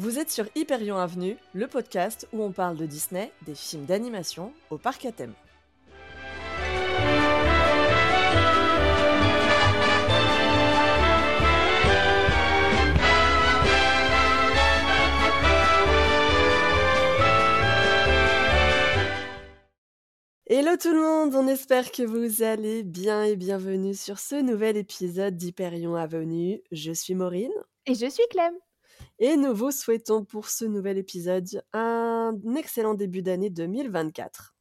Vous êtes sur Hyperion Avenue, le podcast où on parle de Disney, des films d'animation au parc à thème. Hello tout le monde, on espère que vous allez bien et bienvenue sur ce nouvel épisode d'Hyperion Avenue. Je suis Maureen. Et je suis Clem. Et nous vous souhaitons pour ce nouvel épisode un excellent début d'année 2024.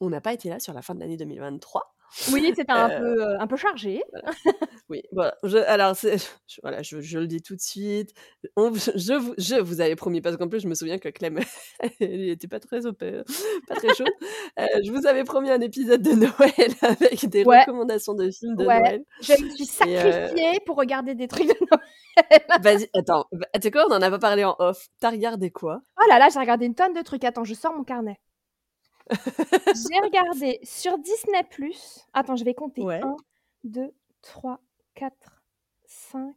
On n'a pas été là sur la fin de l'année 2023. Oui, c'était un, euh, peu, euh, un peu chargé. Oui, voilà. Je, alors, je, voilà, je, je, le dis tout de suite. On, je, vous, je vous avais promis, parce qu'en plus, je me souviens que Clem, elle n'était pas très, pas très chaude. Euh, je vous avais promis un épisode de Noël avec des Ouais. recommandations de films de Ouais. Noël. Je me suis sacrifiée pour regarder des trucs de Noël. Vas-y, attends. Tu sais quoi, on en a pas parlé en off. T'as regardé quoi? Oh là là, j'ai regardé une tonne de trucs. Attends, je sors mon carnet. j'ai regardé sur Disney+. Attends, je vais compter. Ouais. 1, 2, 3, 4, 5,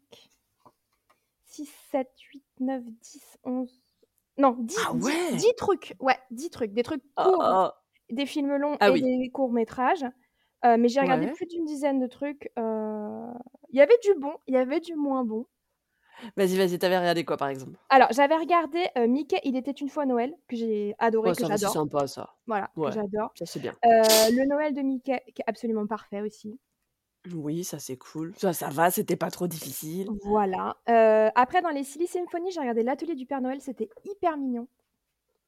6, 7, 8, 9, 10, 11... Non, 10, Ah 10, ouais 10 trucs. Ouais, 10 trucs. Des trucs Oh, courts, oh. des films longs Ah et oui. des courts-métrages. Euh, mais j'ai regardé Ouais. plus d'une dizaine de trucs. euh, Il y avait du bon, il y avait du moins bon. Vas-y, vas-y, t'avais regardé quoi par exemple? Alors, j'avais regardé euh, Mickey, il était une fois Noël, que j'ai adoré, que va, c'est j'adore. sympa ça. Voilà, Ouais. que j'adore. Ça, c'est bien. Euh, le Noël de Mickey, qui est absolument parfait aussi. Oui, ça c'est cool. Ça, ça va, c'était pas trop difficile. Voilà. Euh, après, dans les Silly Symphony, j'ai regardé l'atelier du Père Noël, c'était hyper mignon.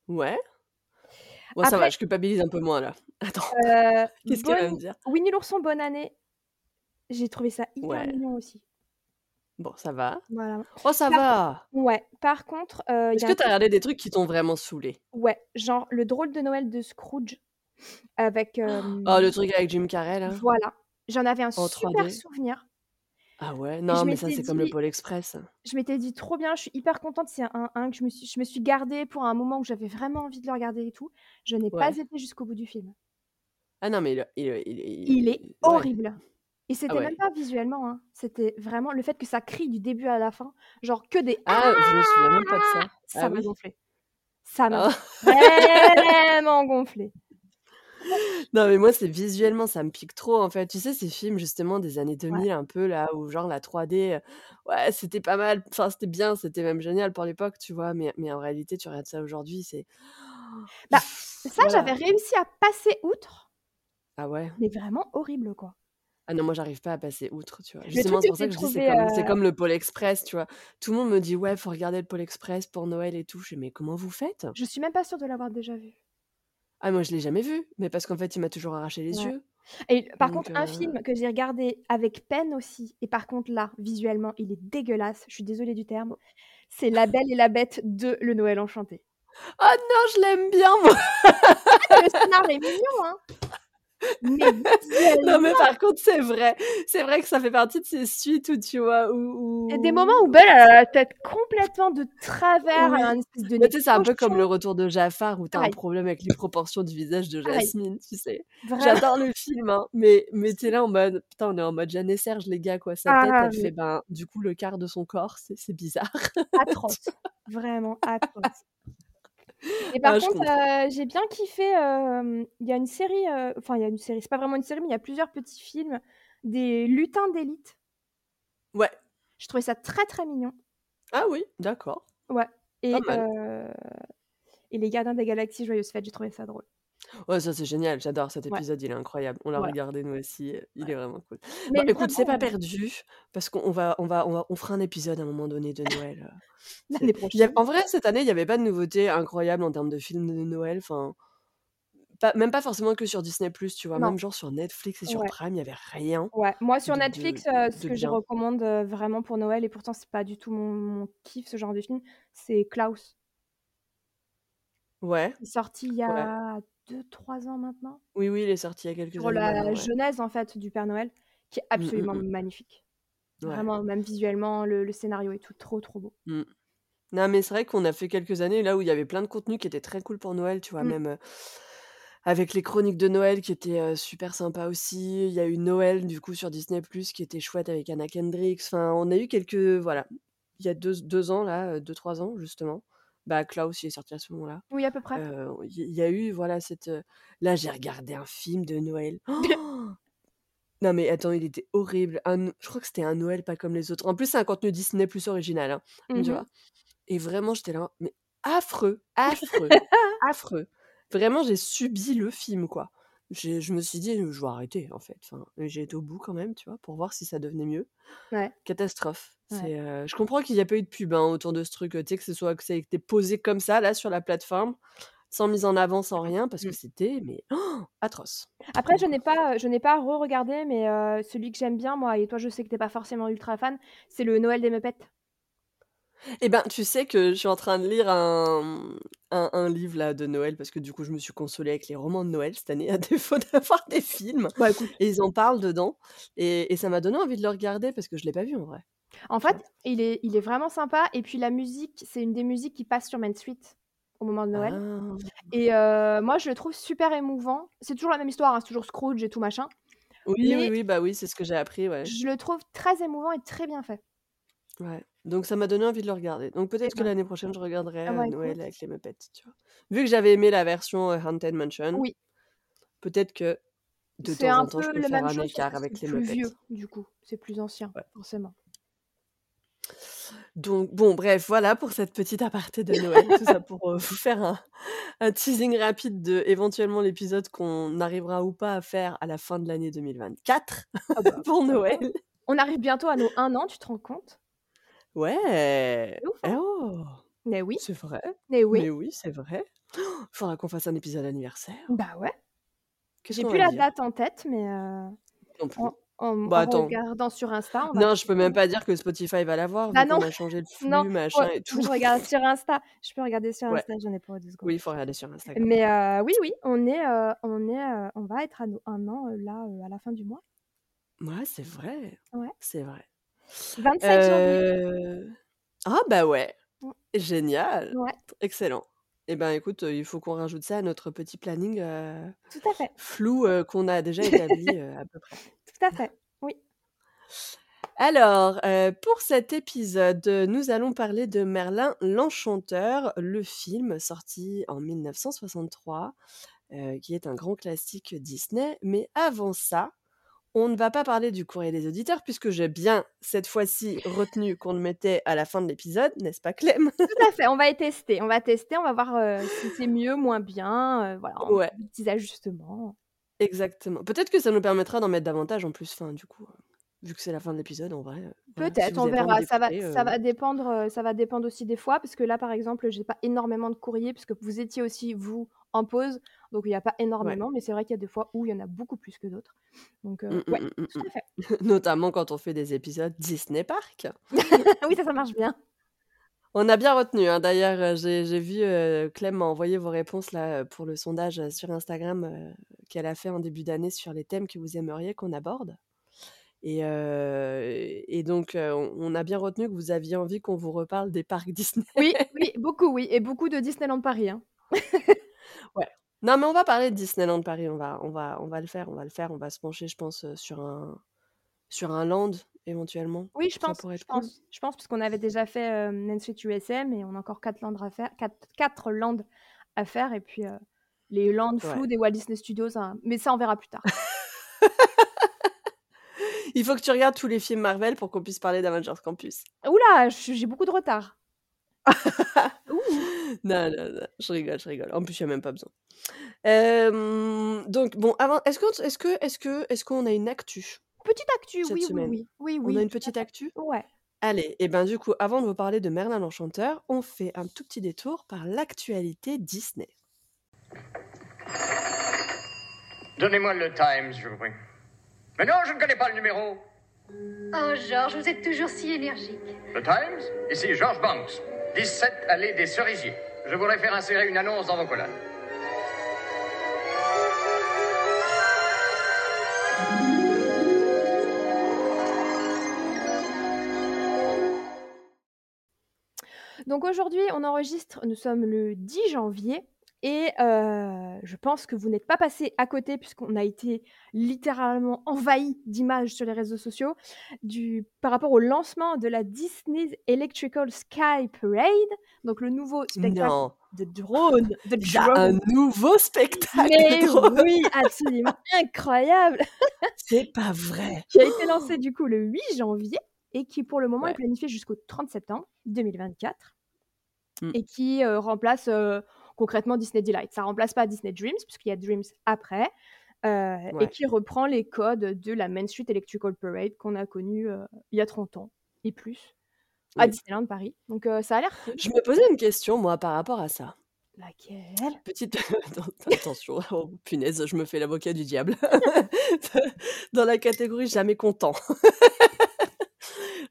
Ouais? Bon, ça va, je culpabilise un peu moins là. Attends, qu'est-ce qu'elle va Bonne- me dire? Winnie l'ourson, bonne année. J'ai trouvé ça hyper Ouais. mignon aussi. Bon, ça va. Voilà. Oh, ça Par- va. Ouais. Par contre, euh, Est-ce que t'as regardé des trucs qui t'ont vraiment saoulé? Ouais, genre le drôle de Noël de Scrooge avec. euh, Oh, le truc avec Jim Carrey là Voilà. J'en avais un super 3D. souvenir. Ah ouais, non, je mais ça c'est comme le Pôle Express. Je m'étais dit trop bien, je suis hyper contente. C'est un, un que je me suis, je me suis gardée pour un moment où j'avais vraiment envie de le regarder et tout. Je n'ai pas été jusqu'au bout du film. Ah non, mais il, il, il, Il est ouais. Et c'était ouais. même pas visuellement, hein. c'était vraiment le fait que ça crie du début à la fin, genre que des Ah, je me souviens même pas de ça. ça Ah m'a oui. gonflé. Ça m'a Ah. vraiment gonflé. Non, mais moi, c'est visuellement, ça me pique trop, en fait. Tu sais, ces films, justement, des années 2000, un peu, là, où, genre, la 3D, euh, ouais, c'était pas mal. Enfin, c'était bien, c'était même génial pour l'époque, tu vois. Mais, mais en réalité, tu regardes ça aujourd'hui, c'est... Bah, Ça, voilà. j'avais réussi à passer outre, Ah ouais? mais vraiment horrible quoi. Ah non, moi, j'arrive pas à passer outre, tu vois. Justement, c'est pour ça que je dis, c'est comme, euh, comme le Pôle Express, tu vois. Tout le monde me dit, ouais, faut regarder le Pôle Express pour Noël et tout. Je dis, mais comment vous faites? Je suis même pas sûre de l'avoir déjà vu. Ah, moi, je l'ai jamais vu, mais parce qu'en fait, il m'a toujours arraché les Ouais. yeux. Et par Donc, contre, un euh, film que j'ai regardé avec peine aussi, et par contre là, visuellement, il est dégueulasse, je suis désolée du terme, c'est La Belle et la Bête de Le Noël Enchanté. Ah non, je l'aime bien, moi le scénar est mignon, hein Mais Non, mais par contre, c'est vrai. C'est vrai que ça fait partie de ces suites où, tu vois, où... il y a des moments où Belle elle a la tête complètement de travers, un espèce de tu sais, c'est un peu comme le retour de Jafar où t'as un Pareil. problème avec les proportions du visage de. Jasmine, tu sais. J'adore le film, hein, mais, mais t'es là en mode, putain, on est en mode Jeanne et Serge, les gars, quoi. Sa Ah, tête, elle mais- fait, ben, du coup, le quart de son corps, c'est c'est bizarre. atroce. Vraiment atroce. Et par Ah, je contre, comprends. euh, j'ai bien kiffé. Il y a une série, enfin, il y a une série, c'est pas vraiment une série, mais il y a plusieurs petits films des lutins d'élite. Ouais. Je trouvais ça très très mignon. Ah oui, d'accord. Ouais. Et, mal. et les gardiens des galaxies, joyeuse fête, j'ai trouvé ça drôle. Ouais, ça, c'est génial. J'adore cet Ouais. épisode, il est incroyable. On l'a regardé, nous aussi. Il Ouais. est vraiment cool. Mais Bon, écoute, c'est pas euh, perdu, parce qu'on va, on va, on va, on fera un épisode à un moment donné de Noël. euh. l'année Il y prochaine. en vrai, cette année, il n'y avait pas de nouveauté incroyable en termes de films de Noël. Enfin, pas, même pas forcément que sur Disney+, tu vois. Non. Même genre sur Netflix et sur Ouais. Prime, il n'y avait rien. Ouais, moi sur de- Netflix, de- euh, ce que je recommande euh, vraiment pour Noël, et pourtant c'est pas du tout mon, mon kiff ce genre de film, c'est Klaus. Ouais. Il est sorti il y a 2-3 ans maintenant. Oui, oui, il est sorti il y a quelques Sur années la maintenant, ouais. genèse en fait du Père Noël, qui est Mm, mm, absolument mm. magnifique. Ouais. Vraiment, même visuellement, le, le scénario et tout, trop trop beau. Mm. Non, mais c'est vrai qu'on a fait quelques années là où il y avait plein de contenus qui étaient très cool pour Noël, tu vois, Mm. même euh, avec les chroniques de Noël qui étaient euh, super sympas aussi. Il y a eu Noël, du coup, sur Disney+, qui était chouette avec Anna Kendricks. Enfin, on a eu quelques... Voilà. il y a 2 ans là, 2-3 ans justement. Bah, Klaus, il est sorti à ce moment-là. Oui, à peu près. Il y a eu voilà cette, là j'ai regardé un film de Noël. Non mais attends, il était horrible. Un je crois que c'était un Noël pas comme les autres. En plus, c'est un contenu Disney plus original, hein, Mmh tu mh. vois? Et vraiment j'étais là, mais affreux, affreux, affreux. Vraiment, j'ai subi le film, quoi. Je me suis dit: «Je vais arrêter en fait», enfin, j'ai été au bout quand même, tu vois? Pour voir si ça devenait mieux. Ouais. Catastrophe. Ouais. Heu, je comprends qu'il y a pas eu de pub, hein, autour de ce truc, tu sais, que ce soit que ça ait été posé comme ça là sur la plateforme, sans mise en avant, sans rien, parce que Mmh. c'était mais atroce. Après je n'ai pas, je n'ai pas re-regardé, mais heu, celui que j'aime bien moi et toi je sais que tu es pas forcément ultra fan, c'est le Noël des Muppets. Et ben, tu sais que je suis en train de lire un, un un livre là de Noël parce que du coup je me suis consolée avec les romans de Noël cette année à défaut d'avoir des films Bah, écoute. et ils en parlent dedans et et ça m'a donné envie de le regarder parce que je l'ai pas vu en vrai. En fait, il est il est vraiment sympa et puis la musique, c'est une des musiques qui passe sur Main Street au moment de Noël Ah. et heu, moi je le trouve super émouvant. C'est toujours la même histoire, hein, c'est toujours Scrooge et tout machin, Oui, oui, oui, bah, oui, c'est ce que j'ai appris, ouais. je le trouve très émouvant et très bien fait. Ouais, donc ça m'a donné envie de le regarder. Donc Et peut-être que ben l'année prochaine je regarderai, ah heu, bah, Noël écoute avec les Muppets, tu vois? Vu que j'avais aimé la version, Haunted Mansion, Oui. peut-être que de C'est temps un en temps je peu peux la faire même un chose sauf écart que c'est avec les plus Muppets. vieux du coup, c'est plus ancien, Ouais. forcément. Donc bon, bref, voilà pour cette petite aparté de Noël. Tout ça pour, vous faire un un teasing rapide d'éventuellement l'épisode qu'on arrivera ou pas à faire à la fin de l'année 2024 Ah bah, pour pourquoi Noël. On arrive bientôt à nos 1 an, tu te rends compte? Ouais! Ouf, hein? oh! Mais oui, C'est vrai, mais oui. mais oui, c'est vrai. Faudra qu'on fasse un épisode anniversaire. Bah, ouais. J'ai plus la date en tête, mais heu, Non en plus. en Bah, en regardant sur Insta, on va Non, je peux même pas dire que Spotify va l'avoir Bah, non, qu'on a changé le non, flux, machin et tout. je regarde sur Insta. Je peux regarder sur Ouais. Insta, j'en ai pour 2 secondes. Oui, il faut regarder sur Instagram. Mais heu, oui, oui, on est, heu, on est, heu, on va être à nos 1 an, là, à la fin du mois. Ouais, c'est vrai, Ouais. c'est vrai. 27 janvier. Heu, ah bah, ouais, génial, Ouais. excellent. Et ben, écoute, heu, il faut qu'on rajoute ça à notre petit planning, heu, Tout à fait. flou, qu'on a déjà établi, à peu près. Tout à fait, oui. Alors, pour cet épisode, nous allons parler de Merlin l'Enchanteur, le film sorti en 1963, heu, qui est un grand classique Disney. Mais avant ça, on ne va pas parler du courrier des auditeurs puisque j'ai bien, cette fois-ci, retenu qu'on le mettait à la fin de l'épisode, n'est-ce pas Clem? Tout à fait, on va y tester, on va tester, on va voir, heu, si c'est mieux, moins bien, heu, voilà, on Ouais. des petits ajustements. Exactement. Peut-être que ça nous permettra d'en mettre davantage en plus, enfin, du coup, heu, vu que c'est la fin de l'épisode en vrai, heu, voilà, si Peut-être, on verra, ça va ça dépendre, ça va dépendre aussi des fois parce que là, par exemple, j'ai pas énormément de courriers puisque vous étiez aussi, vous, en pause, donc il y a pas Ouais. énormément, mais c'est vrai qu'il y a des fois où il y en a beaucoup plus que d'autres. Donc Mmh, heu, mmh, ouais, mmh, tout à fait. Notamment quand on fait des épisodes Disney Parks. Oui, ça, ça marche bien. On a bien retenu, hein, d'ailleurs, heu, j'ai j'ai vu, heu, Clem m'a envoyé vos réponses là, pour le sondage, sur Instagram, qu'elle a fait en début d'année sur les thèmes que vous aimeriez qu'on aborde. Et donc on a bien retenu que vous aviez envie qu'on vous reparle des parcs Disney. Oui, oui, beaucoup, oui et beaucoup de Disneyland Paris, hein. Ouais. Non, mais on va parler de Disneyland Paris, on va on va on va le faire on va le faire, on va se pencher, je pense, heu, sur un sur un land éventuellement. Oui, je pense, je cool. pense, je pense puisqu'on avait déjà fait, heu, Main Street USA, mais on a encore 4 lands à faire, 4- 4 lands à faire et puis, heu, les lands Ouais. flous des Walt Disney Studios, hein, mais ça, on verra plus tard. Il faut que tu regardes tous les films Marvel pour qu'on puisse parler d'Avengers Campus. J j'ai beaucoup de retard. Non, non, non, je rigole, je rigole. En plus, il y a même pas besoin. Donc bon, avant est-ce qu'on est-ce que est-ce que est-ce qu'on a une actu? Petite actu, Cette oui, oui, semaine? oui. Oui, On a oui, une petite actu? Ouais. Allez, et ben, du coup, avant de vous parler de Merlin l'Enchanteur, on fait un tout petit détour par l'actualité Disney. Donnez-moi le Times, je vous prie. Mais non, je ne connais pas le numéro. Oh, Georges, vous êtes toujours si énergique. Le Times? Ici George Banks, 17 allée des Cerisiers. Je voudrais faire insérer une annonce dans vos colonnes. Donc aujourd'hui, on enregistre, nous sommes le 10 janvier Et je pense que vous n'êtes pas passés à côté puisqu'on a été littéralement envahis d'images sur les réseaux sociaux du par rapport au lancement de la Disney Electrical Sky Parade, donc le nouveau spectacle Non! de drones, de un nouveau spectacle Mais de drones! oui, absolument incroyable! C'est pas vrai! Qui a été lancé du coup le 8 janvier et qui pour le moment est planifié jusqu'au 30 septembre 2024 Mmh. et qui, remplace, concrètement Disney Delight. Ça remplace pas Disney Dreams puisqu'il y a Dreams après, heu et qui reprend les codes de la Main Street Electrical Parade qu'on a connue, heu, il y a 30 ans et plus à Oui. Disneyland Paris. Donc heu, ça a l'air cool. Je me posais une question moi par rapport à ça. Laquelle? Petite atten attention, oh punaise, je me fais l'avocat du diable. Dans la catégorie jamais content.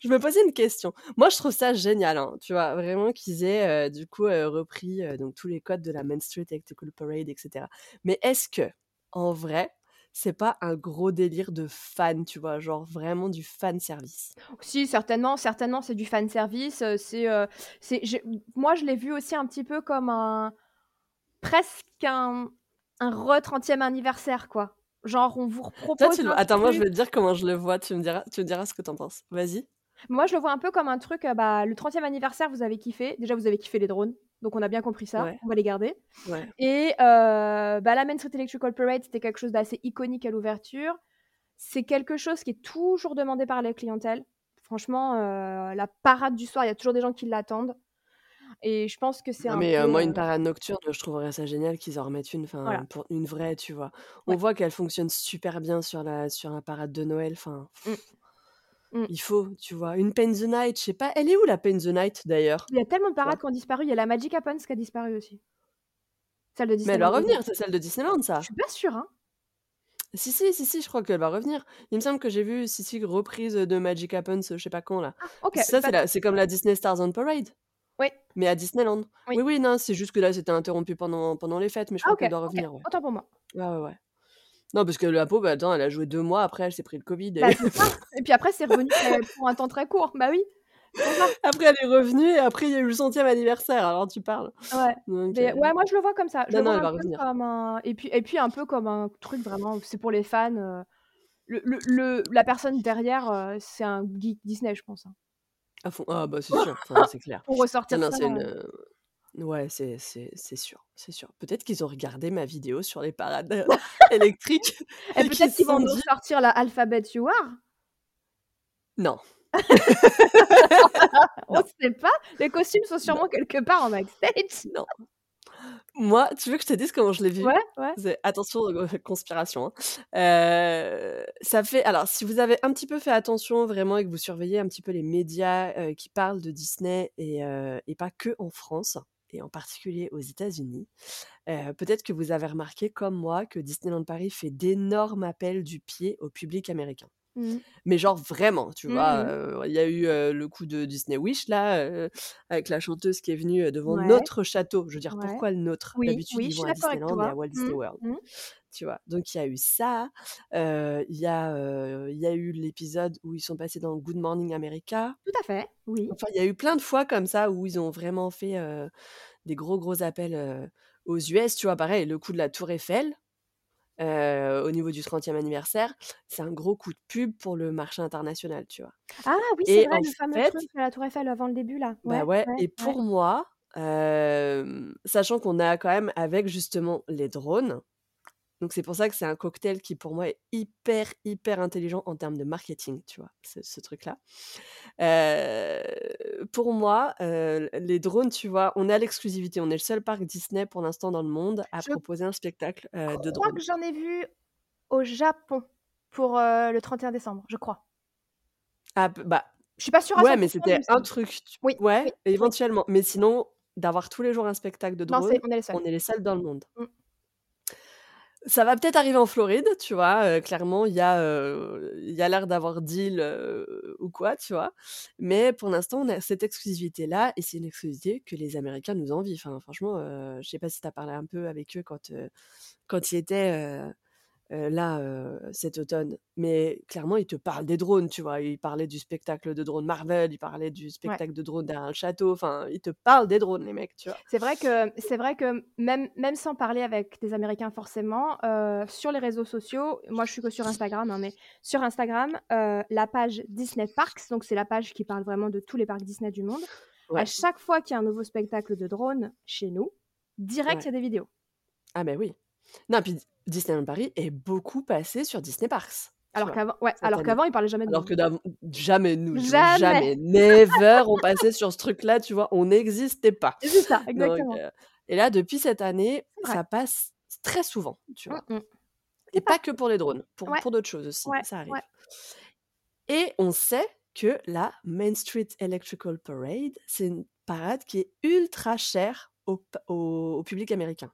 Je me posais une question. Moi, je trouve ça génial, hein, tu vois? Vraiment qu'ils aient, heu, du coup, heu, repris, heu, donc tous les codes de la Main Street Electrical Parade et cetera. Mais est-ce qu'en vrai, c'est pas un gros délire de fans, tu vois? Genre vraiment du fan service? Si certainement, certainement c'est du fan service, c'est, moi je l'ai vu aussi un petit peu comme un presque un un re-30e anniversaire quoi. Genre on vous Toi, repropose tu le un attends, moi, je vais te dire comment je le vois, tu me diras tu me diras ce que tu en penses. Vas-y. Moi je le vois un peu comme un truc, heu, bah, le 30e anniversaire vous avez kiffé. Déjà vous avez kiffé les drones, donc on a bien compris ça, Ouais. on va les garder Ouais. et heu, bah, la Main Street Electrical Parade, c'était quelque chose d'assez iconique à l'ouverture. C'est quelque chose qui est toujours demandé par la clientèle. Franchement, heu, la parade du soir, il y a toujours des gens qui l'attendent et je pense que c'est un mais peu, moi une parade nocturne, je trouverais ça génial qu'ils en remettent une, enfin Voilà. pour une vraie, tu vois? On Ouais. voit qu'elle fonctionne super bien sur la sur la parade de Noël, enfin Mmh. Mmh. il faut, tu vois? Une Paint the Night, je sais pas, elle est où la Paint the Night d'ailleurs? Il y a tellement de parades qui ont disparu. Il y a la Magic Happens qui a disparu aussi. Celle de Mais elle va Disneyland revenir, c'est celle de Disneyland Je ça? suis pas sûre, hein. Si, si, si, si, je crois qu'elle va revenir. Il me semble que j'ai vu, si, si, reprise de Magic Happens, je sais pas quand là. Ah OK, Ça, pas c'est comme la Disney Stars on Parade, Oui. mais à Disneyland. Oui. Oui, oui, non, c'est juste que là, c'était interrompu pendant pendant les fêtes, mais je Ah crois qu'elle doit revenir, ouais. autant pour moi. Ouais, ouais, ouais. Non, parce que la pauvre, attends, elle a joué 2 mois, après elle s'est pris le covid Bah, et c'est ça et puis après c'est revenu, heu, pour un temps très court. Bah oui, après elle est revenue et après il y a eu le 100e anniversaire, alors tu parles. Ouais, Donc mais heu ouais, moi je le vois comme ça. Je non, le non, elle va revenir. comme un et puis et puis un peu comme un truc vraiment, c'est pour les fans, heu, le le le la personne derrière, c'est un geek Disney, je pense, hein. À fond. Ah bah, c'est sûr, enfin, c'est clair. Pour ressortir non, ça, c'est une, ouais, c'est c'est c'est sûr, c'est sûr. Peut-être qu'ils ont regardé ma vidéo sur les parades, heu, électriques et peut-être qu'ils vont sont nous dit sortir la Alphabet You Are? Non. On Non. sait pas, les costumes sont Non. sûrement quelque part en backstage. Non. Moi, tu veux que je te dise comment je l'ai vu? Ouais, ouais. Attention, conspiration, hein. Heu, ça fait alors si vous avez un petit peu fait attention vraiment et que vous surveillez un petit peu les médias, heu, qui parlent de Disney et et pas que en France et en particulier aux États-Unis, heu, peut-être que vous avez remarqué comme moi que Disneyland Paris fait d'énormes appels du pied au public américain. Mmh mh. Mais genre vraiment, tu Mmh vois? mh. Heu, il y a eu, le coup de Disney Wish là, avec la chanteuse qui est venue, devant Ouais. notre château. Je veux dire, Ouais. pourquoi le nôtre? Oui, D'habitude, oui, ils vont à Disneyland et à. Walt Mmh. Disney World, Mmh. tu vois? Donc il y a eu ça, il y y a eu l'épisode où ils sont passés dans Good Morning America. Tout à fait, oui. Enfin, il y a eu plein de fois comme ça où ils ont vraiment fait, des gros, gros appels, aux US, tu vois? Pareil, le coup de la tour Eiffel, au niveau du 30e anniversaire, c'est un gros coup de pub pour le marché international, tu vois? Ah oui, c'est vrai, le fameux fait truc à la tour Eiffel avant le début là. bah, Ouais, et ouais. pour moi, sachant qu'on a quand même avec justement les drones, donc c'est pour ça que c'est un cocktail qui pour moi est hyper, hyper intelligent en termes de marketing, tu vois? Ce ce truc-là. Pour moi, les drones, tu vois, on a l'exclusivité. On est le seul parc Disney pour l'instant dans le monde à Je proposer un spectacle, de Je crois drones. que j'en ai vu au Japon pour, le 31 décembre, je crois. Ah bah, Je suis pas sûre à ouais, 100 mais c'était un truc Oui, ouais, oui, oui. éventuellement, mais sinon, d'avoir tous les jours un spectacle de drones, on est les seuls. on est les seuls dans le monde. Mmh. Ça va peut-être arriver en Floride, tu vois? Heu, clairement, il y a, il y a l'air d'avoir deal, heu, ou quoi, tu vois? Mais pour l'instant, on a cette exclusivité-là et c'est une exclusivité que les Américains nous envient. Enfin, franchement, heu, je sais pas si tu as parlé un peu avec eux quand, quand ils étaient, heu, là, heu, cet automne. Mais clairement, ils te parlent des drones, tu vois? Ils parlaient du spectacle de drones Marvel, ils parlaient du Ouais. spectacle de drones derrière un château, enfin, ils te parlent des drones, les mecs, tu vois? C'est vrai que c'est vrai que même même sans parler avec des Américains forcément, heu, sur les réseaux sociaux, moi je suis que sur Instagram, hein, mais sur Instagram, la page Disney Parks, donc c'est la page qui parle vraiment de tous les parcs Disney du monde. À chaque fois qu'il y a un nouveau spectacle de drone chez nous, direct, il Ouais. y a des vidéos. Ah beh, oui. Non, puis Disneyland Paris est beaucoup passé sur Disney Parks, Alors qu'avant ouais, alors qu'avant, ils parlaient jamais de Alors nous. que d'av jamais nous? Jamais! Jamais, never on passait sur ce truc-là, tu vois? On n'existait pas. C'est ça, Donc exactement. heu et là, depuis cette année, ça passe très souvent, tu vois? Mmh mh. Et pas pas que pour les drones, pour Ouais. pour d'autres choses aussi, Ouais, ça arrive. Et on sait que la Main Street Electrical Parade, c'est une parade qui est ultra chère au au public américain.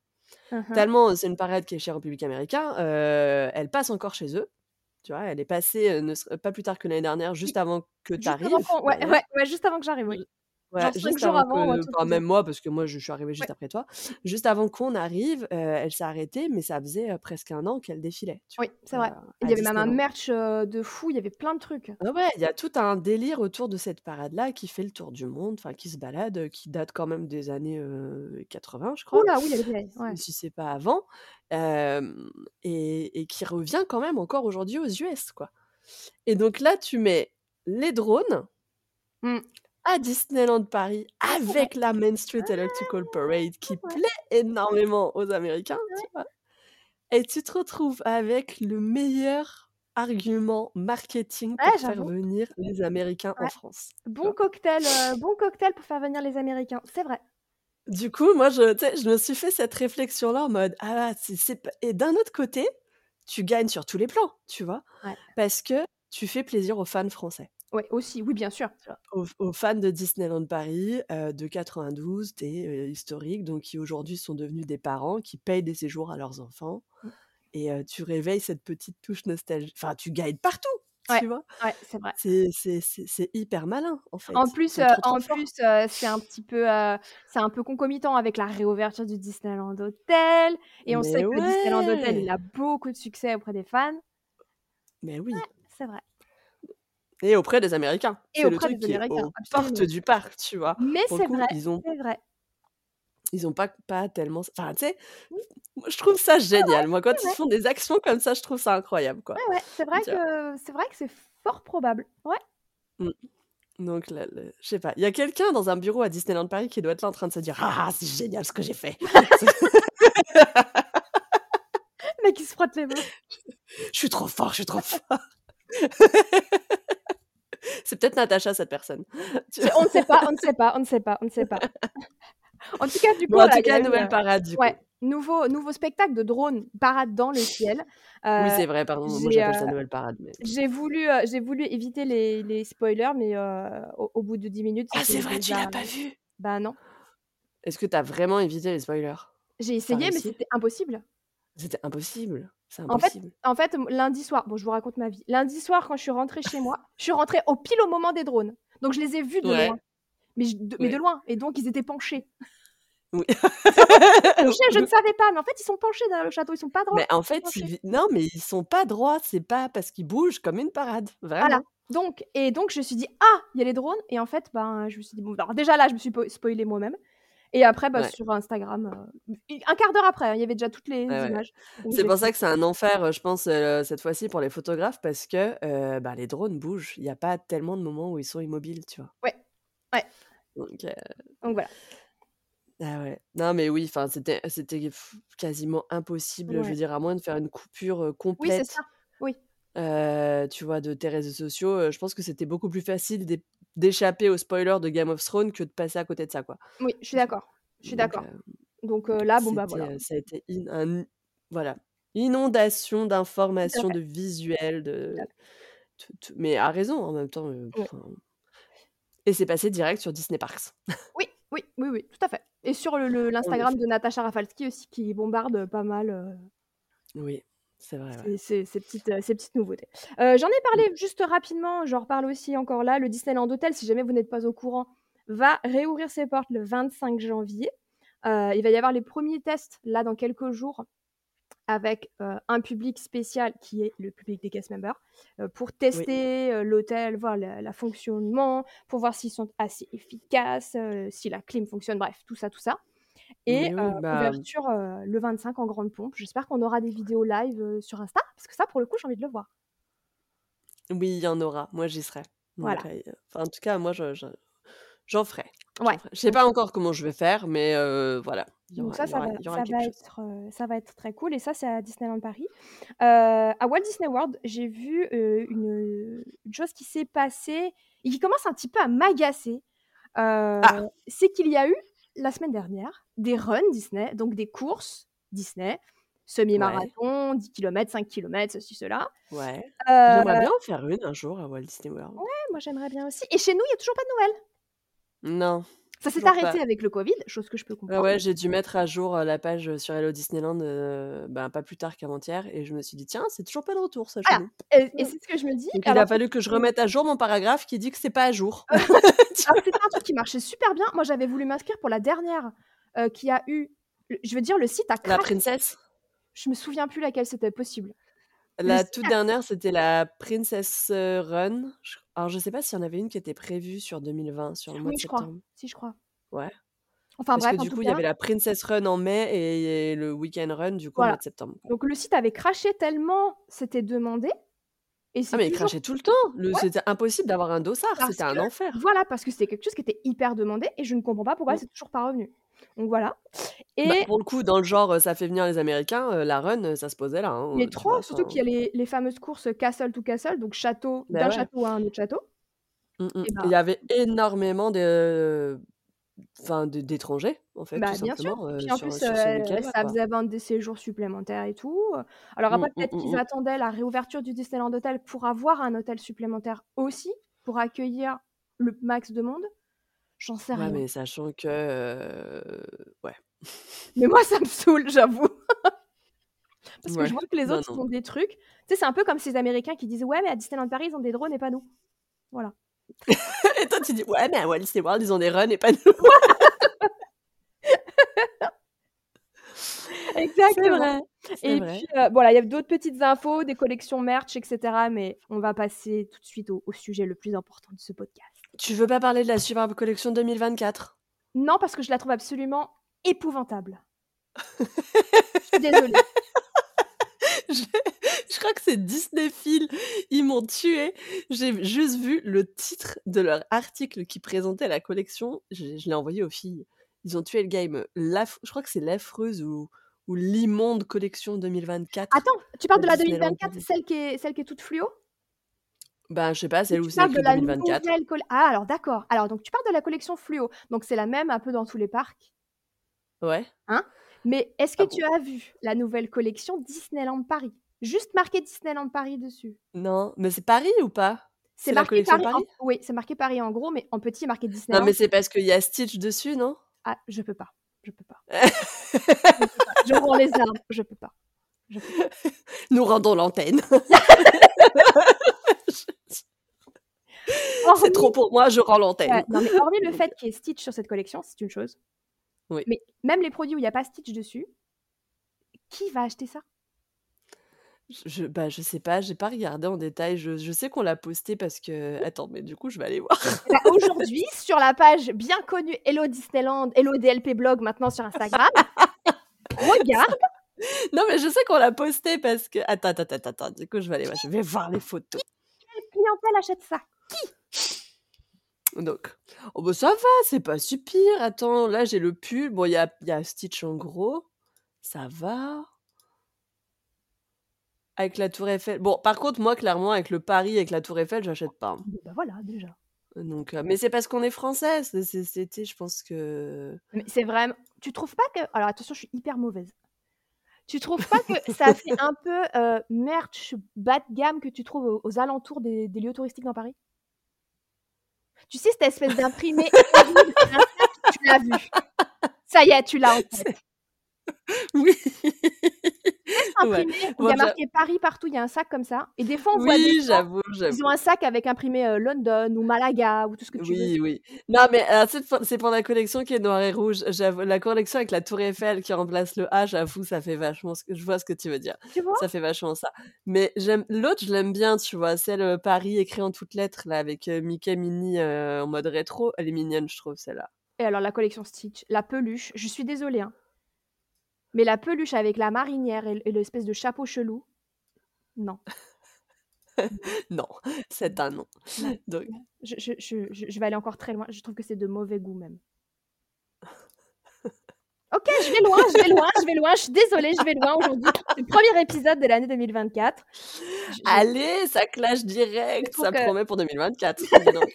Mmh mh. Tellement c'est une parade qui est chère au public américain, elle passe encore chez eux, tu vois? Elle est passée, ne pas plus tard que l'année dernière, juste avant que tu arrives, ouais, d'ailleurs. ouais, ouais, juste avant que j'arrive, oui. Ouais, Genre 5 juste jours avant un que ça. même moi, parce que moi je suis arrivée juste Ouais. après toi. Juste avant qu'on arrive, heu, elle s'est arrêtée, mais ça faisait, heu, presque 1 an qu'elle défilait, Oui, c'est vrai. Il y avait même un merch, de fou, il y avait plein de trucs. Ah ouais, il y a tout un délire autour de cette parade-là qui fait le tour du monde, enfin qui se balade, heu, qui date quand même des années, heu, 80, je crois, là, oui, est vieille, ouais. si c'est pas avant. Et et qui revient quand même encore aujourd'hui aux US, quoi. Et donc là, tu mets les drones Mmh. À Disneyland Paris vrai. avec la Main Street Electrical Parade qui plaît énormément aux Américains, tu vois? Et tu te retrouves avec le meilleur argument marketing Ouais, pour faire venir les Américains en. France, Bon cocktail, heu, bon cocktail pour faire venir les Américains, c'est vrai. Du coup, moi je je me suis fait cette réflexion-là en mode: «Ah c'est c'est p» et d'un autre côté, tu gagnes sur tous les plans, tu vois? Parce que tu fais plaisir aux fans français. Ouais, aussi, oui, bien sûr. Aux fans de Disneyland Paris, heu, de 92, des, heu, historiques, donc qui aujourd'hui sont devenus des parents, qui payent des séjours à leurs enfants Mmh. et heu, tu réveilles cette petite touche nostalgie enfin tu gagnes partout, Ouais, tu vois? ouais, c'est vrai. C'est hyper malin, en fait. En plus, trop, trop en c'est un petit peu, c'est un peu concomitant avec la réouverture du Disneyland Hotel et on sait que Disneyland Hotel, il a beaucoup de succès auprès des fans. Mais oui. Ouais, c'est vrai. Et auprès des Américains. Et C'est le auprès truc des qui Américains, portes du parc, tu vois? Mais c'est vrai, ils ont c'est vrai. ils ont pas pas tellement enfin, tu sais, je trouve ça génial. Moi, quand ils vrai. font des actions comme ça, je trouve ça incroyable, quoi. Ouais, ouais, c'est vrai que c'est vrai que c'est fort probable. Ouais. Mmh. Donc le le je sais pas, il y a quelqu'un dans un bureau à Disneyland Paris qui doit être là en train de se dire: «Ah, c'est génial ce que j'ai fait!» Mec, il se frotte les mains. «Je suis trop fort, je suis trop fort!» C'est peut-être Natacha cette personne. Tu on ne sait pas, on ne sait pas, on ne sait pas, on ne sait pas. En tout cas, du coup, Bon, en tout cas, nouvelle heu parade, du ouais, coup. nouveau nouveau spectacle de drone, parade dans le ciel. Oui, Heu, c'est vrai, pardon, moi j'appelle ça nouvelle parade, mais j'ai voulu, j'ai voulu éviter les les spoilers, mais au au bout de 10 minutes, Ah, c'est vrai, tu déjà l'as pas vu? bah non. Est-ce que tu as vraiment évité les spoilers? J'ai Tu essayé, mais c'était impossible. C'était impossible, En fait en lundi soir bon, je vous raconte ma vie. Lundi soir, quand je suis rentrée chez moi, je suis rentrée au pile au moment des drones. Donc je les ai vus de Ouais. loin. Mais de mais de Ouais. loin et donc ils étaient penchés. Oui. Penchés, je ne savais pas, mais en fait, ils sont penchés derrière le château, ils sont pas droits, Mais en fait, ils non, mais ils sont pas droits, c'est pas parce qu'ils bougent comme une parade, Voilà. vraiment. Donc et donc je me suis dit: «Ah, il y a les drones» et en fait, ben, je me suis dit: «Bon» alors déjà là, je me suis po spoilée moi-même et après, bah, Ouais. sur Instagram, heu, u 1/4 d'heure après, hein, il y avait déjà toutes les Ouais, images. C'est pour ça que c'est un enfer, heu, je pense, heu, cette fois-ci pour les photographes parce que, bah, les drones bougent. Il y a pas tellement de moments où ils sont immobiles, tu vois? Ouais. Ouais. Donc voilà. Ah ouais. Non, mais oui, c'était quasiment impossible, je veux dire, à moins de faire une coupure, heu, Oui, c'est ça. complète, Oui. Heu, tu vois, de tes réseaux sociaux, heu, je pense que c'était beaucoup plus facile d'é d'échapper aux spoilers de Game of Thrones que de passer à côté de ça, quoi. Oui, je suis d'accord. Je suis Donc d'accord. heu, Donc là, bon, bah, voilà. ça a été in un voilà, inondation d'informations, de visuels, de mais à raison en même temps, Oui. et c'est passé direct sur Disney Parks. Oui, oui, oui, oui, tout à fait et sur le le l'Instagram effet. de Natacha Rafalski aussi qui bombarde pas mal, Oui, c'est vrai, ouais. ces petites, heu, ces petites nouveautés. Heu, j'en ai parlé juste rapidement, j'en reparle aussi encore là, le Disneyland Hotel, si jamais vous n'êtes pas au courant, va réouvrir ses portes le 25 janvier. Heu, il va y avoir les 1ers tests là dans quelques jours avec euh, un public spécial qui est le public des cast members euh, pour tester euh, l'hôtel, voir le la fonctionnement, pour voir s'ils sont assez efficaces, euh, si la clim fonctionne, bref, tout ça, tout ça. Et oui, bah, ouverture euh, le 25 en grande pompe. J'espère qu'on aura des vidéos live sur Insta, parce que ça, pour le coup, j'ai envie de le voir. oui, il y en aura. Moi, j'y serai. Voilà. euh, enfin, en tout cas, moi, je, je- j'en ferai. j'en Ouais. Je sais pas encore comment je vais faire, mais euh, voilà. Il y Donc ça, ça aura- va, ça être, ça va être très cool. Et ça, c'est à Disneyland Paris. Euh, à Walt Disney World, j'ai vu euh, une, une chose qui s'est passée et qui commence un petit peu à m'agacer. Ah. C'est qu'il y a eu, la semaine dernière, des runs Disney, donc des courses Disney, semi-marathon, 10 km, 5 km, ceci, cela. Ouais. Euh, J'aimerais bien en faire une un jour à Walt Disney World. moi, j'aimerais bien aussi. Et chez nous, il n'y a toujours pas de Noël. Non. Ça s'est arrêté pas. avec le Covid, chose que je peux comprendre. ouais, j'ai dû mettre à jour euh, la page euh, sur Hello Disneyland euh, ben, pas plus tard qu'avant-hier et je me suis dit, tiens, c'est toujours pas de retour ça Ah. Et, et c'est ce que je me dis. Donc il a fallu que je remette à jour mon paragraphe qui dit que c'est pas à jour. Alors, c'était un truc qui marchait super bien. Moi, j'avais voulu m'inscrire pour la dernière euh, qui a eu. Je veux dire, le site a La craqué. princesse Je me souviens plus laquelle c'était possible. La toute dernière, c'était la Princess Run. Alors, je sais pas s'il y en avait une qui était prévue sur 2020, sur le mois Oui, de je crois. septembre. Si, je crois. Ouais. Enfin Parce bref, que du coup, il y avait la Princess Run en mai et, le Weekend Run, du coup, au Voilà. mois de septembre. Donc le site avait craché tellement c'était demandé. Et Ah, mais il toujours- crachait tout le temps. Le- Ouais. C'était impossible d'avoir un dossard. C'était un que- enfer. Voilà, parce que c'était quelque chose qui était hyper demandé et je ne comprends pas pourquoi Mm. c'est toujours pas revenu. Donc voilà. Et Bah, pour le coup, dans le genre, euh, ça fait venir les Américains, euh, la run, euh, ça se posait là. hein, mais tu trop, vois, surtout enfin, qu'il y a les, les fameuses courses castle to castle, donc château, Bah d'un ouais. château à un autre château. Mm, mm. Et bah- Il y avait énormément de... Enfin, d'étrangers, en fait, Bah, tout bien sûr. euh, Puis en sur, plus, sur euh, ça quoi. faisait vendre des séjours supplémentaires et tout. Alors après, Mm, peut-être qu'ils attendaient la réouverture du Disneyland Hotel pour avoir un hôtel supplémentaire aussi, pour accueillir le max de monde. J'en sais Ouais, rien. mais sachant que... euh, Ouais. Mais moi, ça me saoule, j'avoue. Parce que Ouais. je vois que les autres non. font des trucs. Tu sais, c'est un peu comme ces Américains qui disent Ouais, mais à Disneyland Paris, ils ont des drones et pas nous. Voilà. Et toi, tu dis, ouais, mais à Walt Disney World, ils ont des runs et pas nous. Exactement. vrai. Et vrai. puis, euh, voilà, il y a d'autres petites infos, des collections merch, etc. Mais on va passer tout de suite au, au sujet le plus important de ce podcast. Tu veux pas parler de la Superbe Collection 2024 Non, parce que je la trouve absolument épouvantable. je suis désolée. je, je crois que c'est Disney Phil. Ils m'ont tué. J'ai juste vu le titre de leur article qui présentait la collection. Je, je l'ai envoyé aux filles. Ils ont tué le game. Je crois que c'est l'affreuse ou, ou l'immonde collection 2024. Attends, tu parles de la Disneyland 2024, Paris. celle qui est, celle qui est toute fluo? Ben, je sais pas, c'est Ou où c'est parles de écrit la 2024. nouvelle coll- Ah, alors d'accord. Alors, donc tu parles de la collection fluo. Donc c'est la même un peu dans tous les parcs? Ouais. Mais est-ce que Ah tu bon? as vu la nouvelle collection Disneyland Paris? Juste marqué Disneyland Paris dessus. Non, mais c'est Paris ou pas? C'est la marqué collection Paris. en- Oui, c'est marqué Paris en gros, mais en petit marqué Disneyland. Non, mais c'est parce qu'il y a Stitch dessus, non? Ah, je peux pas. Je peux pas. Je, peux pas. Je rends les armes. Je peux pas. Je peux pas. Nous rendons l'antenne. c'est trop pour moi, je rends l'antenne. Ouais, non, mais hormis le fait qu'il y ait Stitch sur cette collection, c'est une chose. Oui. Mais même les produits où il n'y a pas Stitch dessus, qui va acheter ça? Je, bah, je sais pas, j'ai pas regardé en détail. Je, je sais qu'on l'a posté parce que. Attends, mais du coup, je vais aller voir. Ben, Aujourd'hui, sur la page bien connue Hello Disneyland, Hello DLP Blog, maintenant sur Instagram, regarde. non, mais je sais qu'on l'a posté parce que. Attends, attends, attends, attends. Du coup, je vais aller voir. Je vais voir les photos. Clientèle achète ça Donc, oh bah ça va, c'est pas si pire. Attends, là, j'ai le pull. Bon, il y a, il y a Stitch en gros. Ça va. Avec la Tour Eiffel. Bon, par contre, moi, clairement, avec le Paris, avec la Tour Eiffel, j'achète pas. hein. Bah voilà, déjà. Donc, euh, mais c'est parce qu'on est français. c'est- c'est- C'était, je pense que. Mais c'est vraiment. Tu trouves pas que. Alors attention, je suis hyper mauvaise. Tu trouves pas que ça fait un peu euh, merch bas de gamme que tu trouves aux, alentours des, lieux touristiques dans Paris? Tu sais, cette espèce d'imprimé, tu l'as vu. Ça y est, tu l'as en. Oui. imprimé où il y a marqué Paris partout, il y a un sac comme ça et des fois on voit des oui, gens, j'avoue, ils ont un sac avec imprimé, heu, London ou Malaga ou tout ce que tu veux. Oui, oui. Non, mais heu, c'est pour c'est pour la collection qui est noir et rouge. J'avoue, la collection avec la tour Eiffel qui remplace le A, j'avoue, ça fait vachement ce que je vois ce que tu veux dire. Tu vois? Ça fait vachement ça. Mais j'aime l'autre, je l'aime bien, tu vois, celle, heu, Paris écrit en toutes lettres là avec, heu, Mickey, heu, en mode rétro. Elle est mignonne, je trouve celle-là. Et alors la collection Stitch, la peluche, je suis désolée, hein. Mais la peluche avec la marinière et l'espèce de chapeau chelou, non. Non, c'est un non. Donc. Je je je je je vais aller encore très loin, je trouve que c'est de mauvais goût même. OK, je vais loin, je vais loin, je vais loin, je suis désolée, je vais loin aujourd'hui. C'est le premier épisode de l'année 2024. Je je allez, ça clash direct, ça que promet pour 2024, dis donc.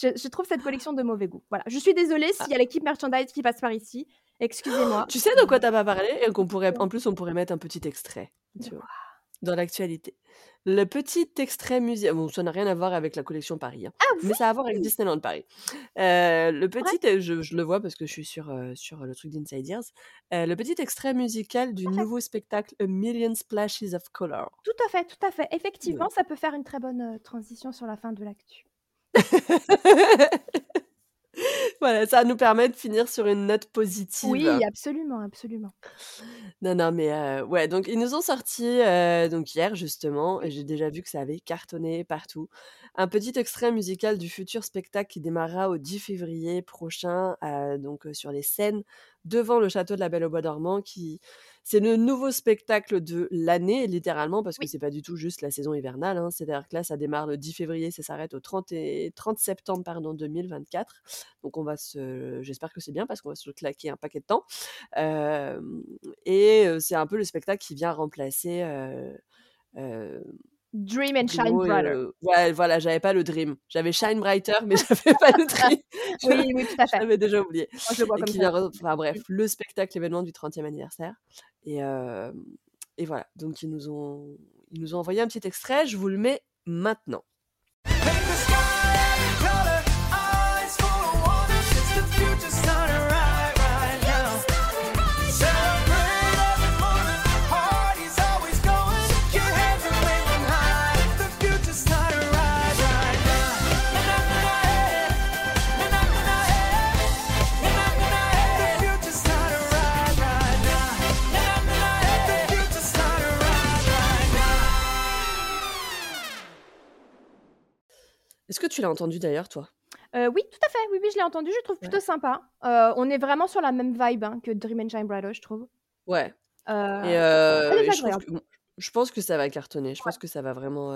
Je je trouve cette collection de mauvais goût. Voilà, je suis désolée Ah. s'il y a l'équipe merchandise qui passe par ici. Excusez-moi. Tu sais de quoi tu as pas parlé et qu'on pourrait en plus, on pourrait mettre un petit extrait, tu vois? Dans l'actualité. Le petit extrait musi bon, ça n'a rien à voir avec la collection Paris, hein, Ah mais ça a à voir avec Disneyland Paris. Heu, le petit je je le vois parce que je suis sur, heu, sur le truc d'Inside Ears. Heu, le petit extrait musical du Tout à fait. nouveau spectacle A Million Splashes of Color. Tout à fait, tout à fait. Oui. Effectivement, ça peut faire une très bonne, transition sur la fin de l'actu. Voilà, ça nous permet de finir sur une note Oui, positive. absolument, absolument. Non, non, mais heu, ouais, donc ils nous ont sorti, heu, donc hier justement, et j'ai déjà vu que ça avait cartonné partout, un petit extrait musical du futur spectacle qui démarrera au 10 février prochain, heu, donc heu, sur les scènes devant le château de la Belle au bois dormant qui c'est le nouveau spectacle de l'année littéralement parce que Oui. c'est pas du tout juste la saison hivernale, hein. C'est-à-dire que là, ça démarre le 10 février, ça s'arrête au 30 et 30 septembre, pardon, 2024. Donc on va se j'espère que c'est bien parce qu'on va se claquer un paquet de temps. Et c'est un peu le spectacle qui vient remplacer, Dream and Shine Brighter. ouais, voilà, j'avais pas le Dream. J'avais Shine Brighter, mais j'avais pas le Dream. Oui, oui, tout à fait. J'avais déjà oublié Moi, je le vois et comme qui ça. vient enfin bref, Mmh. le spectacle événement du 30e anniversaire et et voilà, donc ils nous ont ils nous ont envoyé un petit extrait, je vous le mets maintenant. Est-ce que tu l'as entendu d'ailleurs toi? Heu, oui, tout à fait. Oui, oui, je l'ai entendu, je le trouve Ouais. plutôt sympa. Heu, on est vraiment sur la même vibe, hein, que Dream and Shine Brighter, je trouve. Ouais et et je que pense que ça va cartonner. Je Ouais. pense que ça va vraiment,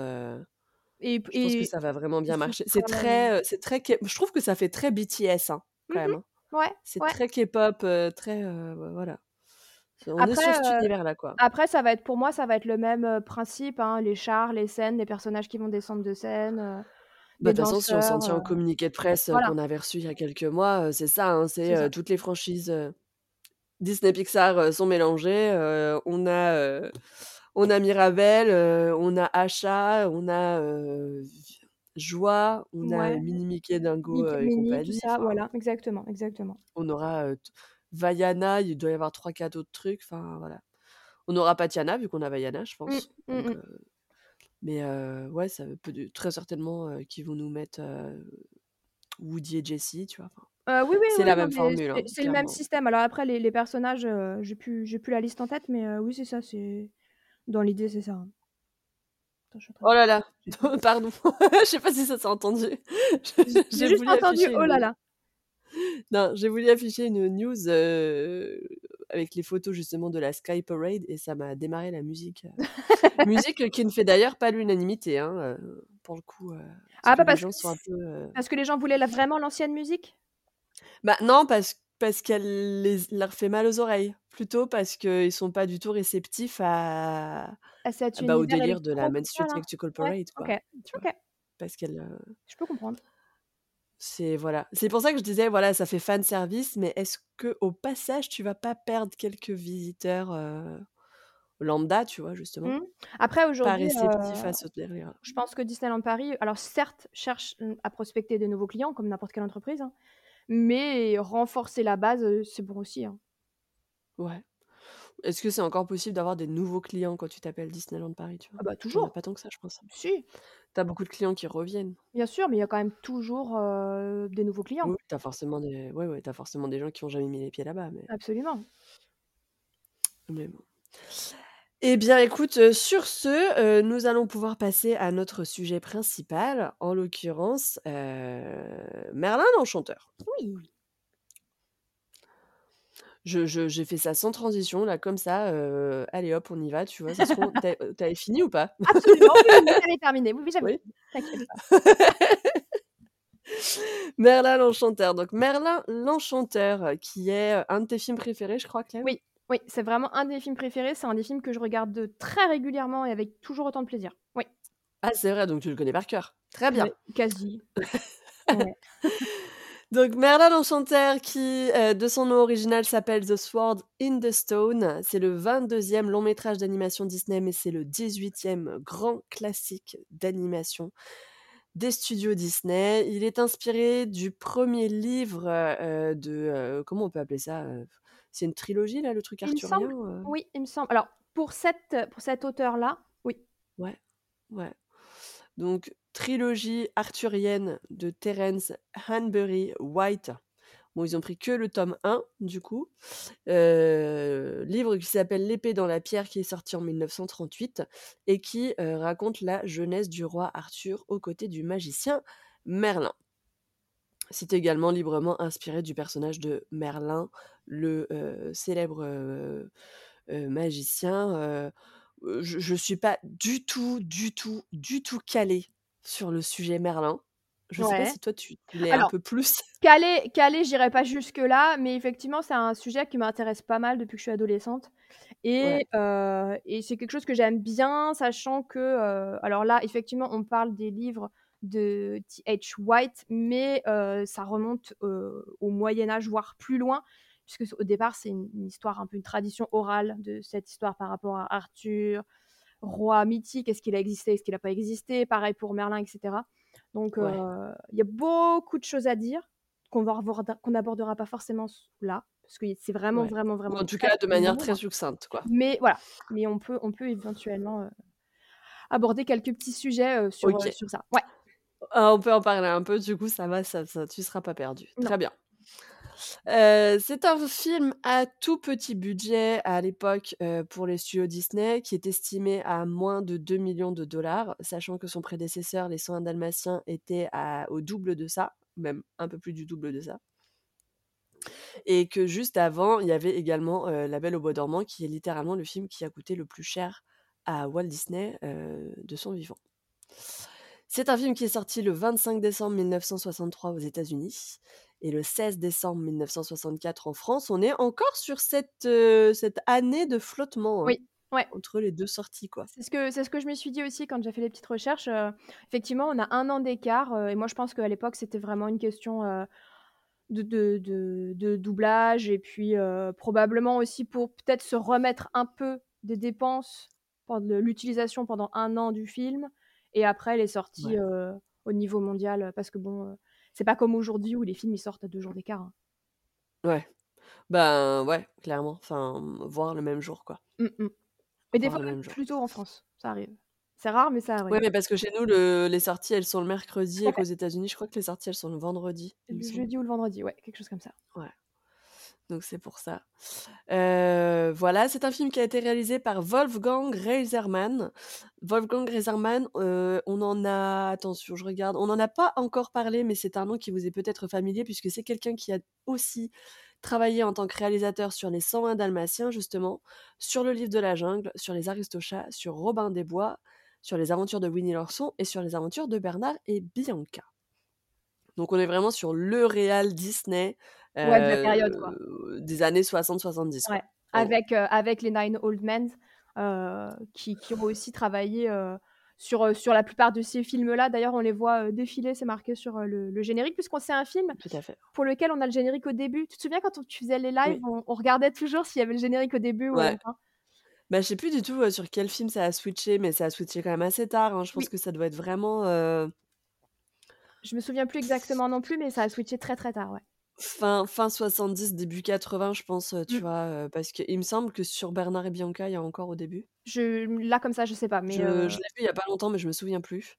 Et p je pense que et ça va vraiment bien marcher. C'est très, c'est très je trouve que ça fait très BTS, hein, Mmh quand même, mh. hein. Ouais, C'est ouais. très K-pop, très, voilà. On est sur cet heu, univers-là, quoi. après ça va être pour moi, ça va être le même, principe, hein, les chars, les scènes, les personnages qui vont descendre de scène, Bah, des de toute façon, si on s'en danseurs, tient au communiqué de presse, voilà. qu'on avait reçu il y a quelques mois, c'est ça, hein, c'est, C'est ça. heu, toutes les franchises, Disney Pixar, sont mélangées, on a, heu, on a Mirabel, on a Asha, on a, Joie, on a, Minnie, Mickey, Dingo, Mickey, et Minnie, tout compagnie, ça, enfin voilà, exactement, exactement. on aura, heu, t Vaiana, il doit y avoir 3-4 autres trucs, enfin voilà. On n'aura pas Tiana vu qu'on a Vaiana, je Mmh. pense, Mmh donc mh. heu, mais heu, ouais, ça peut de très certainement, heu, qu'ils vont nous mettre, heu, Woody et Jessie, tu vois? Enfin, Heu, oui, oui, c'est oui, la non, même mais formule, hein, c'est c'est le même clairement. système. Alors après les les personnages, heu, j'ai plus j'ai plus la liste en tête, mais heu, oui, c'est ça, c'est dans l'idée, c'est ça, hein. Attends, je suis en train Oh là là, pardon, je sais pas si ça s'est entendu. J j'ai J'ai juste voulu entendu: afficher «Oh là une là». non, j'ai voulu afficher une news, heu, avec les photos justement de la Sky Parade et ça m'a démarré la musique, heu, musique qui ne fait d'ailleurs pas l'unanimité, hein, heu, pour le coup, heu, parce Ah que bah, les parce que peu, parce que les gens voulaient la vraiment l'ancienne musique? Bah, non, parce parce qu'elle les leur fait mal aux oreilles. Plutôt parce qu'ils sont pas du tout réceptifs à bah, au délire de la Main Street là? Electrical Ouais, Parade, OK, quoi, tu vois? OK. Parce qu'elle, Je peux comprendre. C'est voilà. C'est pour ça que je disais, voilà, ça fait fan service, mais est-ce qu'au passage, tu vas pas perdre quelques visiteurs, heu, lambda, tu vois, justement? Mmh. Après aujourd'hui, délire-là. je pense que Disneyland Paris, alors certes, cherche, mmh, à prospecter des nouveaux clients comme n'importe quelle entreprise, hein, mais renforcer la base, heu, c'est bon aussi, hein. Ouais. Est-ce que c'est encore possible d'avoir des nouveaux clients quand tu t'appelles Disneyland Paris, tu vois? Ah bah en toujours. pas tant que ça, je pense. Si, Tu as beaucoup de clients qui reviennent. bien sûr, mais il y a quand même toujours, heu, des nouveaux clients. Oui, tu as forcément des ouais, ouais, tu as forcément des gens qui ont jamais mis les pieds là-bas, mais Absolument. mais bon. Eh bien, écoute, heu, sur ce, heu, nous allons pouvoir passer à notre sujet principal, en l'occurrence, heu, Merlin l'Enchanteur. Oui. Je je j'ai fait ça sans transition, là, comme ça, allez hop, on y va, tu vois? Ça se trouve, fini ou pas? Absolument, oui, oui, j'avais terminé. Oui, oui, j'avais Oui? fini, t'inquiète pas. Merlin l'Enchanteur. Donc Merlin l'Enchanteur, heu, qui est, un de tes films préférés, je crois, Clem? Oui, oui, c'est vraiment un des films préférés. C'est un des films que je regarde, très régulièrement et avec toujours autant de plaisir. Oui. Ah, c'est vrai, donc tu le connais par cœur. Très bien. Quasi. Ouais. Donc Merlin l'Enchanteur qui, heu, de son nom original s'appelle The Sword in the Stone. C'est le 22e long métrage d'animation Disney, mais c'est le 18e grand classique d'animation des studios Disney. Il est inspiré du 1er livre, heu, de, heu, comment on peut appeler ça? C'est une trilogie là, le truc Il me semble arthurien, oui, il me semble. Alors pour cette, pour cet auteur-là, oui. Ouais, ouais. Donc trilogie arthurienne de Terence Hanbury White. Bon, ils ont pris que le tome 1 du coup. Heu, livre qui s'appelle L'épée dans la pierre qui est sorti en 1938 et qui, heu, raconte la jeunesse du roi Arthur aux côtés du magicien Merlin. C'est également librement inspiré du personnage de Merlin, le, heu, célèbre, magicien, je je suis pas du tout, du tout, du tout calée sur le sujet Merlin. Je sais pas Ouais. si toi tu l'es un peu plus? calée calée, j'irai pas jusque-là, mais effectivement, c'est un sujet qui m'intéresse pas mal depuis que je suis adolescente Ouais. et et c'est quelque chose que j'aime bien, sachant que, heu, alors là, effectivement, on parle des livres de T.H. White, mais heu, ça remonte, au Moyen Âge, voire plus loin, puisque au départ, c'est une une histoire, un peu une tradition orale de cette histoire par rapport à Arthur, roi mythique. Est-ce qu'il a existé? Est-ce qu'il a pas existé? Pareil pour Merlin et cetera. Donc Ouais. il y a beaucoup de choses à dire qu'on qu'on n'abordera pas forcément là, parce que c'est vraiment, Ouais. vraiment, Ou vraiment en tout cas de manière très succincte, quoi. Mais voilà, mais on peut on peut éventuellement, heu, aborder quelques petits sujets, heu, sur, sur ça. Ouais. Ah, on peut en parler un peu, du coup, ça va, ça ça tu seras pas perdue. Non. Très bien. Heu, c'est un film à tout petit budget à l'époque, heu, pour les studios Disney, qui est estimé à moins de 2 000 000 $, sachant que son prédécesseur, Les 101 Dalmatiens, était au double de ça, même un peu plus du double de ça. Et que juste avant, il y avait également, heu, La Belle au bois dormant, qui est littéralement le film qui a coûté le plus cher à Walt Disney, de son vivant. C'est un film qui est sorti le 25 décembre 1963 aux États-Unis et le 16 décembre 1964 en France. On est encore sur cette, heu, cette année de flottement, hein, Oui, ouais. entre les 2 sorties, quoi. C'est ce que c'est ce que je me suis dit aussi quand j'ai fait les petites recherches, heu, effectivement, on a 1 an d'écart, heu et moi je pense qu'à l'époque, c'était vraiment une question, de de de de doublage et puis, probablement aussi pour peut-être se remettre un peu des dépenses pour l'utilisation pendant 1 an du film et après les sorties, Ouais. au niveau mondial, parce que bon, c'est pas comme aujourd'hui où les films, ils sortent à 2 jours d'écart, hein. Ouais. Ben, ouais, clairement, enfin, mmh, voire le même jour, quoi. Mmh mh. Et des fois le même même jour. plus tôt en France, ça arrive. C'est rare, mais ça arrive. Ouais, mais parce que chez nous, le les sorties, elles sont le mercredi et qu'aux États-Unis, je crois que les sorties, elles sont le vendredi, il me Le semble. jeudi ou le vendredi, ouais, quelque chose comme ça. Ouais. Donc c'est pour ça. Heu, voilà, c'est un film qui a été réalisé par Wolfgang Reitherman. Wolfgang Reitherman, heu, on en a attention, je regarde, on n'en a pas encore parlé, mais c'est un nom qui vous est peut-être familier puisque c'est quelqu'un qui a aussi travaillé en tant que réalisateur sur Les 101 Dalmatiens, justement, sur Le Livre de la Jungle, sur Les Aristochats, sur Robin des Bois, sur Les Aventures de Winnie l'Ourson et sur Les Aventures de Bernard et Bianca. Donc on est vraiment sur le réal Disney, Ouais, de la période, quoi. heu, des années 60-70, Ouais, avec, heu, avec les Nine Old Men, heu, qui qui ont aussi travaillé, sur, sur la plupart de ces films-là. D'ailleurs, on les voit, défiler, c'est marqué sur, le le générique, puisqu'on c'est un film Tout à fait. pour lequel on a le générique au début. Tu te souviens quand on tu faisais les lives, Oui. on on regardait toujours s'il y avait le générique au début ou à la Ouais. fin? Bah, je sais plus du tout, sur quel film ça a switché, mais ça a switché quand même assez tard, hein. Je pense Oui. que ça doit être vraiment, heu Je me souviens plus exactement non plus, mais ça a switché très, très tard, ouais. Fin fin 70, début 80, je pense, heu, tu Mmh. vois? Heu, parce qu'il me semble que sur Bernard et Bianca, il y a encore au début. Je là, comme ça, je sais pas, mais Je je l'ai vu il y a pas longtemps, mais je me souviens plus.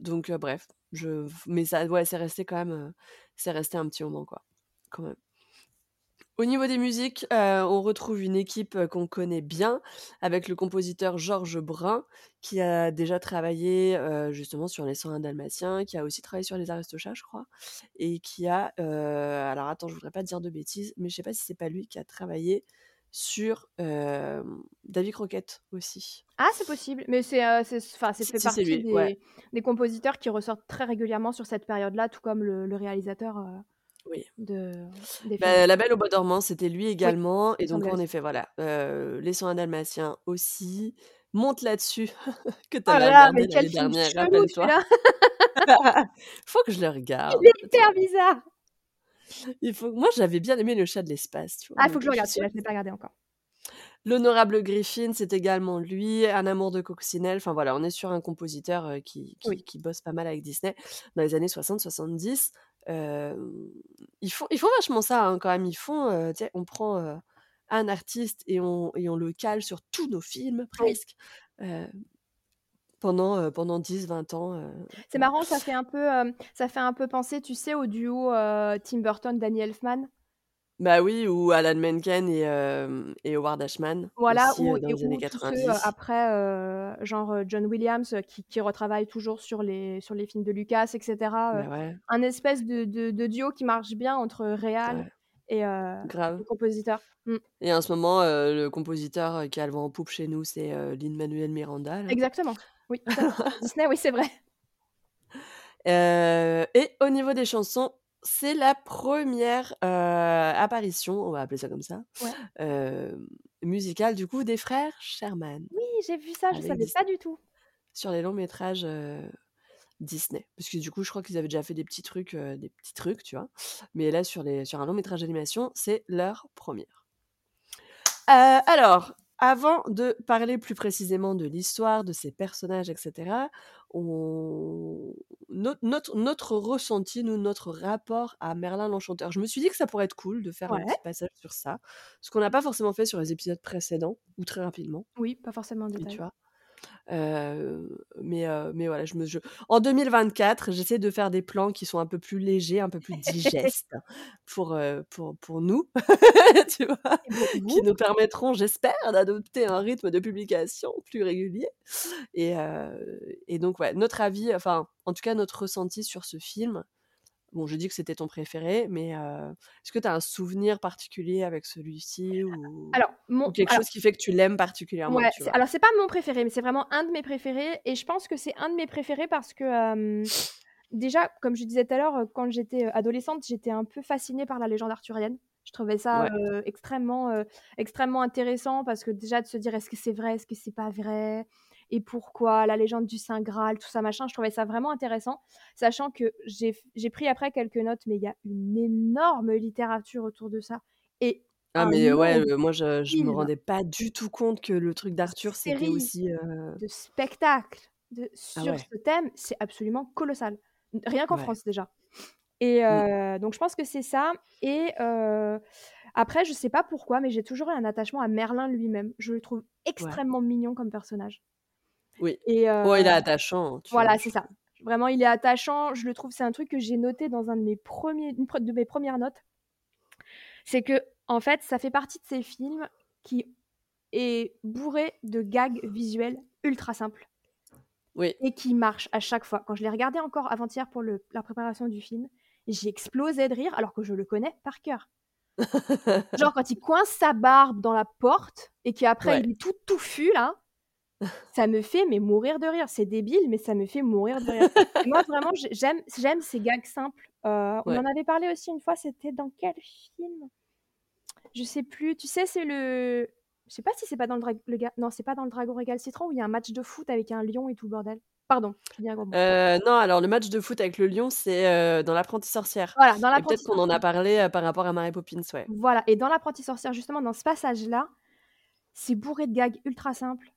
Donc bref, je mais ça ouais, c'est resté quand même, c'est resté un petit moment, quoi, quand même. Au niveau des musiques, heu, on retrouve une équipe, heu, qu'on connaît bien avec le compositeur Georges Brain qui a déjà travaillé, heu, justement sur Les 101 Dalmatiens, qui a aussi travaillé sur Les Aristochats, je crois et qui a, alors attends, je voudrais pas dire de bêtises, mais je sais pas si c'est pas lui qui a travaillé sur, Davy Croquette aussi. Ah, c'est possible, mais c'est, c'est enfin, Si, fait si, c'est partie ouais. des des compositeurs qui ressortent très régulièrement sur cette période-là, tout comme le le réalisateur, Oui. de des films. Bah, La Belle au bois dormant, c'était lui Oui, également et donc en effet, voilà, heu, Les 101 Dalmatiens aussi. Monte là-dessus que tu Oh avais là là, regardé mais quel l'année film dernière, chelou rappelle-toi. celui-là! Faut que je le Il regarde. est hyper bizarre! Il faut moi, j'avais bien aimé Le Chat de l'espace, tu vois? Ah, il faut Donc que je le je suis regarde sûre celui-là, je l'ai pas regardé encore. L'Honorable Griffin, c'est également lui. Un amour de coccinelle, enfin voilà, on est sur un compositeur, heu, qui qui Oui. qui bosse pas mal avec Disney dans les années 60-70. Ils font ils font vachement ça, hein, quand même. Ils font, on prend, un artiste et on et on le cale sur tous nos films presque, pendant, pendant 10-20 ans, heu, C'est marrant, ça fait un peu, ça fait un peu penser, tu sais, au duo, Tim Burton-Danny Elfman? Bah oui, ou Alan Menken et et Howard Ashman Voilà, aussi, ou dans et les années ou ceux, 90. après, genre, John Williams, qui qui retravaille toujours sur les sur les films de Lucas et cetera, heu, Bah ouais, un espèce de de de duo qui marche bien entre réal ouais, et grave. et compositeur. Mmh. Et en ce moment, le compositeur, qui a le vent en poupe chez nous, c'est, Lin-Manuel Miranda, là. Exactement. Oui. Disney, oui, c'est vrai. Et au niveau des chansons, c'est la 1re, heu, apparition, on va appeler ça comme ça, Ouais. musicale du coup des frères Sherman Oui, j'ai vu ça, je savais pas du tout. Sur les longs métrages, Disney. Parce que du coup, je crois qu'ils avaient déjà fait des petits trucs, des petits trucs, tu vois? Mais là, sur les sur un long métrage d'animation, c'est leur 1re. Heu, alors, avant de parler plus précisément de l'histoire, de ces personnages et cetera, on notre notre notre ressenti, nous, notre rapport à Merlin l'Enchanteur. Je me suis dit que ça pourrait être cool de faire un petit passage sur ça, ce qu'on n'a pas forcément fait sur les épisodes précédents ou très rapidement Oui, pas forcément en et tu détail. vois? Heu, mais heu, mais voilà, je me je en 2024, j'essaie de faire des plans qui sont un peu plus légers, un peu plus digestes pour, heu, pour pour nous, tu vois? Qui nous permettront, j'espère, d'adopter un rythme de publication plus régulier et et donc ouais, notre avis, enfin, en tout cas, notre ressenti sur ce film. Bon, j'ai dit que c'était ton préféré, mais est-ce que tu as un souvenir particulier avec celui-ci ou Alors, mon ou quelque alors chose qui fait que tu l'aimes particulièrement, Ouais, tu vois? alors c'est pas mon préféré, mais c'est vraiment un de mes préférés et je pense que c'est un de mes préférés parce que, déjà, comme je disais tout à l'heure, heu, quand j'étais, adolescente, j'étais un peu fascinée par la légende arthurienne. Je trouvais ça, Ouais. extrêmement, extrêmement intéressant parce que déjà de se dire: «Est-ce que c'est vrai? Est-ce que c'est pas vrai? Et pourquoi? La légende du saint graal», tout ça machin, je trouvais ça vraiment intéressant. Sachant que j'ai pris après quelques notes, mais il y a une énorme littérature autour de ça et Ah mais ouais, heu, moi je je me rendais pas du tout compte que le truc d'Arthur, c'était aussi, heu de spectacles, de ah sur ouais, ce thème, c'est absolument colossal. Rien qu'en ouais. France déjà et Mmh. heu, donc je pense que c'est ça et heu, après je sais pas pourquoi, mais j'ai toujours eu un attachement à Merlin lui-même. Je le trouve extrêmement mignon comme personnage Oui. et il est attachant, tu vois, voilà, c'est ça. Vraiment, il est attachant, je le trouve c'est un truc que j'ai noté dans un de mes premiers une de mes premières notes. C'est qu'en fait, ça fait partie de ces films qui est bourré de gags visuels ultra simples. Oui. Et qui marche à chaque fois. Quand je l'ai regardé encore avant-hier pour le la préparation du film, j'ai explosé de rire alors que je le connais par cœur. Genre quand il coince sa barbe dans la porte et qu'après Ouais. il est tout touffu là, ça me fait mais mourir de rire. C'est débile, mais ça me fait mourir de rire. Et moi vraiment j'ai j'aime j'aime ces gags simples. Heu, on en avait parlé aussi une fois, c'était dans quel film? Je sais plus. Tu sais, c'est le je sais pas si c'est pas dans le le non, c'est pas dans le Dragon Régal Citron où il y a un match de foot avec un lion et tout le bordel? Pardon, je dis un gros mot. Heu, non, alors le match de foot avec le lion, c'est, heu, dans L'apprentie sorcière Voilà, dans et peut-être L'Apprenti qu'on en a sorcière. parlé, par rapport à Mary Poppins, ouais. Voilà et dans L'Apprenti sorcière, justement, dans ce passage-là, c'est bourré de gags ultra simples.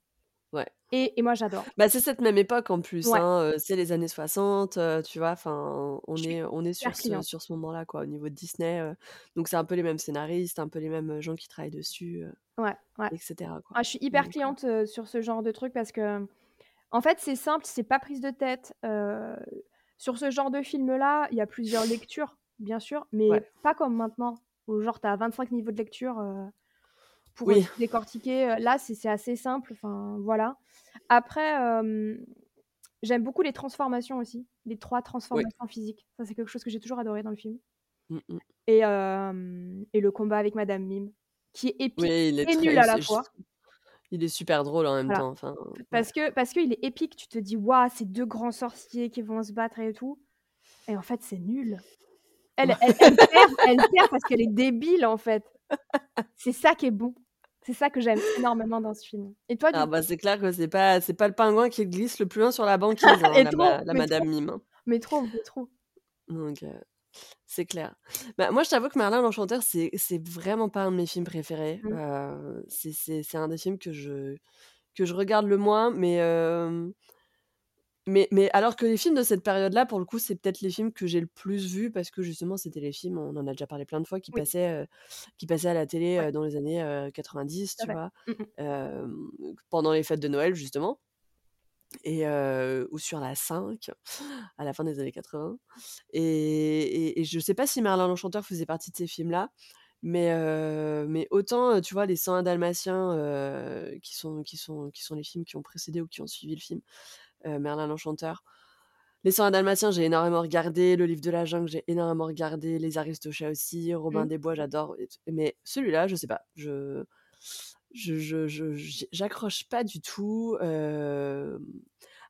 Et, et moi, j'adore. Bah, c'est cette même époque en plus, Ouais. hein, c'est les années 60, heu, tu vois? Enfin, on Je est on est sur ce sur ce moment-là, quoi, au niveau de Disney, donc c'est un peu les mêmes scénaristes, un peu les mêmes, gens qui travaillent dessus, Ouais, ouais. et cetera, quoi, Ah, je suis hyper donc cliente, sur ce genre de truc parce que, en fait, c'est simple, c'est pas prise de tête. Sur ce genre de film-là, il y a plusieurs lectures, bien sûr, mais pas comme maintenant, où genre tu as 25 niveaux de lecture, pour, Oui. décortiquer. Là, c'est c'est assez simple, enfin, voilà. Après, j'aime beaucoup les transformations aussi, les 3 Oui. transformations physiques. Ça, c'est quelque chose que j'ai toujours adoré dans le film. Mmh mh. Et et le combat avec Madame Mim, qui est épique il est et nul à la fois. il est super drôle en même Voilà. temps, enfin, ouais. parce que parce qu'il est épique, tu te dis: «Waouh, c'est 2 grands sorciers qui vont se battre et tout» et en fait, c'est nul. Elle elle elle perd elle perd parce qu'elle est débile, en fait. C'est ça qui est bon. C'est ça que j'aime énormément dans ce film. Et toi, Ah bah, c'est clair que c'est pas c'est pas le pingouin qui glisse le plus loin sur la banquise, hein, la trop, ma la mais Madame trop, Mim, hein. mais trop, mais trop. Donc heu, c'est clair. Bah, moi, je t'avoue que Merlin l'Enchanteur, c'est c'est vraiment pas un de mes films préférés. Mmh. Heu, c'est c'est c'est un des films que je que je regarde le moins, mais hem mais mais alors que les films de cette période-là, pour le coup, c'est peut-être les films que j'ai le plus vus parce que justement, c'était les films, on en a déjà parlé plein de fois, qui Oui. passaient, heu, qui passaient à la télé, Ouais. heu, dans les années, heu, 90, Tout à tu vois? Mmh pendant les fêtes de Noël, justement et ou sur la 5, à la fin des années 80 et et et je sais pas si Merlin l'Enchanteur faisait partie de ces films-là, mais mais autant, tu vois, les 101 Dalmatiens, qui sont qui sont qui sont les films qui ont précédé ou qui ont suivi le film, Merlin l'Enchanteur. Les 101 Dalmatiens, j'ai énormément regardé, Le Livre de la Jungle, j'ai énormément regardé, Les Aristochats aussi, Robin Mmh. des Bois, j'adore mais celui-là, je sais pas, je je j'accroche pas du tout, hem,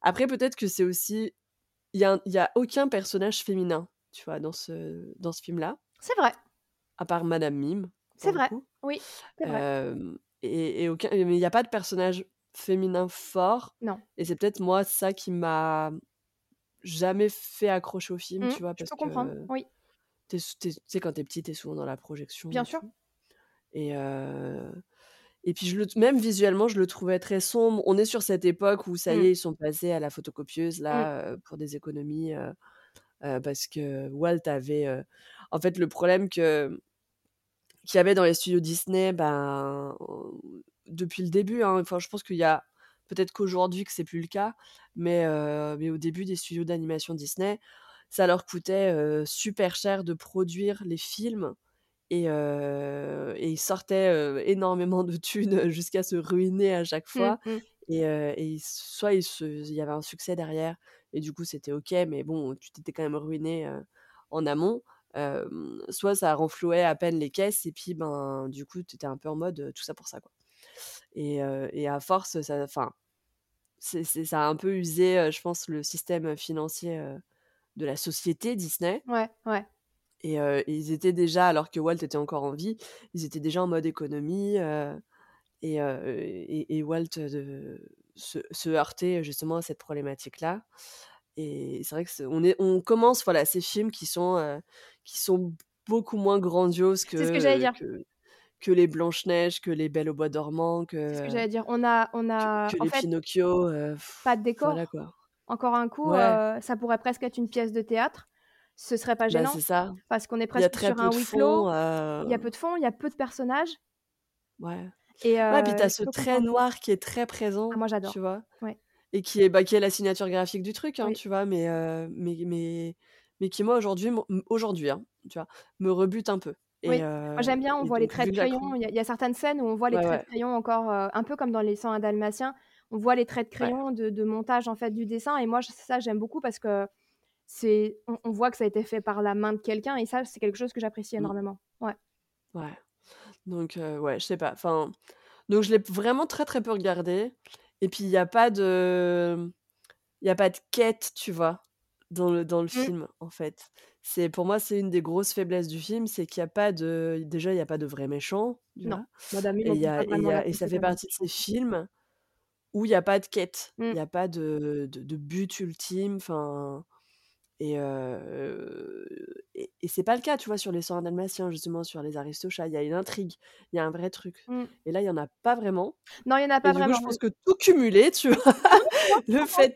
après peut-être que c'est aussi il y a y a aucun personnage féminin, tu vois, dans ce dans ce film-là C'est vrai. à part Madame Mim, C'est vrai. coup. Oui, vrai. Hem et et aucun mais il y a pas de personnage féminin fort Non. et c'est peut-être moi ça qui m'a jamais fait accrocher au film, Mmh, tu vois? je Parce peux comprendre, que oui. tu sais, quand tu es petit, tu es souvent dans la projection Bien sûr. tout et heu et puis je le même visuellement, je le trouvais très sombre. On est sur cette époque où ça y Mmh. est, ils sont passés à la photocopieuse Mmh. là, heu, pour des économies, heu, parce que Walt avait, en fait, le problème que qu'il y avait dans les studios Disney, ben, depuis le début, hein, enfin, je pense qu'il y a peut-être qu'aujourd'hui que c'est plus le cas, mais mais au début des studios d'animation Disney, ça leur coûtait, super cher de produire les films et ils sortaient, énormément de thunes jusqu'à se ruiner à chaque Mmh fois mh. et soit se il y avait un succès derrière et du coup, c'était OK, mais bon, tu t'étais quand même ruiné, en amont, soit ça renflouait à peine les caisses et puis, ben, du coup, tu étais un peu en mode, «Tout ça pour ça», quoi et et à force, ça enfin, c'est c'est ça a un peu usé, je pense, le système financier, de la société Disney Ouais, ouais. et ils étaient déjà alors que Walt était encore en vie, ils étaient déjà en mode économie, et et et Walt, de se se heurtait justement à cette problématique-là et c'est vrai que c'est on est on commence, voilà, ces films qui sont, qui sont beaucoup moins grandioses C'est ce que j'allais que dire. que que les Blanche Neige, que les Belle au bois dormant, C'est ce que que j'allais dire. On a on que a que en les fait Pinocchio, heu, pas de voilà, décor. quoi. Encore un coup, Ouais. heu, ça pourrait presque être une pièce de théâtre. Ce serait pas Bah, gênant c'est ça. parce qu'on est presque sur un huis clos. Il y a peu de fond, il y a peu de personnages Ouais. et Ouais, puis tu heu, as je ce trait comprendre. noir qui est très Ah présent, moi, tu j'adore. vois? Ouais. Et qui est, bah, qui est la signature graphique du truc, hein, Oui. tu vois? Mais mais mais mais qui, moi, aujourd'hui, aujourd'hui, hein, tu vois, me rebute un peu Oui. et Moi, j'aime bien, on voit les traits de crayon. Il y a il y a certaines scènes où on voit les Ouais, traits de crayon encore, heu, un peu comme dans les 101 Dalmatiens. On voit les traits de Ouais. crayon de de montage, en fait, du dessin et moi, ça, j'aime beaucoup parce que c'est on on voit que ça a été fait par la main de quelqu'un et ça, c'est quelque chose que j'apprécie énormément. Ouais. Ouais. Donc heu, ouais, je sais pas, enfin, donc je l'ai vraiment très, très peu regardé et puis il y a pas de il y a pas de quête, tu vois? Dans le dans le Mmh. film, en fait. C'est pour moi, c'est une des grosses faiblesses du film, c'est qu'il y a pas de déjà, il y a pas de vrai méchant, tu Non. vois? Madame Et on il y peut a pas et il vraiment y a et ça fait partie de ces films où il y a pas de quête. Il Mmh. y a pas de de de but ultime, enfin Et, heu, et et c'est pas le cas, tu vois, sur les 101 dalmatiens, justement, sur les Aristochats. Il y a une intrigue, il y a un vrai truc. Mmh. Et là, il y en a pas vraiment. Non, il y en a Et pas du coup, vraiment. je pense que tout cumulé, tu vois, le fait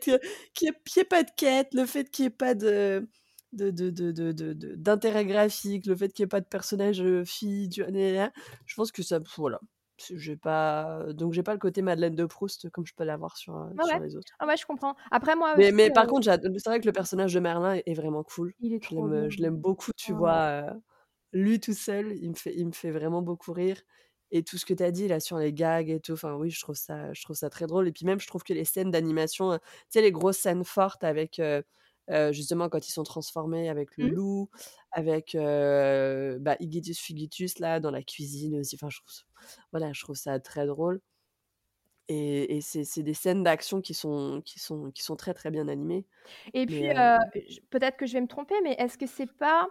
qu'il y ait pas de quête, le fait qu'il y ait pas de d'intérêt graphique, le fait qu'il y ait pas de personnage, heu, fille, tu vois, je pense que ça voilà. J'ai pas donc j'ai pas le côté Madeleine de Proust comme je peux l'avoir sur, Ouais, sur les autres. Ah ouais, je comprends. Après moi Mais aussi, mais par contre, c'est vrai que le personnage de Merlin est vraiment cool. Il est Je trop l'aime, je beaucoup, tu ouais. vois, lui tout seul, il me fait il me fait vraiment beaucoup rire et tout ce que tu as dit là sur les gags et tout, enfin oui, je trouve ça je trouve ça très drôle et puis même je trouve que les scènes d'animation, tu sais les grosses scènes fortes avec, justement quand ils sont transformés avec le Mmh. loup, avec, heu, bah, Figitus là dans la cuisine aussi, enfin je trouve ça voilà, je trouve ça très drôle. Et et c'est c'est des scènes d'action qui sont qui sont qui sont très, très bien animées. Et Mais, puis, peut-être que je vais me tromper, mais est-ce que c'est pas,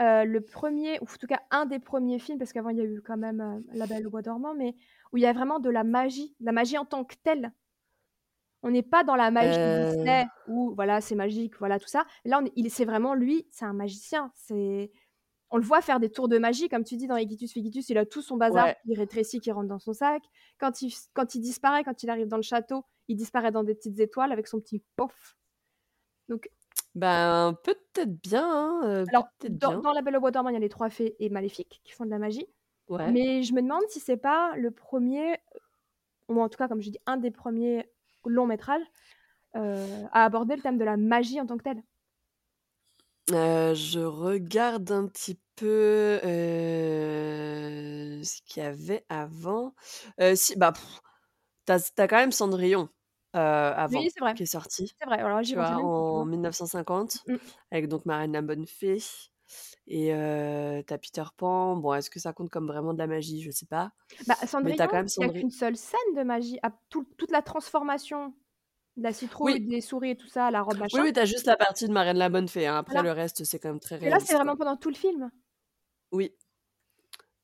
le 1er ou en tout cas un des premiers films, parce qu'avant il y a eu quand même, La Belle au bois dormant, mais où il y a vraiment de la magie, de la magie en tant que telle? On n'est pas dans la magie Heu Disney où voilà, c'est magique, voilà tout ça. Là, on il c'est vraiment lui, c'est un magicien, c'est on le voit faire des tours de magie comme tu dis dans Igitius Figitus, il a tout son bazar Ouais. qui rétrécit, qui rentre dans son sac. Quand il quand il disparaît, quand il arrive dans le château, il disparaît dans des petites étoiles avec son petit pouf. Donc Ben, peut-être bien, hein, alors peut-être dans bien. dans La Belle au bois dormant, il y a les 3 fées et Maléfique qui font de la magie. Ouais. Mais je me demande si c'est pas le 1er, heu, ou en tout cas, comme je dis, un des premiers longs métrages, heu, à aborder le thème de la magie en tant que telle. Heu, je regarde un petit peu, heu, ce qu'il y avait avant. Heu, si, bah, tu as quand même Cendrillon, avant, vrai. qui est sorti, C'est vrai, alors j'y En vois? 1950 Mmh. avec donc Marraine la bonne fée et heu, tu as Peter Pan. Bon, est-ce que ça compte comme vraiment de la magie? Je sais pas. Bah, Mais as Cendrillon, quand même il y a qu'une seule scène de magie. À tout toute la transformation de la citrouille, Oui. des souris et tout ça, la robe, machin oui, tu as juste la partie de Marraine la bonne fée, hein. Après Voilà. le reste, c'est quand même très Et là, c'est réaliste, vraiment pendant tout le film. Oui.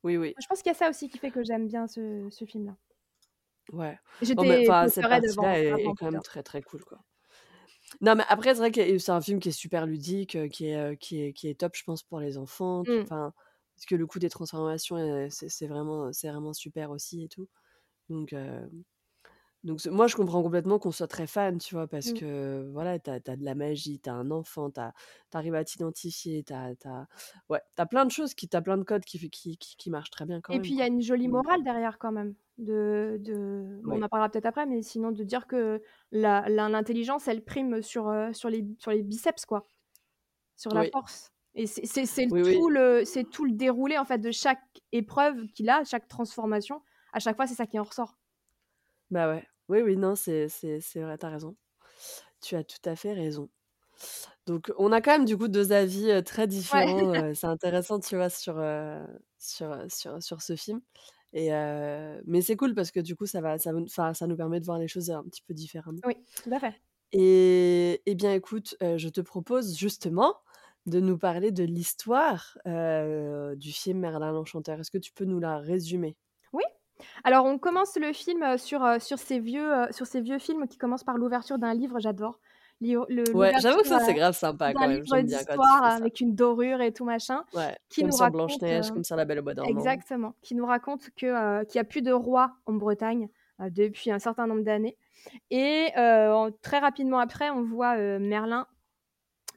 Oui, oui. Je pense qu'il y a ça aussi qui fait que j'aime bien ce ce film-là. Ouais. Mais J'étais enfin, cette Potterhead avant partie-là est est quand même très, très cool, quoi. Non, mais après, c'est vrai que c'est un film qui est super ludique, qui est, qui est qui est top, je pense, pour les enfants, qui Mmh. enfin, parce que le coup des transformations, c'est c'est vraiment, c'est vraiment super aussi et tout. Donc, donc moi, je comprends complètement qu'on soit très fan, tu vois? Parce Mmh. que, voilà, tu as de la magie, tu as un enfant, tu as tu arrives à t'identifier, tu as tu as ouais, plein de choses qui tu as plein de codes qui qui qui qui marchent très bien quand Et même, puis il y a quoi. une jolie Donc, morale derrière quand même, de on en parlera peut-être après, mais sinon de dire que l'intelligence, elle prime sur, heu, sur les sur les biceps, quoi, sur la Oui. force. Et c'est Oui, tout le c'est tout le déroulé, en fait, de chaque épreuve qu'il a, chaque transformation. À chaque fois, c'est ça qui en ressort. Bah, ouais. Oui, oui, non, c'est vrai, tu as raison. Tu as tout à fait raison. Donc on a quand même, du coup, 2 avis, heu, très différents, heu, c'est intéressant, tu vois, sur, sur, sur sur ce film et mais c'est cool parce que, du coup, ça va ça nous enfin, ça nous permet de voir les choses un petit peu différemment. Oui, tout à fait. Et et bien, écoute, je te propose justement de nous parler de l'histoire, du film Merlin l'Enchanteur. Est-ce que tu peux nous la résumer? Oui. Alors on commence le film, sur, ces vieux, sur ces vieux films qui commencent par l'ouverture d'un livre, j'adore. Le Ouais, j'avoue que ça, heu, c'est grave sympa quand même. J'aime bien quand avec une dorure et tout machin, Ouais, qui comme nous sur raconte, Blanche-Neige, comme sur La Belle au bois dormant. exactement, qui nous raconte heu, qu'il y a plus de roi en Bretagne, depuis un certain nombre d'années et très rapidement après, on voit, Merlin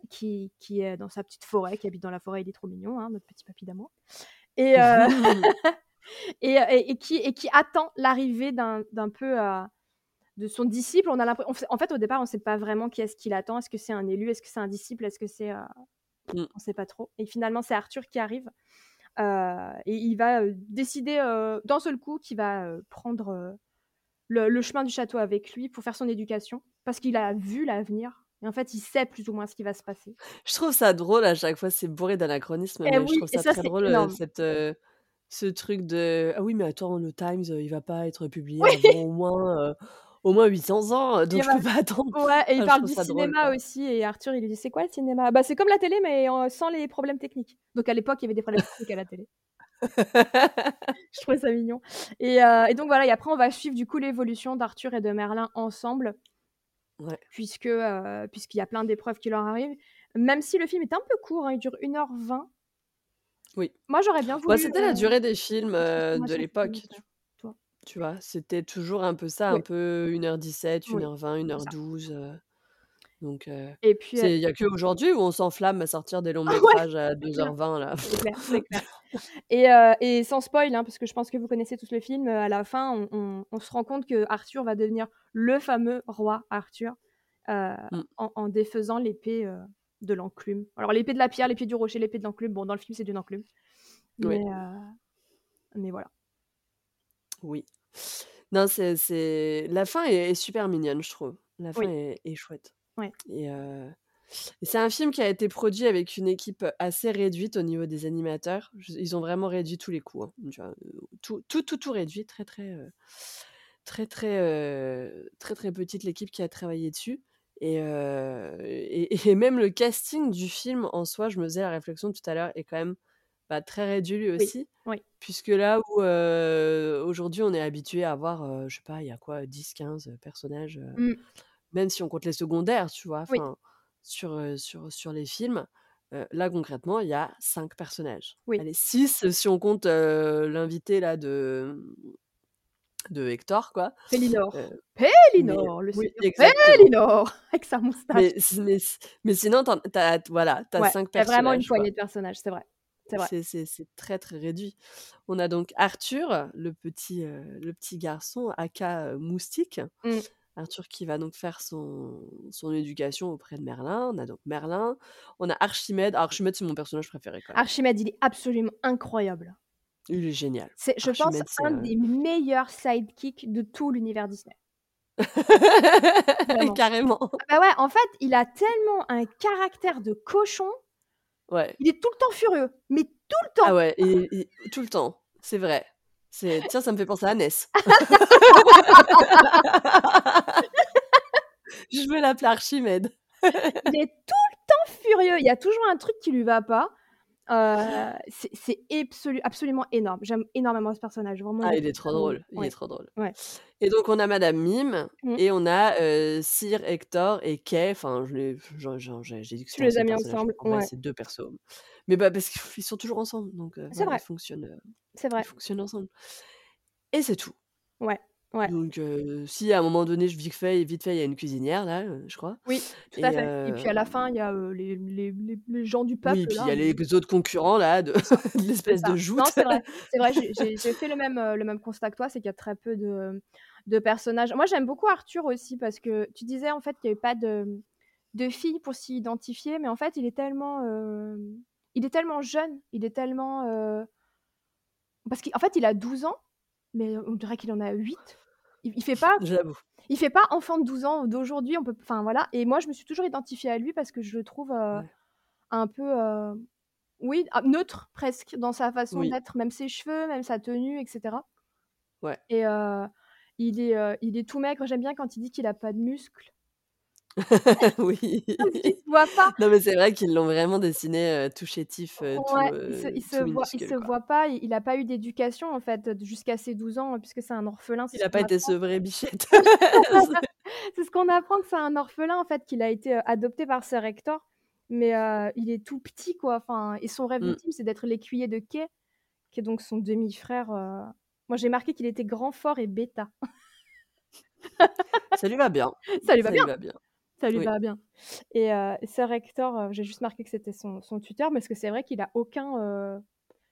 qui qui est dans sa petite forêt, qui habite dans la forêt, il est trop mignon, hein, notre petit papy d'amour et et et et qui et qui attend l'arrivée d'un peu, de son disciple. On a l'impr on f en fait, au départ, on sait pas vraiment qui est-ce qui l'attend. Est-ce que c'est un élu? Est-ce que c'est un disciple? Est-ce que c'est, heu, Mmh. on sait pas trop et finalement, c'est Arthur qui arrive, heu et il va, heu, décider, heu, d'un seul coup qu'il va, prendre, le le chemin du château avec lui pour faire son éducation. Parce qu'il a vu l'avenir et en fait, il sait plus ou moins ce qui va se passer. Je trouve ça drôle à chaque fois, c'est bourré d'anachronismes, Et mais je trouve ça ça, très drôle, cette, ce truc de: «Ah oui, mais attends, le Times, il va pas être publié Oui! avant au moins, au moins 800 ans, Et donc je peux pas attendre». Ouais et il je parle du drôle, cinéma aussi et Arthur, il lui dit: «C'est quoi le cinéma?» «Bah, c'est comme la télé mais en sans les problèmes techniques». Donc à l'époque, il y avait des problèmes techniques à la télé. Je trouvais ça mignon et heu et donc voilà et après on va suivre du coup l'évolution d'Arthur et de Merlin ensemble Ouais. puisque, puisqu'il y a plein d'épreuves qui leur arrivent. Même si le film est un peu court, hein, il dure 1h20. Oui. Moi, j'aurais bien voulu. Bah, c'était la euh, durée des films euh, de l'époque. Tu vois, c'était toujours un peu ça, Oui. un peu 1h17, Oui, 1h20, c'est ça. 1h12. euh, donc, euh, Et puis, euh, c'est- il n'y a qu'aujourd'hui où on s'enflamme à sortir des longs Ouais, métrages à c'est clair. 2h20 là. C'est clair, c'est clair. Et, euh, et sans spoil, hein, parce que je pense que vous connaissez tous le film, à la fin, on, on- on se rend compte que Arthur va devenir le fameux roi Arthur euh, Mm. en, en défaisant l'épée de l'enclume. Alors l'épée de la pierre, l'épée du rocher, l'épée de l'enclume. Bon, dans le film, c'est d'une enclume. Oui. Mais voilà. Oui. Non, c'est, c'est... La fin est, est super mignonne, je trouve. La fin Oui. est, est chouette. Ouais. Et, euh, et c'est un film qui a été produit avec une équipe assez réduite au niveau des animateurs. Je- Ils ont vraiment réduit tous les coûts. hein. Tu vois, euh, tout, tout, tout, tout réduit. Très, très, euh, très, très, euh, très, très petite l'équipe qui a travaillé dessus. Et, euh, et, et même le casting du film en soi, je me faisais la réflexion tout à l'heure, est quand même bah, très réduit lui aussi. oui. Puisque là où euh, aujourd'hui on est habitué à avoir, euh, je sais pas, il y a quoi, 10-15 personnages, euh, Mm. même si on compte les secondaires, tu vois, Oui. sur, sur, sur les films, là concrètement, il y a 5 personnages. Oui. Allez, 6 si on compte l'invité là de, de Hector, quoi. Pélinor. Euh, Pélinor, le oui. Pélinor, avec sa moustache. Mais, si- mais, si- mais sinon, t'as, voilà, t'as Ouais, 5 il y a vraiment une personnages. poignée de personnages, c'est vrai. C'est très très réduit. On a donc Arthur, le petit, euh, le petit garçon, aka euh, Moustique. Mm. Arthur qui va donc faire son, son éducation auprès de Merlin. On a donc Merlin. On a Archimède. Archimède, c'est mon personnage préféré quand même. Archimède, il est absolument incroyable. Il est génial. C'est, je pense, Archimède, c'est un des meilleurs sidekicks de tout l'univers Disney. Carrément. Ah Bah ouais, en fait, il a tellement un caractère de cochon. Ouais. Il est tout le temps furieux, mais tout le temps. Ah ouais, et, et tout le temps. C'est vrai. C'est... Tiens, ça me fait penser à Ness. Je veux l'appeler Archimède. Il est tout le temps furieux. Il y a toujours un truc qui lui va pas. Euh, c'est, c'est absolu- absolument énorme. J'aime énormément ce personnage. Vraiment, Ah, il est trop drôle. Il ouais. est trop drôle. Ouais. Et donc, on a Madame Mime Mm. et on a euh, Sir Hector et Kay. Enfin, j'ai dit que Tu les as mis ensemble, En ouais. c'est deux persos. Mais bah, parce qu'ils sont toujours ensemble. Donc, euh, C'est voilà, vrai. ils fonctionnent, euh, C'est vrai. ils fonctionnent ensemble. Et c'est tout. Ouais. Ouais. Donc, si à un moment donné, je vite fait, vite fait, il y a une cuisinière, là, je crois. Oui, tout Et, à fait. Et puis à la fin, il y a les, les, les, les gens du peuple. Oui, puis il y a les autres concurrents, là, de, de C'est l'espèce ça. de joute. Non, c'est vrai. C'est vrai, j'ai- j'ai j'ai fait le même, le même constat que toi, c'est qu'il y a très peu de, de personnages. Moi, j'aime beaucoup Arthur aussi parce que tu disais en fait qu'il n'y avait pas de, de filles pour s'y identifier, mais en fait, il est tellement, il est tellement jeune, il est tellement. Parce qu'en fait, il a 12 ans, mais on dirait qu'il en a 8. Il, il fait pas J'avoue. il fait pas enfant de 12 ans d'aujourd'hui, on peut enfin voilà et moi je me suis toujours identifiée à lui parce que je le trouve euh, Ouais. un peu euh, oui, ah, neutre presque dans sa façon Oui. d'être, même ses cheveux, même sa tenue, etc. Ouais. Et euh, il est il est tout maigre, j'aime bien quand il dit qu'il a pas de muscles. oui. Qu'il se voit pas. Non, mais c'est vrai qu'ils l'ont vraiment dessiné euh, tout chétif, euh, tout, euh, il se, il se voit, il minuscule, se quoi. voit pas, il, il a pas eu d'éducation en fait jusqu'à ses 12 ans puisque c'est un orphelin. Il n'a pas été sevré, bichette. C'est ce qu'on apprend que c'est un orphelin en fait, qu'il a été adopté par Sir Hector, mais il est tout petit quoi. Enfin, et son rêve Mm. ultime c'est d'être l'écuyer de Kay, qui est donc son demi-frère. Moi j'ai marqué qu'il était grand, fort et bêta. Ça lui va bien. Ça lui va Ça bien. lui va bien. Ça lui Oui. va bien. Et euh, Sir Hector, euh, j'ai juste marqué que c'était son, son tuteur, parce que c'est vrai qu'il a aucun. euh,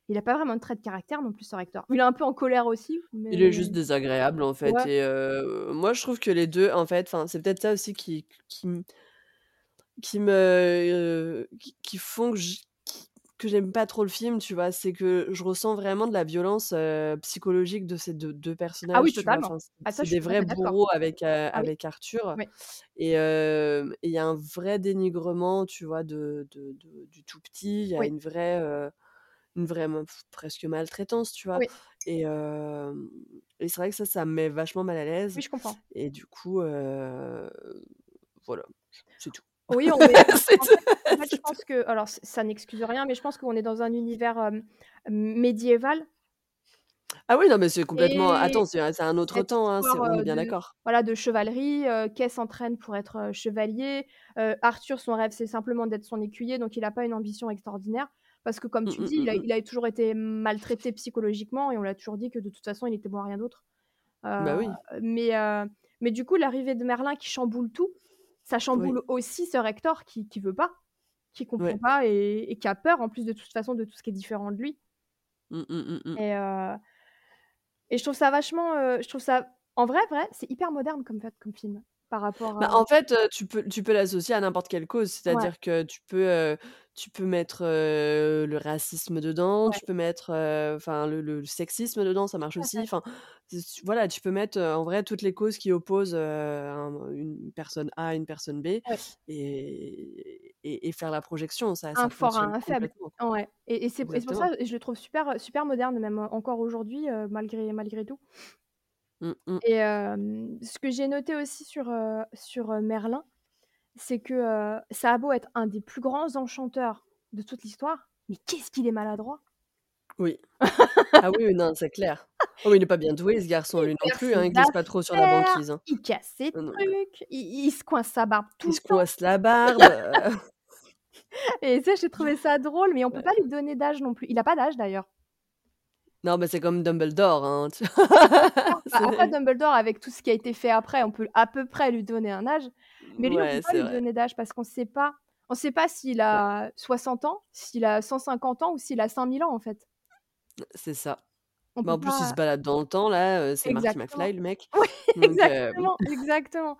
Il a pas vraiment de trait de caractère non plus, Sir Hector. Il est un peu en colère aussi. Mais... Il est juste désagréable, en fait. Ouais. Et euh, moi, je trouve que les deux, en fait, c'est peut-être ça aussi qui, qui, me. euh, qui, qui font que que j'aime pas trop le film, tu vois. C'est que je ressens vraiment de la violence euh, psychologique de ces deux, deux personnages. Ah oui, totalement. 'Fin, c'est Ah, c'est des vrais bourreaux avec, euh, Ah oui. avec Arthur. Oui. Et euh, il y a un vrai dénigrement, tu vois, de, de- de- du tout petit. Il y a Oui. une vraie. une vraie presque maltraitance, tu vois. Oui. Et, et c'est vrai que ça, ça me met vachement mal à l'aise. Oui, je comprends. Et du coup, voilà, c'est tout. Oui, on est. En fait, en fait, C'est je pense que, alors ça n'excuse rien, mais je pense qu'on est dans un univers euh, médiéval. Ah oui, non, mais c'est complètement Et attends, c'est un autre temps, hein, c'est histoire, on est bien d'accord. voilà, de chevalerie, heu, Kay s'entraîne pour être, chevalier. Arthur, son rêve, c'est simplement d'être son écuyer, donc il a pas une ambition extraordinaire. Parce que comme Mmh tu mh, dis, il mmh a il a toujours été maltraité psychologiquement et on l'a toujours dit que de toute façon, il était bon à rien d'autre. Bah oui. mais mais du coup, l'arrivée de Merlin qui chamboule tout, ça Oui. chamboule aussi Sir Hector qui qui veut pas, qui comprend Ouais. pas et et qui a peur en plus de toute façon de tout ce qui est différent de lui. Mmh, mmh, mmh, mmh. Et je trouve ça vachement, heu, je trouve ça en vrai, vrai, c'est hyper moderne comme fait comme film par rapport Bah, en fait, tu peux tu peux l'associer à n'importe quelle cause. Ouais. C'est-à-dire que tu peux, tu peux mettre, le racisme dedans, Ouais. tu peux mettre, enfin le le sexisme dedans, ça marche Tout à aussi. fait. Enfin, s voilà, tu peux mettre, en vrai toutes les causes qui opposent, un une personne A à une personne B Ouais. et et et faire la projection, ça ça Un fort à fonctionne un faible. complètement. Ouais et et c'est et c'est pour ça Exactement. je le trouve super, super moderne même encore aujourd'hui, malgré malgré tout. Mmh mh. Et hem, ce que j'ai noté aussi sur, heu, sur, heu, Merlin, c'est que, heu, ça a beau être un des plus grands enchanteurs de toute l'histoire, mais qu'est-ce qu'il est maladroit! Oui. Ah oui, oui, non, c'est clair. Oh, il est pas bien doué ce garçon, Il lui non perd plus, hein, ses il glisse pas trop sur la affaires, banquise, hein. il casse ses non, trucs, il il se coince sa barbe tout Il le se temps. coince la barbe, heu Et ça, j'ai trouvé ça drôle, mais on peut Ouais. pas lui donner d'âge non plus. Il a pas d'âge d'ailleurs. Non, mais c'est comme Dumbledore, hein, tu après Dumbledore avec tout ce qui a été fait après, on peut à peu près lui donner un âge, mais lui on peut Ouais, pas lui vrai. donner d'âge parce qu'on sait pas on sait pas s'il Ouais. a 60 ans, s'il a 150 ans ou s'il a 5000 ans en fait. C'est ça. Bah, en plus, il se balade dans le temps là, heu, c'est Marty. McFly le mec, Oui, donc heu exactement, exactement.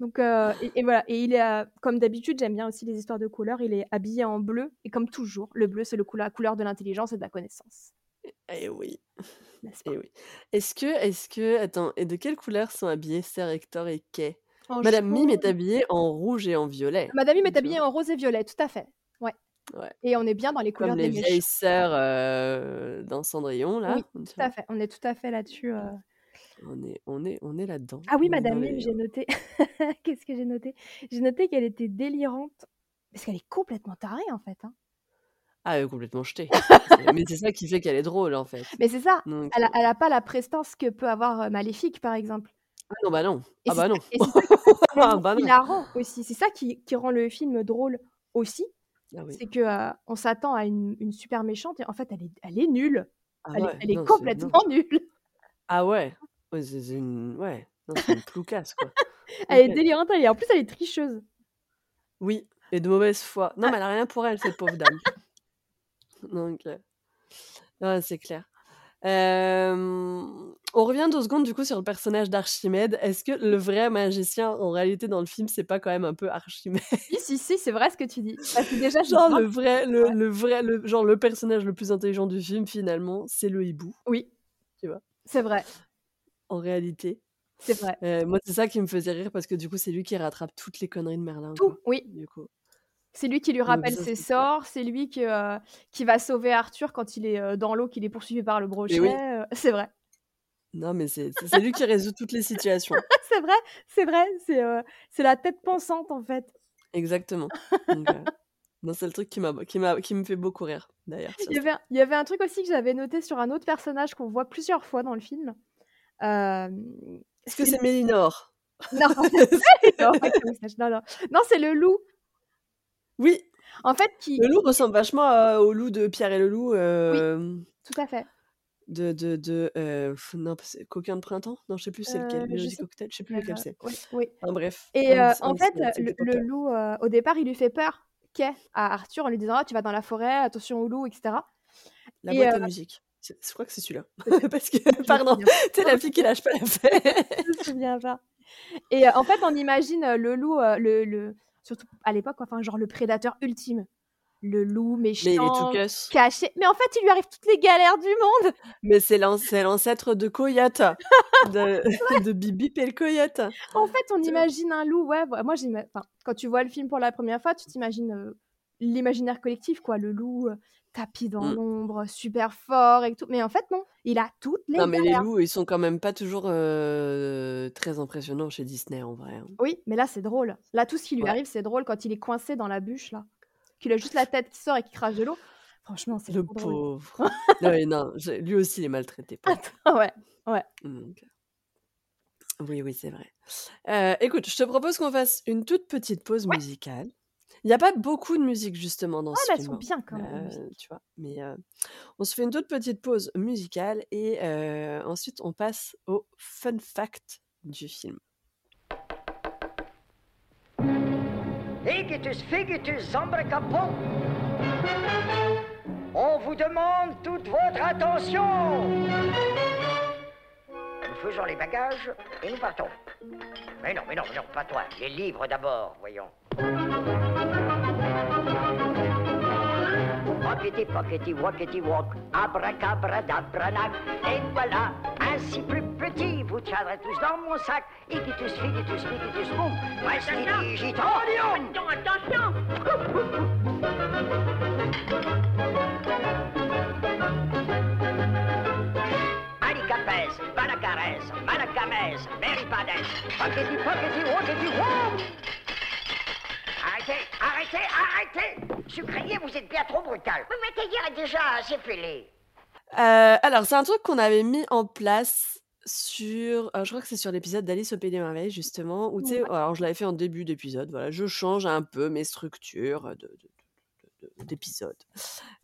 Donc heu et et voilà et il est, comme d'habitude, j'aime bien aussi les histoires de couleurs, il est habillé en bleu et comme toujours, le bleu, c'est coula couleur de l'intelligence et de la connaissance. Et oui, N'est-ce pas? et oui. Est-ce que est-ce que attends, et de quelle couleur sont habillés Sir Hector et Kay? En Madame Mim est jaune. habillée en rouge et en violet, Madame Mim est habillée vois? en rose et violet, tout à fait. Ouais Ouais. et on est bien dans les Comme couleurs les des vieilles méchants. sœurs, dans Cendrillon là, Oui, tout à fait, on est tout à fait là-dessus, heu On est on est on est là-dedans, Ah oui, on est dans Madame Mim, les j'ai noté. Qu'est-ce que j'ai noté? J'ai noté qu'elle était délirante, parce qu'elle est complètement tarée en fait, hein. Ah, elle est complètement jetée. Mais c'est ça qui fait qu'elle est drôle, en fait. Mais c'est ça, Donc elle a heu elle a pas la prestance que peut avoir, Maléfique, par exemple. Ah non, bah non. Et Ah bah ça non. et c'est ça qui est Ah bah non. hilarant aussi. C'est ça qui qui rend le film drôle aussi, Ah oui. c'est que, heu, on s'attend à une une super méchante et en fait elle est elle est nulle. Ah Elle est ouais, elle est non, c'est non. complètement nulle. Ah ouais, ouais, c'est une ouais, non, c'est une ploucasse, quoi. Elle est délirante et en plus elle est tricheuse. Oui et de mauvaise foi. Non, Ah. mais elle a rien pour elle, cette pauvre dame. Donc heu, ouais, c'est clair. On revient 2 secondes, du coup, sur le personnage d'Archimède. Est-ce que le vrai magicien, en réalité, dans le film, c'est pas quand même un peu Archimède? Si, si, si, c'est vrai ce que tu dis. Parce que déjà Genre le vrai le ouais. le vrai le genre le personnage le plus intelligent du film, finalement, c'est le hibou. Oui. Tu vois? C'est vrai. En réalité. C'est vrai. Heu, moi, c'est ça qui me faisait rire parce que, du coup, c'est lui qui rattrape toutes les conneries de Merlin, Tout, quoi, oui. du coup. C'est lui qui lui rappelle ses sorts, c'est lui qui, heu, qui va sauver Arthur quand il est, heu, dans l'eau, qu'il est poursuivi par le brochet, oui. heu, c'est vrai. Non, mais c'est lui qui résout toutes les situations. C'est vrai, c'est vrai, c'est, la tête pensante, en fait. Exactement. C'est le truc qui qui qui me fait beaucoup rire, d'ailleurs, Il y ça. avait un il y avait un truc aussi que j'avais noté sur un autre personnage qu'on voit plusieurs fois dans le film. Est-ce que c'est Mélinor? non, non, non. Non, c'est le loup. Oui. En fait, qui Le loup ressemble vachement à au loup de Pierre et le loup, Oui, hem tout à fait. de de de, heu, non, Coquin de printemps? Non, je sais plus c'est lequel. je sais Cocktail? Je sais plus lequel c'est. oui, oui Enfin bref, et en fait, le loup, au départ, il lui fait peur, Kay, à Arthur en lui disant: «Ah, tu vas dans la forêt, attention aux loups» et cetera La et boîte à musique. Je crois que c'est celui-là. Parce que Je pardon, tu sais la fille qui lâche pas l'affaire. Je me souviens pas et en fait, on imagine, le loup, le le surtout à l'époque, enfin, genre le prédateur ultime. Le loup Mais il est tout méchant, caché mais en fait, il lui arrive toutes les galères du monde! Mais c'est l'anc c'est l'ancêtre de Coyote, de Bip et le Coyote. En fait, on imagine un loup, ouais, moi quand tu vois le film pour la 1re fois, tu t'imagines, heu, l'imaginaire collectif, quoi. Le loup, heu, tapi dans Mmh. l'ombre, super fort et tout, mais en fait, non, il a toutes les Non, mais les loups, ils sont quand même pas toujours, très impressionnants chez Disney, en vrai, hein. Oui, mais là, c'est drôle. Là, tout ce qui lui Ouais. arrive, c'est drôle quand il est coincé dans la bûche, là, qu'il a juste la tête qui sort et qui crache de l'eau. Franchement, c'est Le trop drôle. pauvre. Non, mais non, j'ai lui aussi, il est maltraité, pauvre. Ouais, ouais. Donc, oui, oui, c'est vrai. Heu, écoute, je te propose qu'on fasse une toute petite pause Ouais. musicale. Il y a pas beaucoup de musique justement dans Ah, ce mais elles film, sont hein, bien quand même, musiques. tu vois? Mais, heu, on se fait une toute petite pause musicale et heu, ensuite on passe aux fun facts du film. Higitus figitus zambracapon. On vous demande toute votre attention. Nous faisons les bagages et nous partons. Mais non, mais non, mais non, pas toi. Les livres d'abord, voyons. Pockety, pockety, walkety, walk, abracabradabranach. Et voilà, ainsi plus petit, vous tiendrez tous dans mon sac. Igitus, figitus, figitus, boum, prestidigitarium. Attention, Alicapes, Banacares, Manacames, Meripades, Pockety, pockety, walkety, wow. Arrêtez, arrêtez, Sucrier, vous êtes bien trop brutal. Mais ma est déjà assez fêlée. Heu, alors c'est un truc qu'on avait mis en place sur, heu, je crois que c'est sur l'épisode d'Alice au pays des merveilles justement où Ouais. alors je l'avais fait en début d'épisode, voilà, je change un peu mes structures, de de de de de d'épisodes.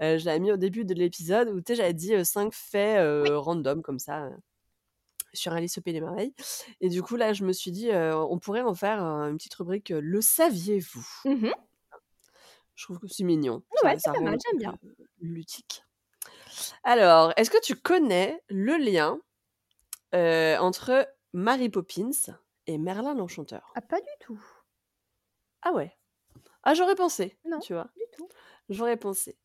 Heu, je l'avais mis au début de l'épisode où tu j'avais dit, heu, 5 faits, Oui. heu, random comme ça, sur Alice au pays des merveilles et du coup là je me suis dit, on pourrait en faire, une petite rubrique, le saviez-vous? Mmh Je trouve que c'est mignon, Ouais, ça c'est pas mal, j'aime bien. ludique. Alors, est-ce que tu connais le lien, heu, entre Mary Poppins et Merlin l'Enchanteur? Ah, pas du tout. Ah ouais? Ah j'aurais pensé, Non, tu vois? du tout. J'aurais pensé.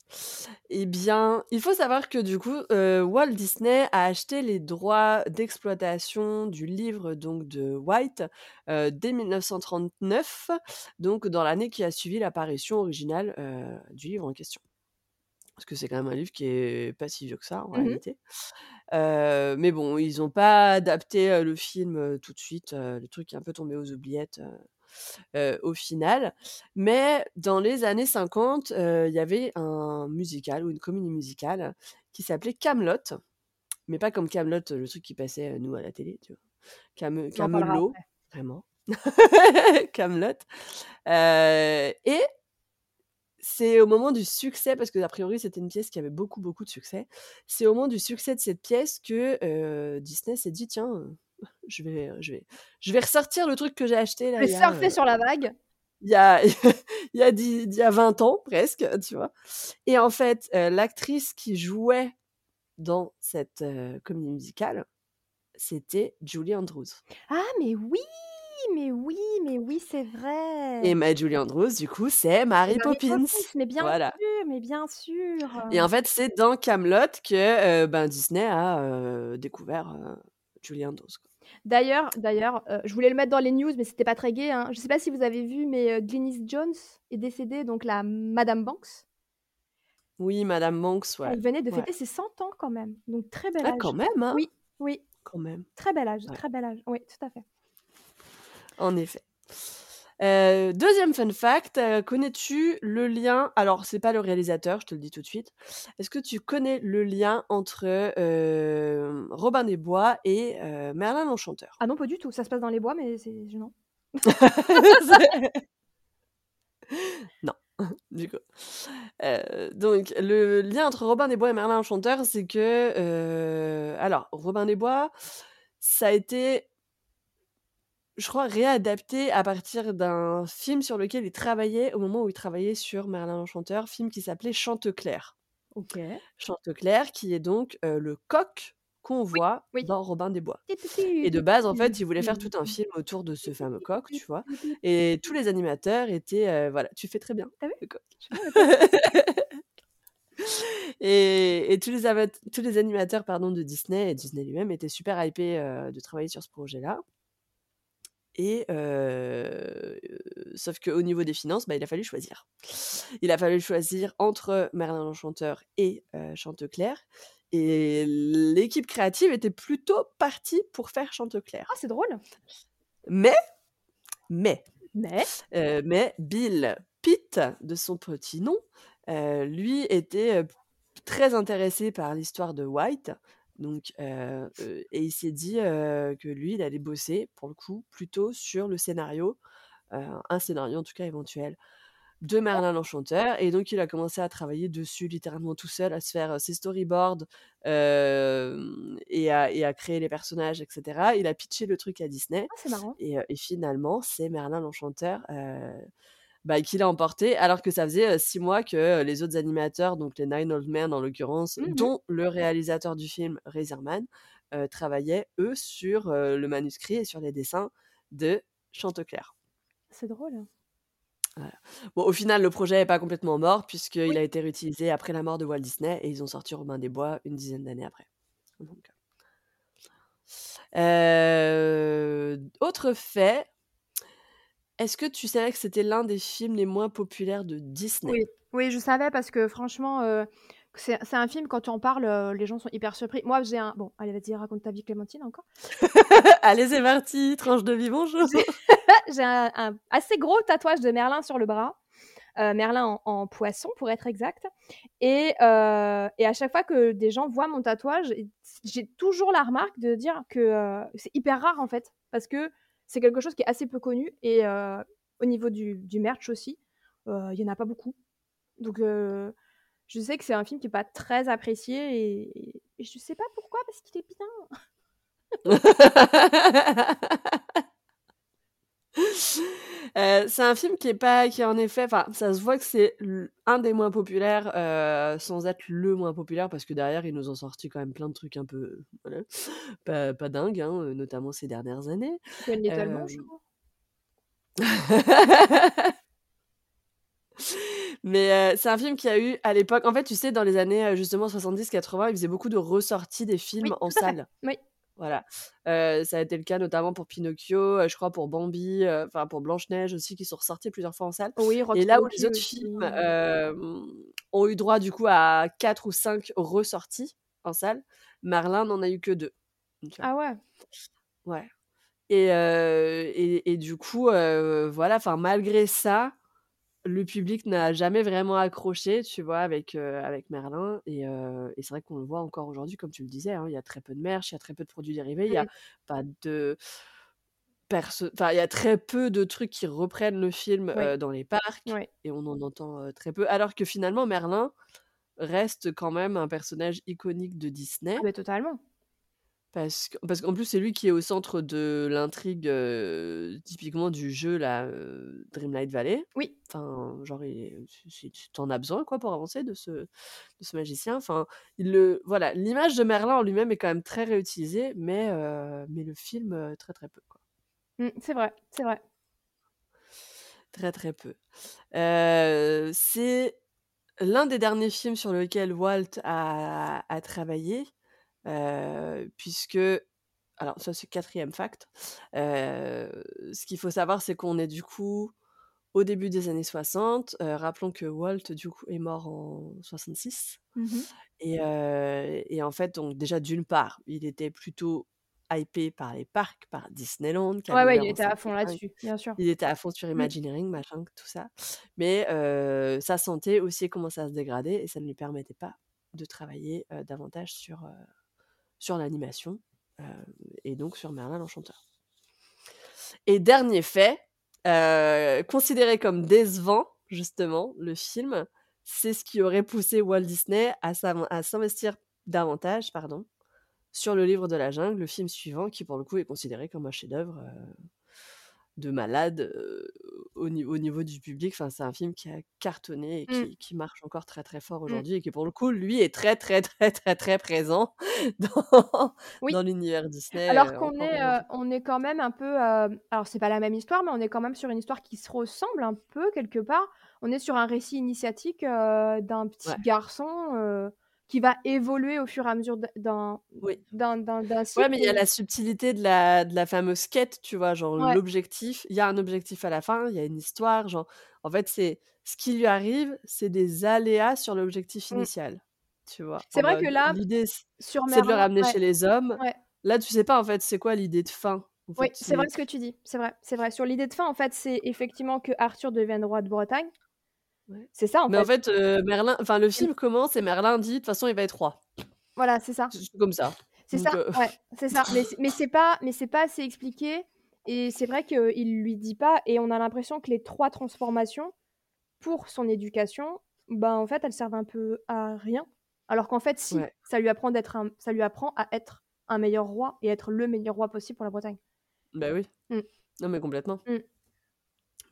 Eh bien, il faut savoir que du coup, heu, Walt Disney a acheté les droits d'exploitation du livre donc de White, heu, dès 1939, donc dans l'année qui a suivi l'apparition originale, heu, du livre en question. Parce que c'est quand même un livre qui est pas si vieux que ça en Mmh réalité. Mais bon, ils ont pas adapté, le film, tout de suite, le truc est un peu tombé aux oubliettes, heu, au final. Mais dans les années 50, heu, il y avait un musical ou une comédie musicale qui s'appelait Kaamelott, mais pas comme Kaamelott, le truc qui passait, nous à la télé, tu vois? Camelot, vraiment. Kaamelott, heu et c'est au moment du succès, parce qu'a priori c'était une pièce qui avait beaucoup, beaucoup de succès. C'est au moment du succès de cette pièce que, Disney s'est dit: «Tiens, je vais, heu, je vais je vais ressortir le truc que j'ai acheté Je là vais y a, surfer heu, sur la vague. il y a il y a dix il y a 20 ans presque», tu vois? Et en fait, heu, l'actrice qui jouait dans cette, comédie musicale, c'était Julie Andrews. Ah, mais oui! Mais oui, mais oui, c'est Et vrai! ma Julie Andrews du coup, c'est Mary Poppins. Poppins, mais bien Voilà. sûr, mais bien sûr! Et en fait, c'est dans Kaamelott que, ben, Disney a, découvert, heu, Julie Andrews, quoi. D'ailleurs d'ailleurs, heu, je voulais le mettre dans les news, mais c'était pas très gai, hein. Je sais pas si vous avez vu, mais, heu, Glynis Jones est décédée, donc la Madame Banks. Oui, Madame Banks, ouais, Elle venait de ouais. fêter ses 100 ans quand même, donc très bel Ah âge. quand même, hein? Oui, oui, Quand même. très bel âge, Ouais. très bel âge. Oui, tout à fait. En effet. Heu, 2e fun fact, heu, connais-tu le lien alors c'est pas le réalisateur, je te le dis tout de suite. Est-ce que tu connais le lien entre, hem, Robin des Bois et Merlin l'Enchanteur? Ah non, pas du tout, ça se passe dans les bois, mais c'est. C'est non, du coup. Donc le lien entre Robin des Bois et Merlin l'Enchanteur, c'est que, alors Robin des Bois, ça a été je crois réadapté à partir d'un film sur lequel il travaillait au moment où il travaillait sur Merlin l'Enchanteur, film qui s'appelait Chanteclair. OK. Chanteclair qui est donc, heu, le coq qu'on voit oui. dans Robin des Bois. Et de base, en fait, il voulait faire tout un film autour de ce fameux coq, tu vois? Et tous les animateurs étaient, heu, voilà, tu fais très bien, vu? le coq. Et et tous les tous les animateurs, pardon, de Disney et Disney lui-même étaient super hypés, heu, de travailler sur ce projet-là. Et heu, sauf qu'au niveau des finances, bah, il a fallu choisir. Il a fallu choisir entre Merlin l'Enchanteur et Chanteclair et l'équipe créative était plutôt partie pour faire Chanteclair. Ah, c'est drôle! Mais, mais, Mais? mais Bill Pitt, de son petit nom, lui était, très intéressé par l'histoire de White, donc heu heu et il s'est dit, heu, que lui, il allait bosser, pour le coup, plutôt sur le scénario, un scénario en tout cas éventuel, de Merlin l'Enchanteur et donc il a commencé à travailler dessus littéralement tout seul, à se faire, ses storyboards, et à et à créer les personnages et cetera. Il a pitché le truc à Disney Ah, c'est marrant. et finalement, c'est Merlin l'Enchanteur, bah, qui l'a emporté alors que ça faisait, 6 mois que, les autres animateurs, donc les Nine Old Men en l'occurrence, Mmh mh. dont le réalisateur du film, Ray Zerman, heu, travaillaient eux sur, le manuscrit et sur les dessins de Chanteclair. C'est drôle. Voilà. Bon, au final, le projet est pas complètement mort puisqu'il Oui. a été réutilisé après la mort de Walt Disney et ils ont sorti Robin des Bois une dizaine d'années après. Donc heu, autre fait, est-ce que tu savais que c'était l'un des films les moins populaires de Disney? Oui, oui, je savais parce que franchement, heu, que c'est c'est un film quand tu en parles, heu, les gens sont hyper surpris. Moi, j'ai un bon, allez, vas-y, raconte ta vie, Clémentine, encore. Allez, c'est parti, tranche de vie, bonjour. J'ai j'ai un un assez gros tatouage de Merlin sur le bras, heu, Merlin en en poisson, pour être exact et heu et à chaque fois que des gens voient mon tatouage, et j'ai toujours la remarque de dire que, heu, c'est hyper rare, en fait, parce que c'est quelque chose qui est assez peu connu et heu, au niveau du merch aussi, heu, il y en a pas beaucoup. Donc heu, je sais que c'est un film qui est pas très apprécié et et je sais pas pourquoi, parce qu'il est bien. Heu, c'est un film qui est pas qui est en effet enfin, ça se voit que c'est un des moins populaires, heu, sans être le moins populaire parce que derrière, ils nous ont sorti quand même plein de trucs un peu, voilà, pas pas dingues, hein, heu, notamment ces dernières années. Little je crois? Mais c'est un film qui a eu à l'époque en fait, tu sais, dans les années, justement 70-80, ils faisaient beaucoup de ressorties des films Oui, en salle. Oui. Voilà, ça a été le cas notamment pour Pinocchio, je crois pour Bambi, enfin pour Blanche-Neige aussi qui sont ressortis plusieurs fois en salle Oui, et là où les autres films, ont eu droit du coup à 4 ou 5 ressorties en salle, Merlin n'en a eu que 2. Donc heu Ah ouais? Ouais et et et du coup, voilà, enfin malgré ça, le public n'a jamais vraiment accroché, tu vois, avec, Merlin et c'est vrai qu'on le voit encore aujourd'hui comme tu le disais, hein, il y a très peu de merch, il y a très peu de produits dérivés, il y a pas de perso enfin, il y a très peu de trucs qui reprennent le film, Oui. dans les parcs Oui. et on en entend, très peu. Alors que finalement Merlin reste quand même un personnage iconique de Ah Disney beh, totalement. Parce que parce qu'en plus, c'est lui qui est au centre de l'intrigue, heu, typiquement du jeu là, heu, Dreamlight Valley. Oui. Enfin, genre il est c'est c'est tu en as besoin quoi pour avancer de ce de ce magicien. Enfin, il le voilà, l'image de Merlin en lui-même est quand même très réutilisée, mais heu, mais le film, heu, très, très peu, quoi. Mmh, c'est vrai, c'est vrai. Très, très peu. Heu, c'est l'un des derniers films sur lequel Walt a a travaillé, puisque alors ça, c'est 4e fact, ce qu'il faut savoir, c'est qu'on est du coup au début des années 60, heu, rappelons que Walt du coup est mort en 66 Mmh mh. et en fait, donc déjà d'une part, il était plutôt hypé par les parcs, par Disneyland Ouais, ouais, il était à 55. fond là-dessus, bien sûr. Il était à fond sur Mmh. Imagineering, machin, tout ça. Mais sa santé aussi commençait à se dégrader et ça ne lui permettait pas de travailler, davantage sur, sur l'animation, heu et donc sur Merlin l'Enchanteur. Et dernier fait, heu, considéré comme décevant justement, le film, c'est ce qui aurait poussé Walt Disney à s'investir davantage, pardon, sur Le Livre de la Jungle, le film suivant qui pour le coup est considéré comme un chef-d'œuvre, heu, de malade, au ni au niveau du public. Enfin, c'est un film qui a cartonné et Mmh. qui qui marche encore très, très fort Mmh. aujourd'hui et qui pour le coup, lui, est très, très, très, très, très présent dans Oui. dans l'univers Disney, Alors qu'on est, on est quand même un peu, heu, alors c'est pas la même histoire, mais on est quand même sur une histoire qui se ressemble un peu quelque part. On est sur un récit initiatique, d'un Ouais. petit garçon, qui va évoluer au fur et à mesure d'un Oui. d'un Ouais, cycle mais il y a la subtilité de la de la fameuse quête, tu vois? Genre Ouais. l'objectif, il y a un objectif à la fin, il y a une histoire, genre en fait, c'est ce qui lui arrive, c'est des aléas sur l'objectif Mmh. initial, tu vois? C'est vrai que là, l'idée c'est de le ramener ouais, chez les hommes. ouais. Là, tu sais pas en fait, c'est quoi l'idée de fin? En Oui, c'est vrai ce que tu dis, c'est vrai, c'est vrai. Sur l'idée de fin, en fait, c'est effectivement que Arthur devienne roi de Bretagne Ouais. C'est ça, en Mais en fait. heu, Merlin enfin le film commence et Merlin dit: «De toute façon, il va être roi». Voilà, c'est ça. C'est comme ça. C'est ça, heu, ouais, c'est ça. Mais c'est mais c'est pas mais c'est pas assez expliqué et c'est vrai qu'il lui dit pas et on a l'impression que les 3 transformations, pour son éducation, ben, en fait, elles servent un peu à rien. Alors qu'en fait, si, Ouais. ça lui apprend d'être un ça lui apprend à être un meilleur roi et être le meilleur roi possible pour la Bretagne. Bah oui. Mmh. Non, mais complètement. Mmh.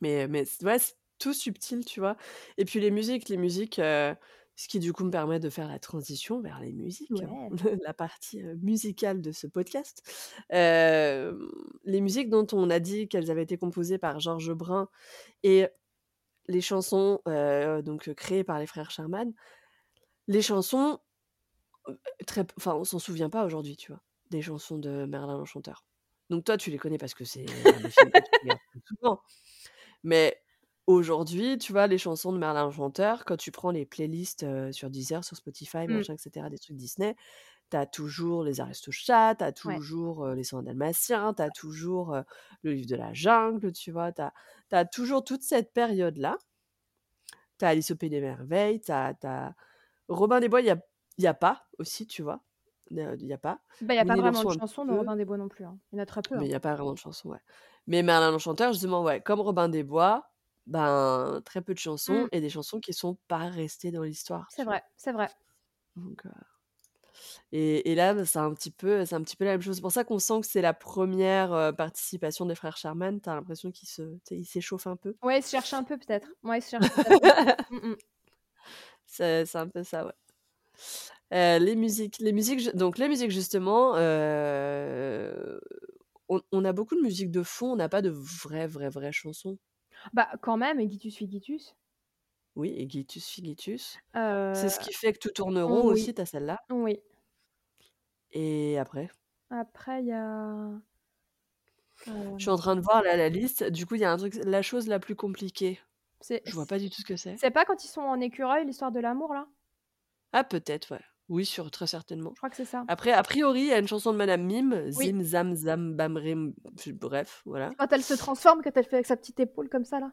Mais mais ouais, tout subtil, tu vois? Et puis les musiques les musiques, ce qui du coup me permet de faire la transition vers les musiques, hein, Ouais. la partie, musicale de ce podcast. Les musiques dont on a dit qu'elles avaient été composées par Georges Brun et les chansons, donc créées par les frères Sherman, les chansons, très enfin, on s'en souvient pas aujourd'hui, tu vois? Des chansons de Merlin l'Enchanteur. Donc toi, tu les connais parce que c'est souvent. Mais aujourd'hui, tu vois, les chansons de Merlin l'Enchanteur, quand tu prends les playlists, sur Deezer, sur Spotify, Mmh. machin et cetera, des trucs Disney, tu as toujours les Aristochats, tu as Ouais. toujours, les 101 Dalmatiens, tu as toujours, le Livre de la Jungle, tu vois? Tu as toujours toute cette période-là. Tu as Alice au Pays des Merveilles, tu as Robin des Bois, il y a y a pas aussi, tu vois? Il y a pas. Bah, il y a pas Winnie vraiment de l'ourson un chansons de peu. Robin des Bois non plus, hein. Il y en a très peu, Mais hein. il y a pas vraiment de chansons, ouais. Mais Merlin l'Enchanteur, justement, ouais, comme Robin des Bois, ben, très peu de chansons Mmh. et des chansons qui sont pas restées dans l'histoire, C'est vrai, c'est vrai. Donc et et là, bah, c'est un petit peu c'est un petit peu la même chose. C'est pour ça qu'on sent que c'est la 1re, heu, participation des frères Sherman. Tu as l'impression qu'ils se ils s'échauffent un peu. Ouais, il se cherche un peu peut-être. Ouais, il se cherche peut-être. Mmh mh. C'est c'est un peu ça, ouais. Les musiques les musiques donc les musiques justement, on a beaucoup de musique de fond, on n'a pas de vraies, vraies, vraies chansons. Bah, quand même, Egitus Figitus. Oui, Egitus Figitus. C'est ce qui fait que tout tourne rond oui, aussi, tu as celle-là? oui. Et après? Après, il y a Je hem suis en train de voir là la liste. Du coup, il y a un truc la chose la plus compliquée. C'est Je vois pas du tout ce que c'est. c'est pas quand ils sont en écureuil, l'histoire de l'amour, là? Ah peut-être, ouais. Oui, sur très certainement. Je crois que c'est ça. Après, a priori, il y a une chanson de Madame Mime, Oui. Zim Zam Zam Bam Rim, bref, voilà. C'est quand elle se transforme, quand elle fait avec sa petite épaule comme ça, là?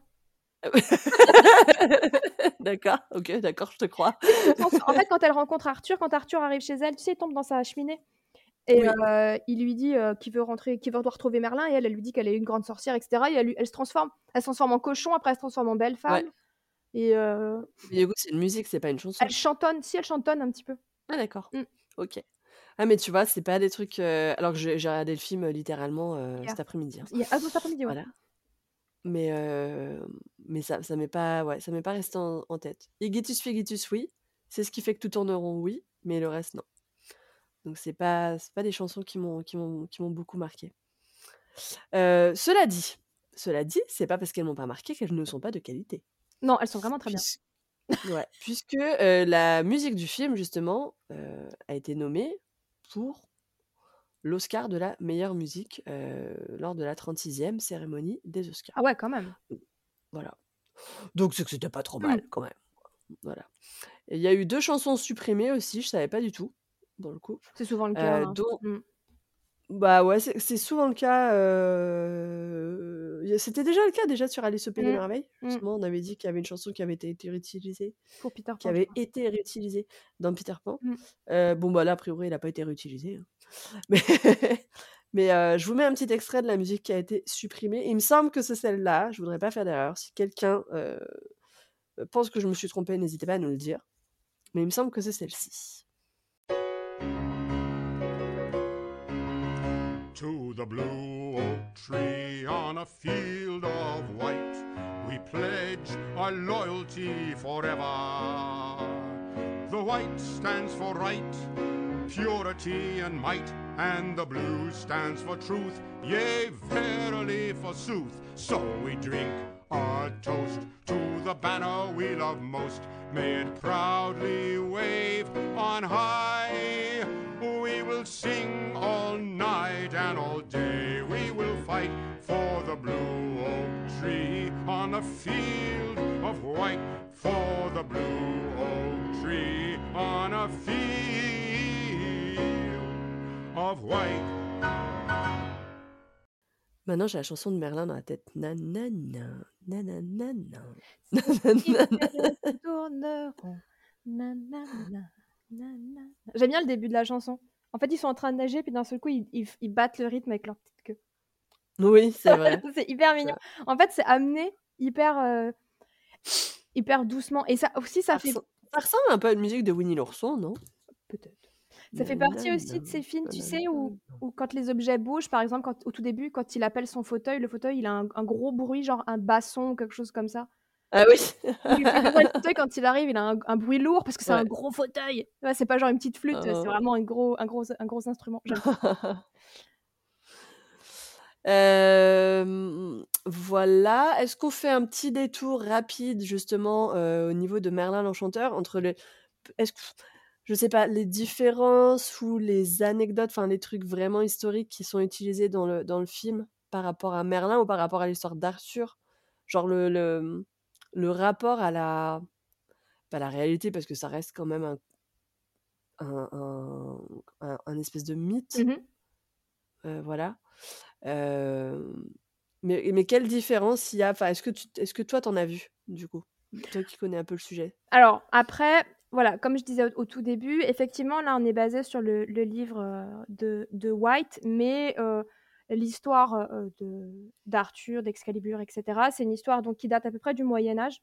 D'accord, OK, d'accord, je te crois. Elle se transforme en fait, quand elle rencontre Arthur, quand Arthur arrive chez elle, tu sais, il tombe dans sa cheminée et Oui. heu, il lui dit, heu, qu'il veut rentrer qu'il veut doit retrouver Merlin et elle, elle lui dit qu'elle est une grande sorcière et cetera et elle lui elle se transforme. Elle se transforme en cochon, après elle se transforme en belle femme Ouais. et heu Mais du coup, c'est une musique, c'est pas une chanson? elle chantonne, si elle chantonne un petit peu. Ah d'accord. Mmh. OK. Ah mais tu vois, c'est pas des trucs, alors que j'ai j'ai regardé le film, littéralement, cet après-midi, hein. Hier ah oui, cet après-midi, ouais. Voilà. Mais mais ça ça m'est pas ouais, ça m'est pas resté en en tête. Egitus Figitus, oui. C'est ce qui fait que tout tourne rond, oui, mais le reste, non. Donc c'est pas c'est pas des chansons qui m'ont qui m'ont qui m'ont beaucoup marquée. Heu, cela dit cela dit, c'est pas parce qu'elles m'ont pas marquée qu'elles ne sont pas de qualité. Non, elles sont vraiment très bien. Ouais, puisque, la musique du film justement, a été nommée pour l'Oscar de la meilleure musique, lors de la 36e cérémonie des Oscars. Ah ouais, quand même. Voilà. Donc c'est que c'était pas trop Mmh. mal quand même, voilà. Il y a eu 2 chansons supprimées aussi, je savais pas du tout, pour le coup. C'est souvent le cas, hein. dont Mmh. Bah ouais, c'est c'est souvent le cas, heu, y a c'était déjà le cas déjà sur Alice au Pays des Mmh. Merveilles. Mmh. Justement, on avait dit qu'il y avait une chanson qui avait été été réutilisée Pour Peter qui Pan, je avait crois. été réutilisée dans Peter Pan. Mmh. Heu, bon bah là, a priori, elle a pas été réutilisée, hein. Mais mais heu, je vous mets un petit extrait de la musique qui a été supprimée. Il me semble que c'est celle-là, je voudrais pas faire d'erreur. Si quelqu'un, heu, pense que je me suis trompée, n'hésitez pas à nous le dire. Mais il me semble que c'est celle-ci. To the blue oak tree on a field of white, we pledge our loyalty forever. The white stands for right, purity, and might, and the blue stands for truth, yea, verily, forsooth. So we drink our toast to the banner we love most. May it proudly wave on high. We will sing all and all day. We will fight for the blue oak tree on a field of white. For the blue oak tree on a field of white. Maintenant, j'ai la chanson de Merlin dans la tête. Na na na, Nananana. Ces Nananana. mystérieux qui tourneront. Nanana, nanana. J'aime bien le début de la chanson. En fait, ils sont en train de nager, puis d'un seul coup, ils, ils- ils battent le rythme avec leur petite queue. Oui, c'est vrai. c'est hyper mignon. En fait, c'est amené hyper, euh, hyper doucement. Et ça aussi, ça Ça, fait ça ressemble un peu à une musique de Winnie l'ourson, non? Peut-être. Ça fait partie aussi de ces films, tu sais, où, où quand les objets bougent, par exemple, quand, au tout début, quand il appelle son fauteuil, le fauteuil, il a un, un gros bruit, genre un basson ou quelque chose comme ça. Ah oui. Le fauteuil quand il arrive, il a un, un bruit lourd parce que c'est un gros fauteuil. Ouais, c'est pas genre une petite flûte, c'est Oh. vraiment un gros, un gros, un gros instrument. Hem, voilà. Est-ce qu'on fait un petit détour rapide justement, heu, au niveau de Merlin l'Enchanteur entre les p est-ce que je sais pas, les différences ou les anecdotes, enfin les trucs vraiment historiques qui sont utilisés dans le dans le film par rapport à Merlin ou par rapport à l'histoire d'Arthur? Genre le le, le rapport à la pas la réalité parce que ça reste quand même un un un un un espèce de mythe. Mmh Heu, voilà. Mais mais quelle différence il y a? Enfin, est-ce que tu est-ce que toi, tu en as vu, du coup? Toi qui connais un peu le sujet? Alors, après, voilà, comme je disais au, au tout début, effectivement, là, on est basé sur le, le livre euh, de, de White, mais euh, l'histoire euh, de d'Arthur, d'Excalibur, etc., c'est une histoire donc, qui date à peu près du Moyen Âge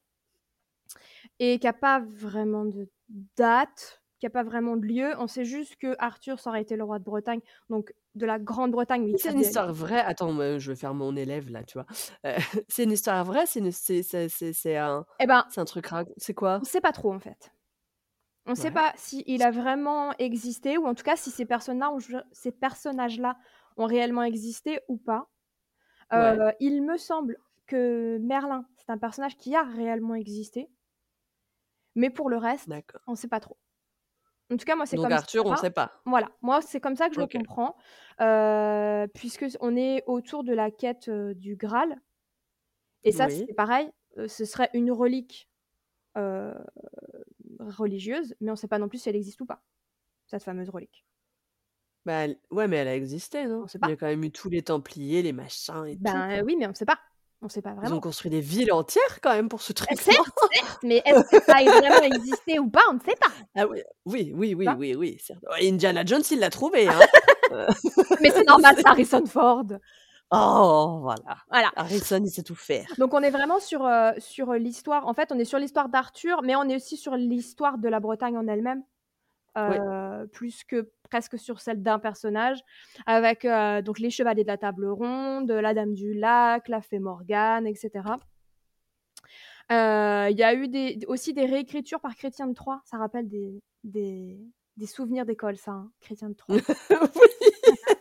et qui n'a pas vraiment de date, qui n'a pas vraiment de lieu. On sait juste que Arthur, ça aurait été le roi de Bretagne, donc de la Grande-Bretagne. mais C'est une histoire vraie? Attends, je vais faire mon élève là, tu vois? Heu, c'est une histoire vraie? C'est une c'est c'est un Eh ben, c'est un truc c'est quoi? on ne sait pas trop, en fait. On ne sait pas s'il a vraiment existé, ou en tout cas si ces personnages-là ces personnages-là ont réellement existé ou pas. Ouais. Euh, il me semble que Merlin, c'est un personnage qui a réellement existé, mais pour le reste, on ne sait pas trop. En tout cas, moi, c'est comme Arthur, on ça. sait pas? Voilà, moi, c'est comme ça que je le comprends, euh, puisque on est autour de la quête euh, du Graal. Et ça, Oui. c'est pareil, ce serait une relique religieuse, mais on ne sait pas non plus si elle existe ou pas, cette fameuse relique. Bah, elle ouais, mais elle a existé, non? On sait Il pas. y a quand même eu tous les Templiers, les machins et tout, Ben quoi. euh, oui, mais on ne sait pas. On ne sait pas Ils ont vraiment. construit des villes entières quand même pour ce Euh, truc, Certes, non? certes, mais est-ce que ça a vraiment existé ou pas? On ne sait pas. Ah oui, oui, oui, oui, Pas. oui, oui, certes. Ouais, Indiana Jones, il l'a trouvé, hein. Heu, Mais c'est normal, c'est Harrison Ford. oh, voilà. Voilà. Harrison, il sait tout faire. Donc on est vraiment sur, euh, sur l'histoire. En fait, on est sur l'histoire d'Arthur, mais on est aussi sur l'histoire de la Bretagne en elle-même, Oui. euh, plus que presque sur celle d'un personnage, avec euh, donc les chevaliers de la table ronde, la dame du lac, la fée Morgane, etc. Euh, Il y a eu des, aussi des réécritures par Chrétien de Troyes. Ça rappelle des, des, des souvenirs d'école, ça, hein, Chrétien de Troyes. oui,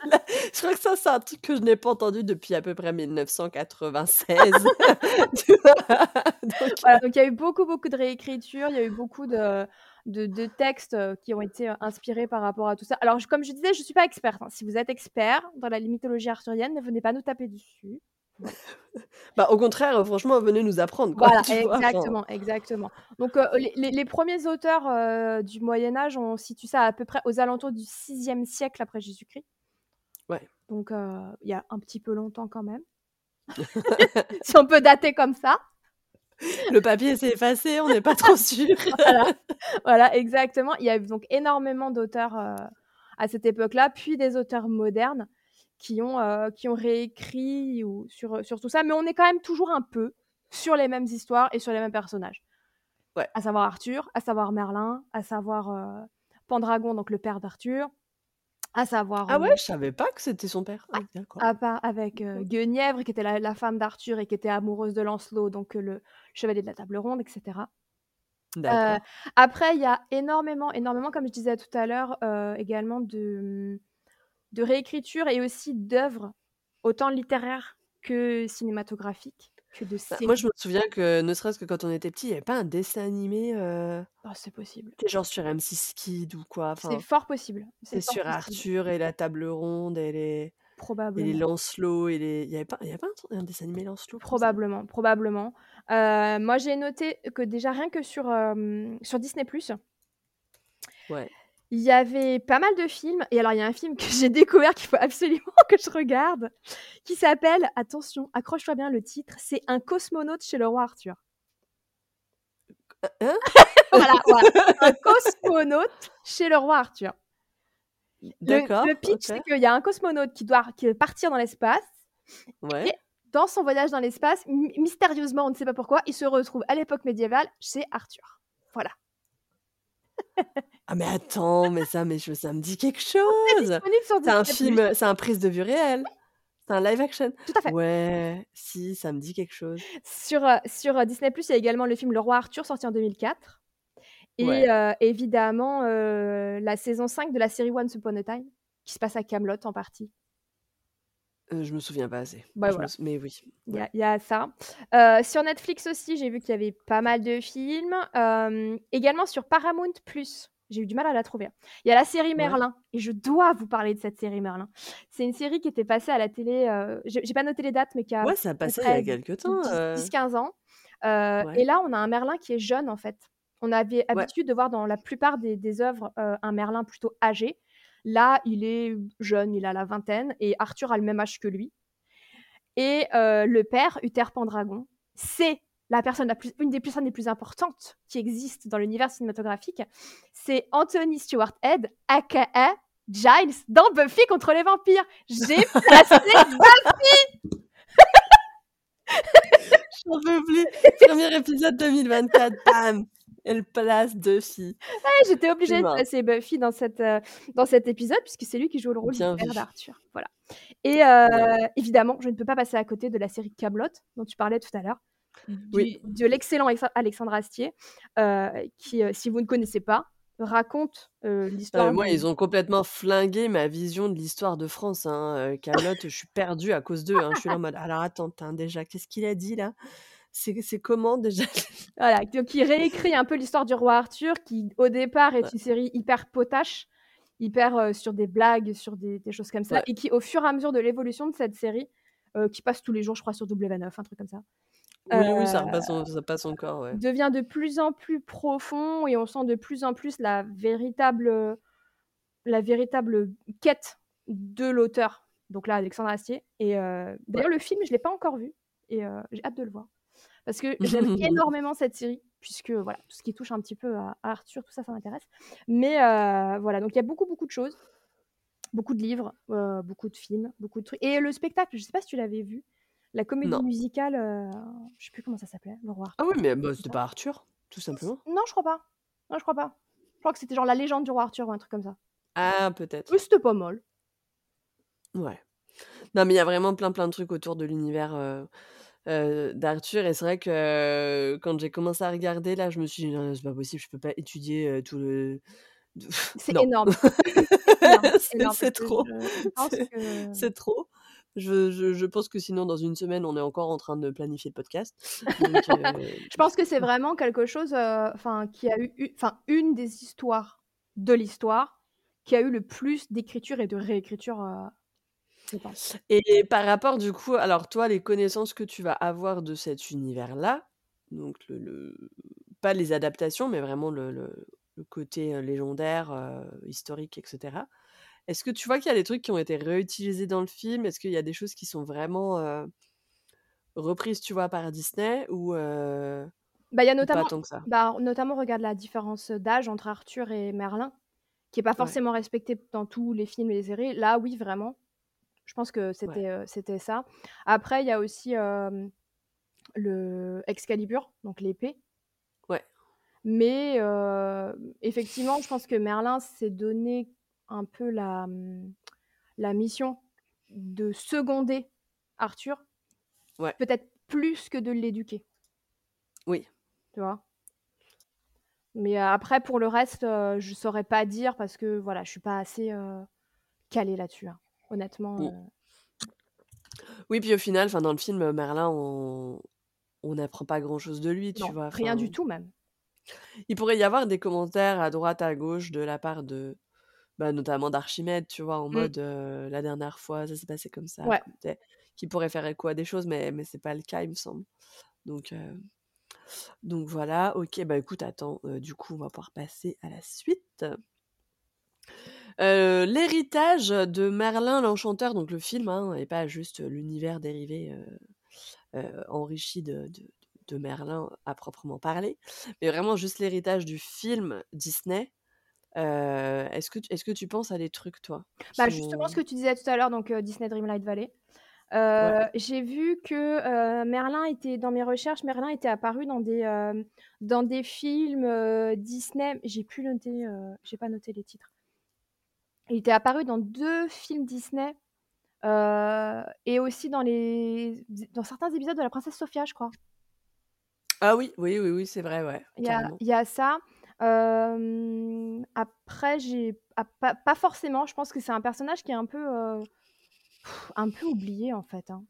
là, je crois que ça, c'est un truc que je n'ai pas entendu depuis à peu près 1996. Tu vois? Donc, Voilà, donc il y a eu beaucoup, beaucoup de réécritures, il y a eu beaucoup de, de, de textes euh, qui ont été euh, inspirés par rapport à tout ça. Alors, je- comme je disais, je ne suis pas experte. hein. Si vous êtes expert dans la mythologie arthurienne, ne venez pas nous taper dessus. bah, au contraire, franchement, venez nous apprendre, quoi, Voilà, vois? Exactement, exactement. Donc, euh, les, les- les premiers auteurs euh, du Moyen Âge, on situe ça à peu près aux alentours du 6e siècle après Jésus-Christ. Ouais. Donc, euh, il y a un petit peu longtemps quand même. si on peut dater comme ça. le papier s'est effacé, on n'est pas trop sûr. voilà, voilà, exactement. Il y a eu donc énormément d'auteurs euh, à cette époque-là, puis des auteurs modernes qui ont, euh, qui ont réécrit ou sur, sur tout ça, mais on est quand même toujours un peu sur les mêmes histoires et sur les mêmes personnages. Ouais. À savoir Arthur, à savoir Merlin, à savoir euh, Pendragon, donc le père d'Arthur, à savoir Ah ouais, je savais pas que c'était son père. Ah, d'accord. à part avec Guenièvre, qui était la, la femme d'Arthur et qui était amoureuse de Lancelot, donc le chevalier de la table ronde, etc. D'accord. Après, il y a énormément, énormément, comme je disais tout à l'heure, également de, de réécriture et aussi d'œuvres, autant littéraires que cinématographiques, que de Bah, séries. moi, je me souviens que, ne serait-ce que quand on était petit, il n'y avait pas un dessin animé, euh, Oh, c'est possible. tu sais, genre sur M6 Kid ou quoi. C'est Enfin, fort possible. c'est C'est fort sur possible. Arthur et la table ronde et les, et les Probablement. Lancelot et les. Il n'y avait pas, il y avait pas un, truc- un dessin animé Lancelot comme ça? Probablement, probablement. Euh, moi, j'ai noté que déjà rien que sur, euh, sur Disney+, Ouais. Il y avait pas mal de films et alors il y a un film que j'ai découvert qu'il faut absolument que je regarde, qui s'appelle attention, accroche-toi bien le titre, c'est Un cosmonaute chez le roi Arthur. Hein? Voilà, voilà, un cosmonaute chez le roi Arthur. Le D'accord, le pitch, c'est qu'il y a un cosmonaute qui doit qui partir dans l'espace Ouais. et dans son voyage dans l'espace, my mystérieusement, on ne sait pas pourquoi, il se retrouve à l'époque médiévale chez Arthur. Voilà. Ah mais attends, mais ça mais je ça me dit quelque chose! C'est un film, c'est un prise de vue réelle? C'est un live action? Tout à fait. Ouais, si, ça me dit quelque chose. Sur, heu, sur, heu, Disney+, il y a également le film Le Roi Arthur sorti en 2004 et Ouais. heu, évidemment, heu, la saison 5 de la série Once Upon a Time qui se passe à Kaamelott en partie. Heu, je me souviens pas assez. Bah, me mais oui, Il y ouais. a y a ça. Heu, sur Netflix aussi, j'ai vu qu'il y avait pas mal de films. Également sur Paramount+, j'ai eu du mal à la trouver. Il y a la série Ouais. Merlin et je dois vous parler de cette série Merlin. C'est une série qui était passée à la télé, j'ai pas noté les dates, mais qui a Ouais, ça peu passait il y a près quelque temps, heu 10-15 ans. Heu Ouais. et là, on a un Merlin qui est jeune, en fait. On avait Ouais. habitude de voir dans la plupart des des œuvres, un Merlin plutôt âgé. Là, il est jeune, il a la vingtaine et Arthur a le même âge que lui. Et heu, le père, Uther Pendragon, c'est la personne la plus une des personnes les plus importantes qui existent dans l'univers cinématographique. C'est Anthony Stewart Head, aka Giles, dans Buffy contre les vampires. J'ai placé Buffy! J'en peux plus! 1er épisode 2024, bam! Elle place Duffy. Ouais, j'étais obligée de placer Buffy dans cette, heu, dans cet épisode puisque c'est lui qui joue le rôle Bien du père d'Arthur. Voilà. Et Ouais. évidemment, je ne peux pas passer à côté de la série Kaamelott dont tu parlais tout à l'heure. Oui. de l'excellent Alexa Alexandre Astier, heu, qui, si vous ne connaissez pas, raconte, l'histoire moi, ils ont complètement flingué ma vision de l'histoire de France, hein, je suis perdue à cause d'eux, hein. Je suis en mode: «Alors attends, déjà, qu'est-ce qu'il a dit là? C'est comment déjà?» Voilà, donc il réécrit un peu l'histoire du roi Arthur qui, au départ, est Ouais. une série hyper potache, hyper, heu, sur des blagues, sur des des choses comme ça Ouais. et qui, au fur et à mesure de l'évolution de cette série, heu, qui passe tous les jours, je crois, sur W9, un truc comme ça, Oui, oui, ça heu, repasse en ça passe encore, ouais. devient de plus en plus profond et on sent de plus en plus la véritable, la véritable quête de l'auteur, donc là, Alexandre Astier et d'ailleurs, le film, je l'ai pas encore vu et j'ai hâte de le voir. Parce que j'aime énormément cette série puisque, voilà, tout ce qui touche un petit peu à à Arthur, tout ça, ça m'intéresse. Mais heu, voilà, donc il y a beaucoup, beaucoup de choses, beaucoup de livres, heu, beaucoup de films, beaucoup de trucs et le spectacle, je sais pas si tu l'avais vu? La comédie Non. musicale, heu, je sais plus comment ça s'appelait, Le Roi Ah Arthur, oui, mais bah, c'était pas. Arthur, tout simplement? Non, je crois pas. Non, je crois pas. Je crois que c'était genre La légende du roi Arthur ou un truc comme ça. Ah, Mais peut-être. c'était pas mal. Ouais. Non, mais il y a vraiment plein, plein de trucs autour de l'univers, heu, d'Arthur et c'est vrai que quand j'ai commencé à regarder, là, je me suis dit: «Non, c'est pas possible, je peux pas étudier, heu, tout le C'est non». énorme. C'est trop, je je pense c'est que trop. Je je je pense que sinon dans une semaine, on est encore en train de planifier le podcast. Donc Je pense que c'est vraiment quelque chose, enfin, qui a eu enfin, une des histoires de l'histoire qui a eu le plus d'écriture et de réécriture, Et par rapport du coup, alors toi, les connaissances que tu vas avoir de cet univers-là, donc le le pas les adaptations, mais vraiment le le le côté, heu, légendaire, heu, historique et cetera. Est-ce que tu vois qu'il y a des trucs qui ont été réutilisés dans le film? Est-ce qu'il y a des choses qui sont vraiment, heu, reprises, tu vois, par Disney ou Bah, il y a ou pas notamment tant que ça? bah, notamment regarde la différence, d'âge entre Arthur et Merlin, qui est pas Ouais. forcément respectée dans tous les films et les séries. Là, oui, vraiment. Je pense que c'était, ça. Après, il y a aussi, le Excalibur, donc l'épée. Ouais. Mais effectivement, je pense que Merlin s'est donné un peu la, mmh, la mission de seconder Arthur. Ouais. Peut-être plus que de l'éduquer. Oui. Tu vois? Mais après pour le reste, heu, je saurais pas dire parce que voilà, je suis pas assez, calée là-dessus, hein. Honnêtement, heu Oui, puis au final, enfin dans le film, heu, Merlin, on on n'apprend pas grand-chose de lui, tu Non, vois? rien du tout même. il pourrait y avoir des commentaires à droite, à gauche de la part de, bah, notamment d'Archimède, tu vois? En Mmh. mode, heu: «La dernière fois, ça s'est passé comme ça», Ouais. qui pourraient faire écho à des choses, mais mais c'est pas le cas, il me semble. Donc donc voilà, OK, bah, écoute, attends, du coup, on va pouvoir passer à la suite. Heu, l'héritage de Merlin l'Enchanteur, donc le film, hein, et pas juste l'univers dérivé, heu heu, enrichi de de de Merlin à proprement parler, mais vraiment juste l'héritage du film Disney. Est-ce que tu est-ce que tu penses à des trucs toi, Bah, justement ce que tu disais tout à l'heure, donc Disney Dreamlight Valley. Ouais. J'ai vu que, Merlin était dans mes recherches, Merlin était apparu dans des, hem, dans des films, Disney. J'ai plus noté, heu, j'ai pas noté les titres. Il était apparu dans 2 films Disney, heu, et aussi dans les dans certains épisodes de La Princesse Sophia, je crois. Ah oui, oui, oui, oui, c'est vrai, ouais, Il y a y ça. Hem, après j'ai ah, pas pas forcément, je pense que c'est un personnage qui est un peu, heu, un peu oublié, en fait, hein.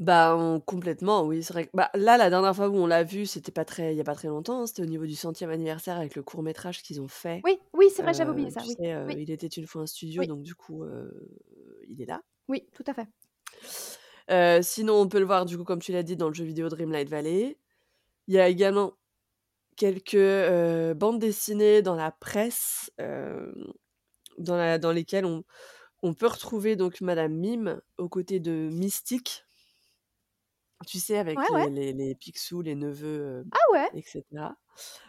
Bah, on complètement, oui, c'est vrai que bah, là, la dernière fois où on l'a vu, c'était pas très il y a pas très longtemps, hein, c'était au niveau du 100e anniversaire avec le court métrage qu'ils ont fait. Oui, oui, c'est vrai, j'avais Heu, oublié ça, tu oui, sais, heu, oui. Il était une fois un studio, Oui. donc du coup, heu, il est là. Oui, tout à fait. Heu, sinon, on peut le voir, du coup, comme tu l'as dit, dans le jeu vidéo Dreamlight Valley. Il y a également quelques, heu, bandes dessinées dans la presse, hem, dans la dans lesquelles on on peut retrouver donc Madame Mime aux côtés de Mystique. Tu sais, avec Ouais, ouais. les les les Picsou, les neveux, Ah ouais? et cetera.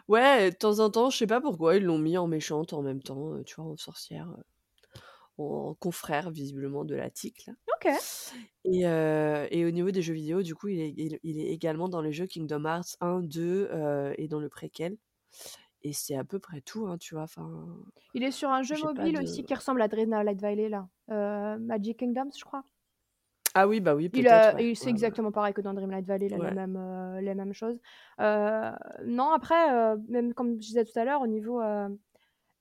Ouais, de temps en temps, je sais pas pourquoi, ils l'ont mis en méchante en même temps, tu vois, en sorcière, en confrère visiblement de la Tic là. OK. Et et au niveau des jeux vidéo, du coup, il est il il est également dans les jeux Kingdom Hearts 1, 2, heu, et dans le préquel. Et c'est à peu près tout, hein, tu vois? Enfin, Il est sur un jeu j'ai pas mobile de aussi qui ressemble à Dreamlight Valley là, Magic Kingdoms, je crois. Ah oui, bah oui, Il peut-être, ouais. c'est Ouais, ouais. exactement pareil que dans Dreamlight Valley, il a les Ouais. mêmes, heu, les mêmes choses. Heu, non, après, heu, même comme je disais tout à l'heure, au niveau, heu,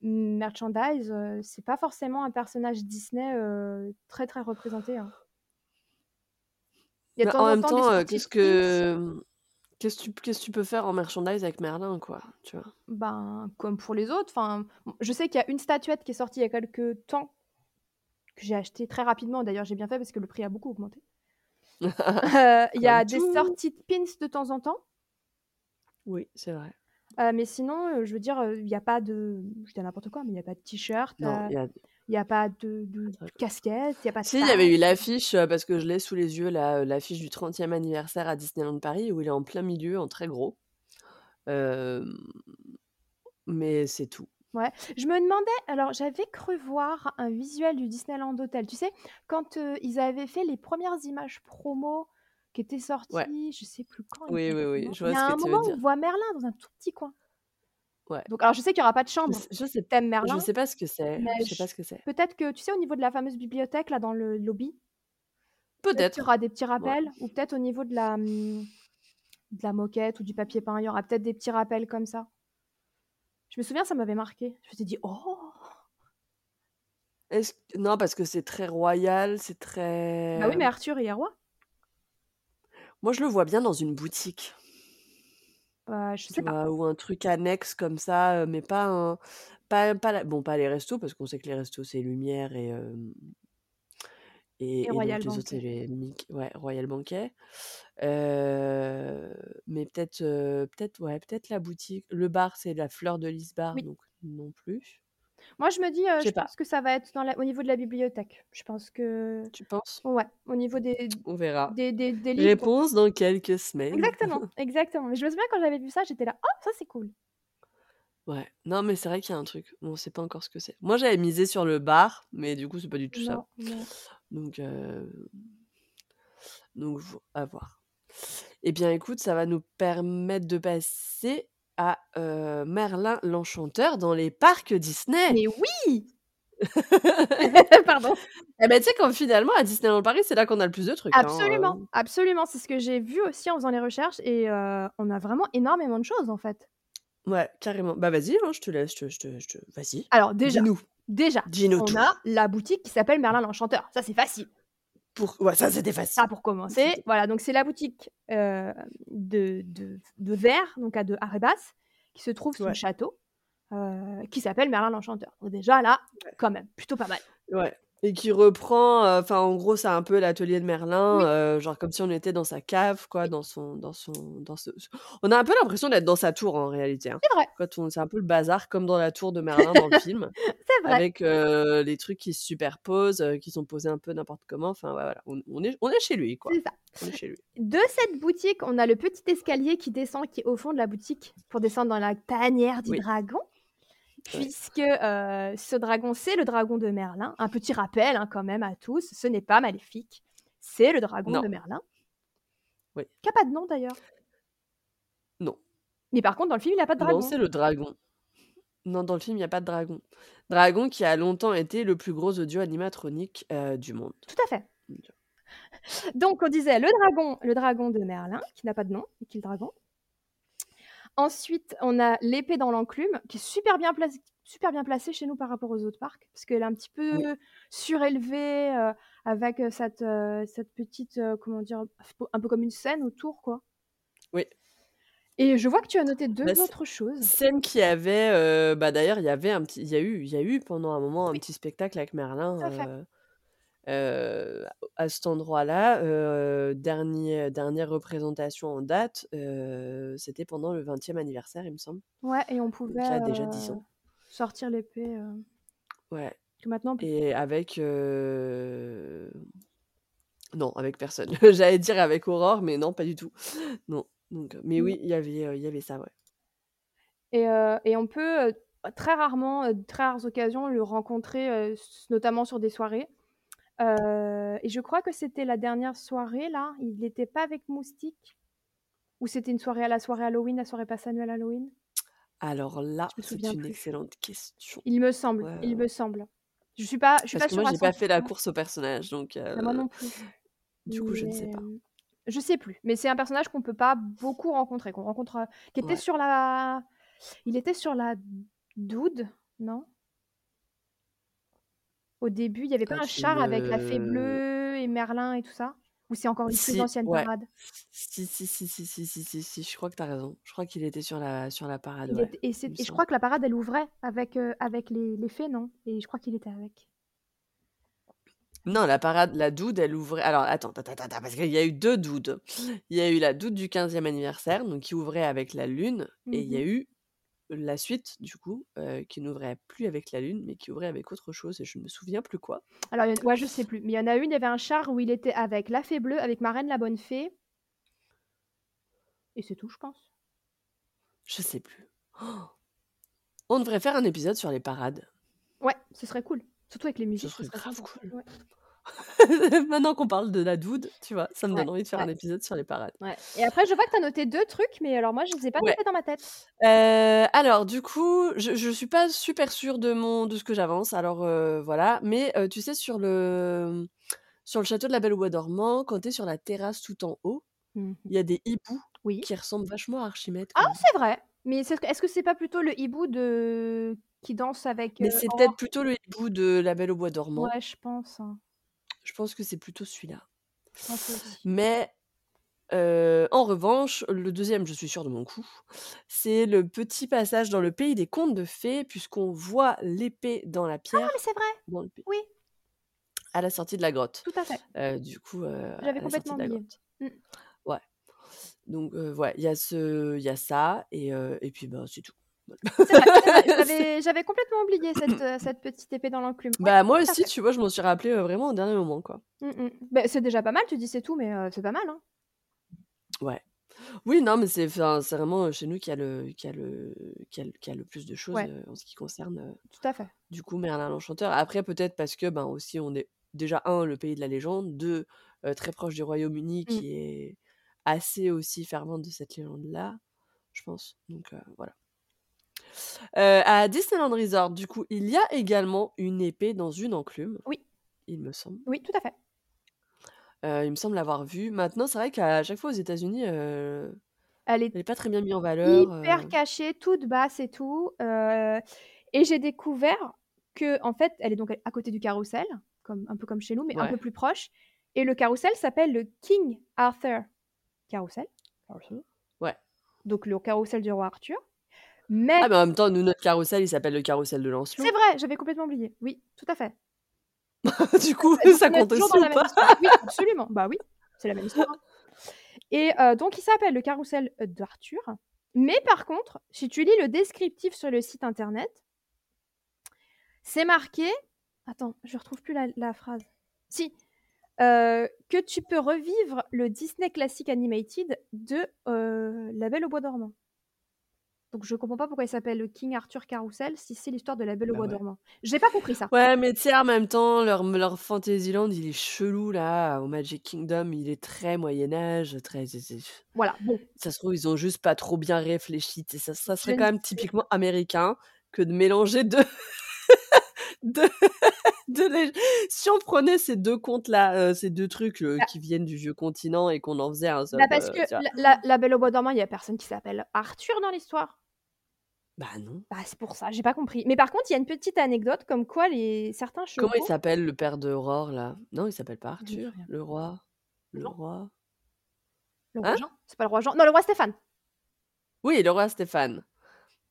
merchandise, heu, c'est pas forcément un personnage Disney, heu, très, très représenté, hein. Il y a de Bah, en temps en même temps des qu'est-ce que, qu'est-ce tu qu'est-ce tu peux faire en merchandise avec Merlin, quoi, tu vois? Ben, comme pour les autres, enfin, je sais qu'il y a une statuette qui est sortie il y a quelque temps que j'ai achetée très rapidement. D'ailleurs, j'ai bien fait parce que le prix a beaucoup augmenté. Heu, il y a des sorties de pins de temps en temps. Oui, c'est vrai. Heu, mais sinon, heu, je veux dire, il y a pas de je dis n'importe quoi, mais il y a pas de t-shirt, il y a pas de de casquette, il y a pas de Si, il y avait eu l'affiche, parce que je l'ai sous les yeux l'affiche du 30e anniversaire à Disneyland Paris où il est en plein milieu en très gros. Mais c'est tout. Ouais, je me demandais alors j'avais cru voir un visuel du Disneyland Hotel. Tu sais, quand, ils avaient fait les premières images promo qui étaient Ouais. sorties, je sais plus quand Oui, oui, oui, exactement. je Il vois y a que un tu moment où on dire. voit Merlin dans un tout petit coin. Ouais. Donc alors je sais qu'il y aura pas de Je chambre s je sais thème je Merlin, sais pas ce que c'est, mais je sais pas ce que c'est. peut-être que tu sais au niveau de la fameuse bibliothèque là dans le lobby peut-être qu'il y Peut-être. aura des petits Ouais. rappels ou peut-être au niveau de la, mmh, de la moquette ou du papier peint, il y aura peut-être des petits rappels comme ça. Je me souviens, ça m'avait marqué. Je m'étais dit: «Oh!» Est-ce non, parce que c'est très royal, c'est Bah oui, très mais Arthur, il est roi. Moi, je le vois bien dans une boutique. Bah, je Tu sais pas. vois? Ou un truc annexe comme ça, heu, mais pas un pas pas la bon, pas les restos parce qu'on sait que les restos, c'est Lumière et hem Et et et donc Royal les autres, c'est Banquet. les Mick ouais, Royal Banquet. Mais peut-être, peut-être, ouais, peut-être la boutique. Le bar, c'est la Fleur de Lys bar, Oui. donc non plus. Moi, je me dis, heu, Je pas. pense que ça va être dans la au niveau de la bibliothèque. Je pense que Tu penses? ouais, au niveau des On verra. des des des livres. Réponse dans quelques semaines. Exactement, exactement. Mais je me souviens quand j'avais vu ça, j'étais là: «Oh, ça c'est cool». Ouais. Non, mais c'est vrai qu'il y a un truc. On sait pas encore ce que c'est. Moi, j'avais misé sur le bar, mais du coup, c'est pas du tout ça. Non. Donc heu donc à voir. Eh bien, écoute, ça va nous permettre de passer à, heu, Merlin l'Enchanteur dans les parcs Disney! Mais oui! Pardon. Eh bah, tu sais quand finalement à Disneyland Paris, c'est là qu'on a le plus de trucs, hein, Absolument, heu absolument. C'est ce que j'ai vu aussi en faisant les recherches et on a vraiment énormément de choses, en fait. Ouais, carrément. Bah, vas-y, hein, je te laisse, je te je te je te vas-y, Alors déjà, dis-nous. Déjà, on a la boutique qui s'appelle Merlin l'Enchanteur. Ça, c'est facile. Pour ouais, ça, c'était Ça, facile. pour commencer. Voilà, donc c'est la boutique, heu, de de de verre, donc à de Arébas, qui se trouve sous le Ouais. château, heu, qui s'appelle Merlin l'Enchanteur. Donc déjà là, Ouais. quand même, plutôt pas mal. Ouais. Et qui reprend, heu, enfin, en gros, c'est un peu l'atelier de Merlin, Oui. heu, genre comme si on était dans sa cave, quoi, dans son dans son dans ce ce on a un peu l'impression d'être dans sa tour, en réalité, hein. C'est vrai. Quand on c'est un peu le bazar comme dans la tour de Merlin dans le film, C'est vrai. avec, heu, les trucs qui se superposent, heu, qui sont posés un peu n'importe comment, enfin, ouais, voilà, on on est on est chez lui, quoi. C'est ça. On est chez lui. De cette boutique, on a le petit escalier qui descend, qui est au fond de la boutique, pour descendre dans la tanière du Oui. dragon. Puisque euh, ce dragon, c'est le dragon de Merlin. Un petit rappel hein, quand même à tous, ce n'est pas maléfique, c'est le dragon Non. de Merlin. Oui. Qui n'a pas de nom d'ailleurs. Non. Mais par contre, dans le film, il n'a pas de dragon. Non, c'est le dragon. Non, dans le film, il y a pas de dragon. Dragon qui a longtemps été le plus gros audio animatronique, heu, du monde. Tout à fait. Donc, on disait le dragon, le dragon de Merlin, qui n'a pas de nom, et qui est le dragon. Ensuite, on a l'épée dans l'enclume, qui est super bien, placée, super bien placée chez nous par rapport aux autres parcs, parce qu'elle est un petit peu Oui. surélevée, euh, avec euh, cette, euh, cette petite, euh, comment dire, un peu comme une scène autour, quoi. Oui. Et je vois que tu as noté deux Bah, autres choses. scène qui avait, bah, d'ailleurs, il y avait un petit il y a eu il y a eu pendant un moment un petit spectacle avec Merlin, Tout à fait. Heu, à cet endroit-là, dernier dernière représentation en date, heu, c'était pendant le 20e anniversaire, il me semble. Ouais, et on pouvait y a déjà 10 euh, ans. sortir l'épée. euh, Ouais que maintenant, et avec, non, avec personne. J'allais dire avec Aurore, mais non, pas du tout. Non, donc mais oui, il y avait, il y avait ça, ouais. Et, euh, et on peut euh, très rarement, euh, très rares occasions, le rencontrer, euh, notamment sur des soirées. Euh, et je crois que c'était la dernière soirée, là. Il n'était pas avec Moustique? Ou c'était une soirée à la soirée Halloween, la soirée passe annuelle Halloween? Alors là, c'est une plus. excellente question. Il me semble, Ouais, il me semble. Je suis pas, je suis Parce pas que moi, j'ai pas fait la 100%. course au personnage, donc Bah, moi non plus. du coup, je ne sais pas. euh, je sais plus. Mais c'est un personnage qu'on peut pas beaucoup rencontrer, qu'on rencontre, euh, qui était Ouais. sur la, il était sur la Doude, non? Au début, il y avait pas Ah, un char avec la fée bleue et Merlin et tout ça? Ou c'est encore une plus si, ancienne ouais. parade? Si, si, si, si, si, si, si, si, je crois que tu as raison. Je crois qu'il était sur la sur la parade, Il ouais, était- et, c'est- il me et je semble. crois que la parade, elle ouvrait avec, euh, avec les, les fées, non? Et je crois qu'il était avec. Non, la parade, la doude, elle ouvrait alors attends, attends, attends, attends, parce qu'il y a eu 2 doudes. Il y a eu la doude du 15e anniversaire, donc qui ouvrait avec la lune et il y a Mhm. eu la suite, du coup, qui n'ouvrait plus avec la lune, mais qui ouvrait avec autre chose et je ne me souviens plus quoi. Alors, en- ouais, je sais plus. Mais il y en a une, il y avait un char où il était avec la fée bleue, avec Marraine la bonne fée. Et c'est tout, je pense. Je sais plus. Oh! On devrait faire un épisode sur les parades. Ouais, ce serait cool. Surtout avec les musiques, ce serait serait grave cool. Ouais. Maintenant qu'on parle de la doude, tu vois, ça me Ouais, donne envie de faire ouais. un épisode sur les parades. Ouais. Et après, je vois que tu as noté deux trucs, mais alors moi, je les ai pas Ouais. notés dans ma tête. Heu, alors du coup, je je suis pas super sûre de mon de ce que j'avance, alors, heu, voilà, mais, heu, tu sais sur le sur le château de la Belle au bois dormant, quand tu es sur la terrasse tout en haut, Mhm. il y a des hiboux Oui. qui ressemblent vachement à Archimède Ah, quand même. c'est vrai. Mais c'est- est-ce que c'est pas plutôt le hibou de... qui danse avec Mais euh, c'est peut-être plutôt le hibou de la Belle au bois dormant. Ouais, je pense. hein. Je pense que c'est plutôt celui-là. Mais, heu, en revanche, le deuxième, je suis sûre de mon coup, c'est le petit passage dans le pays des contes de fées, puisqu'on voit l'épée dans la Ah, mais pierre, c'est vrai. dans le pays Oui, à la sortie de la grotte. tout à fait. Heu, du coup, heu, à J'avais la sortie complètement de la oublié. grotte. Mm. Ouais. Donc, heu, ouais, il y a ce il y a ça et et puis, bah, c'est tout. J'avais, complètement oublié cette, euh, cette petite épée dans l'enclume. Ouais, Bah, moi aussi, tu vois, je m'en suis rappelée, heu, vraiment au dernier moment, quoi. Mm, mm. Bah, c'est déjà pas mal, tu dis c'est tout, mais euh, c'est pas mal. Hein. Ouais. Oui, non, mais c'est vraiment, chez nous qu'il y a le y a le y a le qu'il y a le plus de choses, Ouais, en ce qui concerne, tout à fait. du coup, Merlin l'Enchanteur. Après, peut-être parce que, ben, aussi, on est déjà 1 le pays de la légende, 2 heu, très proche du Royaume-Uni Mm. qui est assez aussi fervente de cette légende-là, je pense. Donc, voilà. Heu, à Disneyland Resort, du coup, il y a également une épée dans une enclume, Oui, il me semble. oui, tout à fait. Heu, il me semble l'avoir vue. Maintenant, c'est vrai qu'à chaque fois aux États-Unis, heu, Elle est elle est pas très bien mise en valeur, hyper cachée, toute basse et tout. euh, et j'ai découvert que, en fait, elle est donc à côté du carrousel, comme, un peu comme chez nous, mais un peu plus proche. Et le carrousel s'appelle le King Arthur Carrousel. Carrousel? Ouais. Donc le carrousel du roi Arthur. Mais Ah, mais en même temps, nous, notre carrousel, il s'appelle le carrousel de c'est Lancelot. vrai, j'avais complètement oublié. Oui, tout à fait. Du coup, ça compte aussi ou pas? Oui, absolument. Bah oui, c'est la même histoire. Et heu, donc il s'appelle le carrousel, heu, d'Arthur. Mais par contre, si tu lis le descriptif sur le site internet c'est marqué attends, je retrouve plus la la phrase. Si, heu, que tu peux revivre le Disney Classic Animated de, La Belle au bois dormant. Donc je comprends pas pourquoi il s'appelle le King Arthur Carousel si c'est l'histoire de La Belle au Bah bois ouais. dormant. J'ai pas compris ça. Ouais, mais tu sais, en même temps, leur leur Fantasyland, il est chelou là, au Magic Kingdom, il est très Moyen Âge, très Voilà, bon. ça se trouve, ils ont juste pas trop bien réfléchi, ça serait quand même typiquement américain que de mélanger 2 de si on prenait ces 2 contes-là, heu, ces 2 trucs, Bah qui viennent du vieux continent et qu'on en faisait un Bah, soap, parce que La Belle au bois dormant, il y a personne qui s'appelle Arthur dans l'histoire. Bah non. Bah, c'est pour ça, j'ai pas compris. Mais par contre, il y a une petite anecdote comme quoi les certains Comment il chevaux s'appelle le père d'Aurore là? Non, il s'appelle pas Arthur? Le roi? Le Jean? roi? Le roi Hein? Jean? C'est pas le roi Jean? Non, le roi Stéphane. Oui, le roi Stéphane.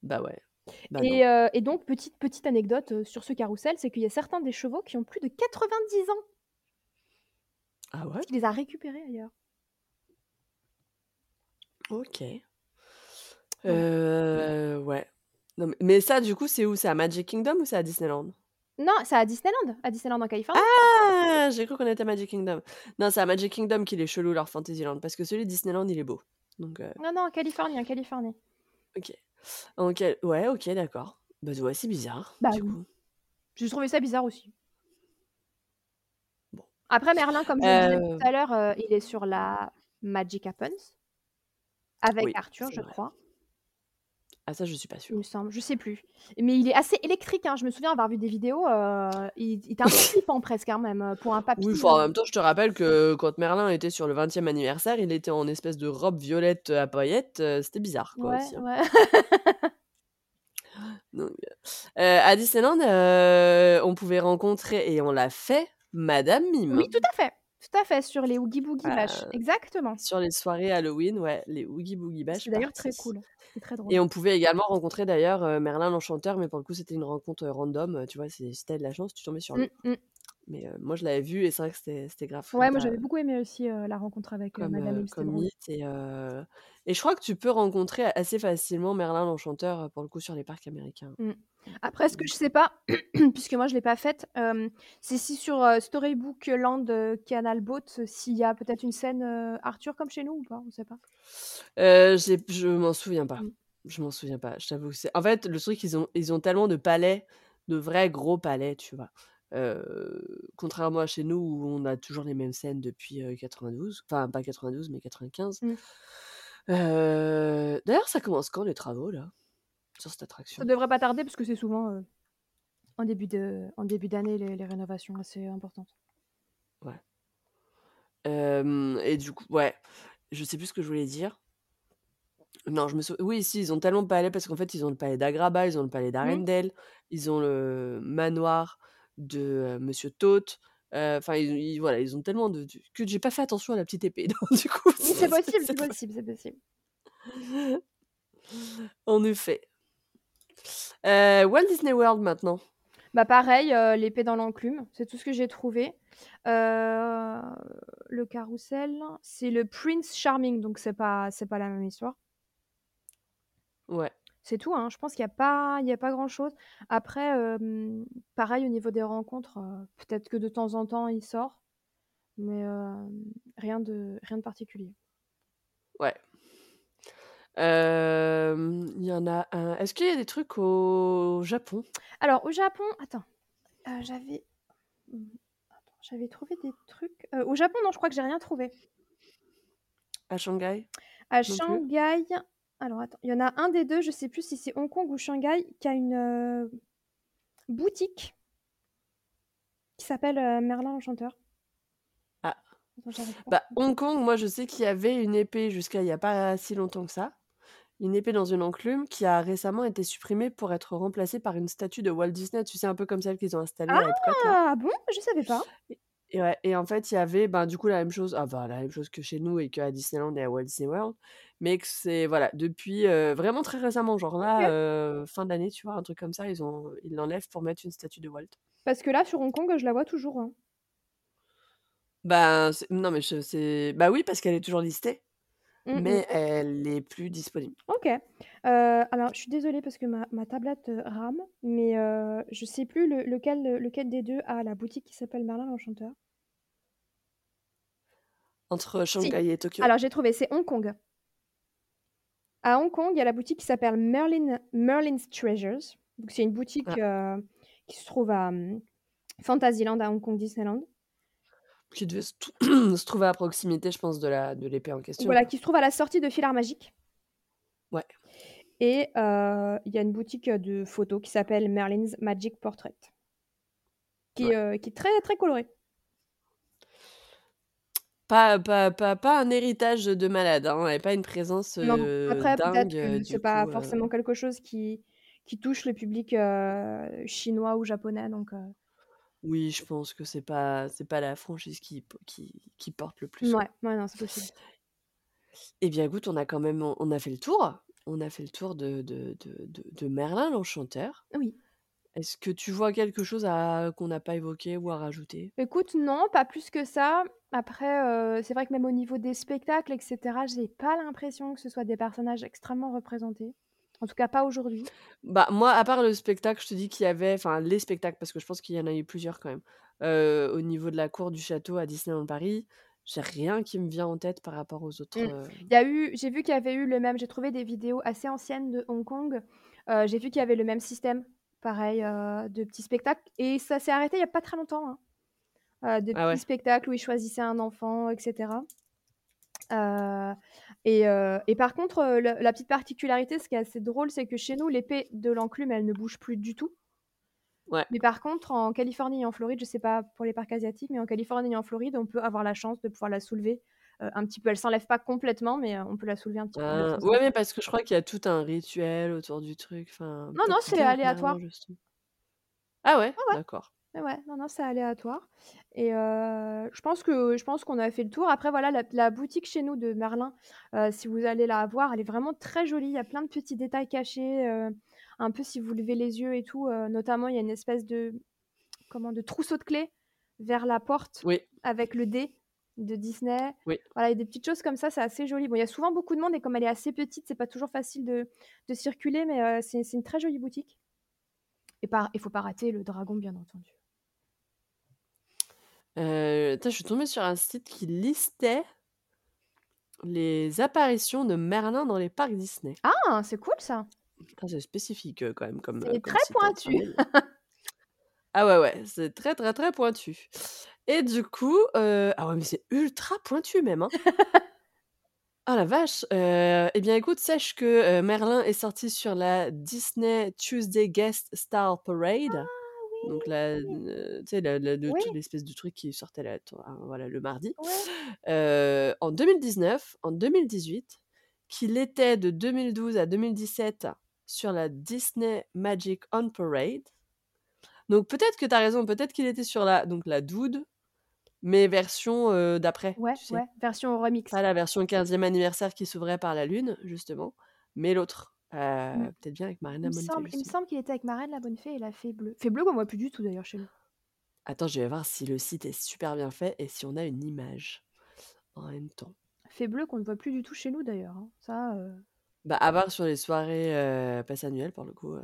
Bah ouais. Bah non. Et donc petite petite anecdote, heu, sur ce carrousel, c'est qu'il y a certains des chevaux qui ont plus de 90 ans. Ah ouais? Qu'il les a récupérés ailleurs. OK. Ouais. Mais ça du coup, c'est où? C'est à Magic Kingdom ou c'est à Disneyland? Non, c'est à Disneyland, à Disneyland en Californie. Ah! J'ai cru qu'on était à Magic Kingdom. Non, c'est à Magic Kingdom qu'il est chelou leur Fantasyland parce que celui de Disneyland, il est beau. Donc heu, Non, non, en Californie, en Californie. OK. OK, ouais, OK, d'accord. Bah ouais, c'est bizarre, Bah du oui. coup. J'ai trouvé ça bizarre aussi. Bon. Après Merlin, comme je le disais tout à l'heure, heu, il est sur la Magic Happens avec Oui, Arthur, je vrai. crois. Ah ça, je suis pas Il sûre. me semble, je sais plus. Mais il est assez électrique, hein. Je me souviens avoir vu des vidéos, heu, il il était un peu flippant presque, hein, même, heu, pour un papy, Oui, enfin, en heu même temps, je te rappelle que quand Merlin était sur le 20e anniversaire, il était en espèce de robe violette, à paillettes, c'était bizarre quoi Ouais, aussi, hein. ouais. À Disneyland, on pouvait rencontrer et on l'a fait, Madame Oui, Mime. tout à fait, tout à fait, sur les Oogie Boogie Bash, Heu, exactement. sur les soirées Halloween, ouais, les Oogie Boogie Bash C'était d'ailleurs très cool. C'était très drôle. Et on pouvait également rencontrer d'ailleurs, heu, Merlin l'Enchanteur, mais pour le coup, c'était une rencontre, heu, random, heu, tu vois? Si de la chance, tu tombais sur lui. Mmh mh. Mais moi, je l'avais vu et c'est vrai que c'était c'était grave Ouais, moi j'avais beaucoup aimé aussi, la rencontre avec, comme, Madame comme mythe et et je crois que tu peux rencontrer assez facilement Merlin l'Enchanteur, pour le coup, sur les parcs américains. Mmh. Après ce que je sais pas, puisque moi je l'ai pas faite, c'est si sur, Storybook Land, Canal Boat, s'il y a peut-être une scène, Arthur comme chez nous ou pas? On sait pas. Je m'en souviens pas. Mmh. Je m'en souviens pas, je t'avoue que c'est en fait, le truc, ils ont ils ont tellement de palais, de vrais gros palais, tu vois? Contrairement à chez nous où on a toujours les mêmes scènes depuis, heu, 92, enfin pas 92 mais 95. Mmh. Heu, d'ailleurs, ça commence quand les travaux là, sur cette Ça attraction? devrait pas tarder parce que c'est souvent, en début de en début d'année les les rénovations assez importantes. Ouais. Et du coup ouais, je sais plus ce que je voulais dire. Non, je me sou oui, si, ils ont tellement de palais parce qu'en fait, ils ont le palais d'Agrabah, ils ont le palais Mmh. d'Arendelle, ils ont le manoir de, Monsieur Todt, heu, enfin, ils ils voilà, ils ont tellement de de que j'ai pas fait attention à la petite épée, donc du coup, c'est possible, c'est possible, c'est possible. En effet. Heu, Walt Disney World maintenant. Bah pareil, l'épée dans l'enclume, c'est tout ce que j'ai trouvé. Le carrousel, c'est le Prince Charming, donc c'est pas c'est pas la même histoire. Ouais. C'est tout, hein, je pense qu'il y a pas il y a pas grand-chose. Après, hem, pareil au niveau des rencontres, heu, peut-être que de temps en temps il sort, mais hem, rien de rien de particulier. Ouais. Hem, il y en a un est-ce qu'il y a des trucs au Japon? Alors au Japon, attends, heu, j'avais mmh, attends, j'avais trouvé des trucs, heu, au Japon, non, je crois que j'ai rien trouvé. À Shanghai? À Non plus? Shanghai, alors attends, il y en a un des 2, je sais plus si c'est Hong Kong ou Shanghai, qui a une, heu, boutique qui s'appelle, heu, Merlin l'Enchanteur. Ah. Attends, Bah. Hong Kong, moi, je sais qu'il y avait une épée jusqu'à il y a pas si longtemps que ça. Une épée dans une enclume qui a récemment été supprimée pour être remplacée par une statue de Walt Disney, tu sais, un peu comme celle qu'ils ont installée à Epcot. Ah bon? Je savais pas. Et et ouais et en fait, il y avait, ben, du coup, la même chose, ah bah, la même chose que chez nous et qu'à Disneyland et à Walt Disney World, mais que c'est voilà, depuis, heu, vraiment très récemment, genre là, heu, fin d'année, tu vois, un truc comme ça, ils ont ils l'enlèvent pour mettre une statue de Walt. Parce que là, sur Hong Kong, je la vois toujours, hein. Ben, non mais c'est bah oui, parce qu'elle est toujours listée, Mmh mh. mais elle est plus disponible. OK. Heu, alors je suis désolée parce que ma ma tablette, rame, mais heu, je sais plus le lequel, lequel des 2 a la boutique qui s'appelle Merlin l'Enchanteur. Entre Si, Shanghai et Tokyo? alors j'ai trouvé, c'est Hong Kong. À Hong Kong, il y a la boutique qui s'appelle Merlin Merlin's Treasures. Donc c'est une boutique, Ah. heu, qui se trouve à, mmh, Fantasyland à Hong Kong Disneyland. Qui devait se se trouver à proximité, je pense, de la de l'épée en question, Voilà, qui se trouve à la sortie de Filard Magique. Ouais. Et heu, il y a une boutique, de photos qui s'appelle Merlin's Magic Portrait. Qui Ouais. heu, qui est très, très colorée. Pas pas pas pas un héritage de malade, hein et pas une présence, Non, après peut-être dingue, que c'est pas coup, forcément quelque chose qui qui touche le public, chinois ou japonais donc Oui, je pense que c'est pas c'est pas la franchise qui qui qui porte le plus, Mouais, quoi. ouais, non, c'est possible. Eh bien, écoute, on a quand même on on a fait le tour. On a fait le tour de de de de de Merlin l'Enchanteur. Oui. Est-ce que tu vois quelque chose à qu'on n'a pas évoqué ou à rajouter? Écoute, non, pas plus que ça. Après, heu, c'est vrai que même au niveau des spectacles et cetera, j'ai pas l'impression que ce soit des personnages extrêmement représentés. En tout cas, pas aujourd'hui. Bah, moi, à part le spectacle, je te dis qu'il y avait enfin les spectacles, parce que je pense qu'il y en a eu plusieurs quand même, heu, au niveau de la cour du château à Disneyland Paris, j'ai rien qui me vient en tête par rapport aux autres, Mmh. heu Il y a eu j'ai vu qu'il y avait eu le même j'ai trouvé des vidéos assez anciennes de Hong Kong. Heu, j'ai vu qu'il y avait le même système, pareil, heu, de petits spectacles et ça s'est arrêté il y a pas très longtemps, hein. Heu, de Ah petits ouais? spectacles où ils choisissaient un enfant et cetera. Heu et par contre, le la petite particularité, ce qui est assez drôle, c'est que chez nous, l'épée de l'enclume, elle ne bouge plus du tout. Ouais. Mais par contre, en Californie et en Floride, je sais pas pour les parcs asiatiques, mais en Californie et en Floride, on peut avoir la chance de pouvoir la soulever, un petit peu. Elle s'enlève pas complètement, mais heu, on peut la soulever un petit peu Ah, ouais, mais parce que je crois qu'il y a tout un rituel autour du truc, enfin, Non, non, c'est aléatoire. Ah ouais? D'accord. Ouais, non, non, c'est aléatoire et heu, je pense que je pense qu'on a fait le tour. Après voilà, la la boutique chez nous de Merlin, si vous allez la voir, elle est vraiment très jolie. Il y a plein de petits détails cachés, un peu si vous levez les yeux et tout, notamment il y a une espèce de comment? De trousseau de clés vers la porte Oui. avec le D de Disney. Oui. Voilà, il y a des petites choses comme ça, c'est assez joli. Bon, il y a souvent beaucoup de monde et comme elle est assez petite, c'est pas toujours facile de de circuler, mais heu, c'est c'est une très jolie boutique. Et pas il faut pas rater le dragon, bien entendu. Tiens, je suis tombée sur un site qui listait les apparitions de Merlin dans les parcs Disney. Ah! C'est cool ça! C'est spécifique, heu, quand même comme, C'est comme très hein, pointu. ah ouais, ouais, c'est très, très, très pointu et du coup, heu ah ouais, mais c'est ultra pointu même, hein! Ah la vache! Heu et bien, écoute, sache que, heu, Merlin est sorti sur la Disney Tuesday Guest Star Ah Parade. Donc la tu sais, l'espèce de truc qui sortait là, hein, voilà, le mardi. Ouais. En 2019, en 2018, qu'il était de 2012 à 2017 sur la Disney Magic on Parade. Donc peut-être que tu as raison, peut-être qu'il était sur la donc la Dood, mais version, heu, d'après, Ouais, tu sais? ouais, version remix. Pas la version 15e anniversaire qui s'ouvrait par la lune, justement, mais l'autre. Heu, Mmh. peut-être bien avec Marine la Bonne il me semble qu'il était avec Marraine la Bonne Fée et la Fée Bleue. Fée Bleue qu'on voit plus du tout d'ailleurs chez nous. Attends, je vais voir si le site est super bien fait et si on a une image en même temps. Fée Bleue qu'on ne voit plus du tout chez nous d'ailleurs, hein. Ça, heu Bah, à part sur les soirées, heu, pass annuelles pour le coup,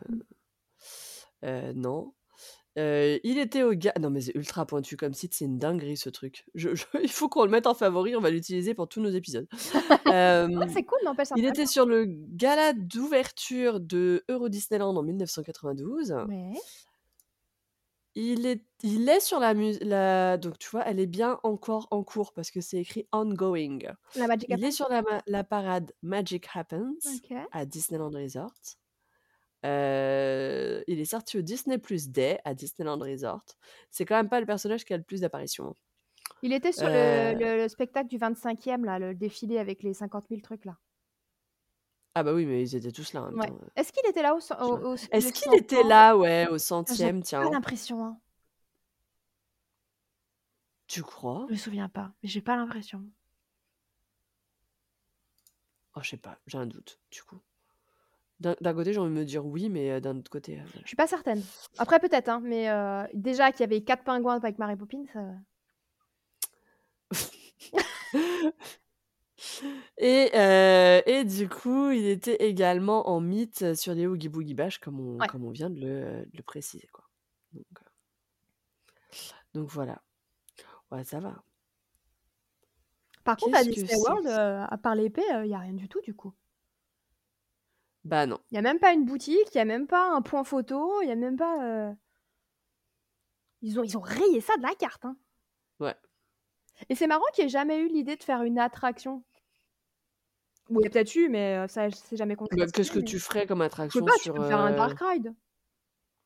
heu, non. Heu, il était au ga non mais c'est ultra pointu comme site, c'est une dinguerie ce truc. Je je il faut qu'on le mette en favori, on va l'utiliser pour tous nos épisodes. Ouais, Hem, c'est cool, n'empêche, il était sur le gala d'ouverture de Euro Disneyland en 1992. Ouais. Il est il est sur la mus la donc tu vois, elle est bien encore en cours parce que c'est écrit ongoing. La Magic Il est Happens? sur la ma la parade Magic Happens OK. à Disneyland Resort. Il est sorti au Disney+ Day à Disneyland Resort. C'est quand même pas le personnage qui a le plus d'apparitions. Il était sur le Heu le le spectacle du 25e là, le défilé avec les 50 000 trucs là. Ah bah oui, mais ils étaient tous là Ouais. heu Est-ce qu'il était là au au au Est-ce qu'il 100 était là, ouais, au J'ai 100e, pas tiens? l'impression, hein. Tu crois? Je me souviens pas, mais j'ai pas l'impression. Oh, je sais pas, j'ai un doute, du coup. D'un d'un côté, j'ai envie de me dire oui, mais heu, d'un autre côté, heu, Je suis pas certaine. Après peut-être, hein, mais heu, déjà qu'il y avait 4 pingouins avec Mary Poppins, heu Et heu et du coup, il était également en mythe sur les Oogie Boogie Bash comme on Ouais. comme on vient de le de le préciser, quoi. Donc voilà. Ouais, ça va. Par contre, à Qu'est-ce que Disney c'est World, que à part l'épée, il y a rien du tout, du coup. Bah non. Il y a même pas une boutique, il y a même pas un point photo, il y a même pas, heu ils ont ils ont rayé ça de la carte, hein. Ouais. Et c'est marrant qu'il y ait jamais eu l'idée de faire une attraction. Ou il y a peut-être eu, mais heu, ça s'est jamais Bah, concrétisé, qu'est-ce que mais tu ferais comme je sais attraction pas, tu sur, peux faire un heu dark ride.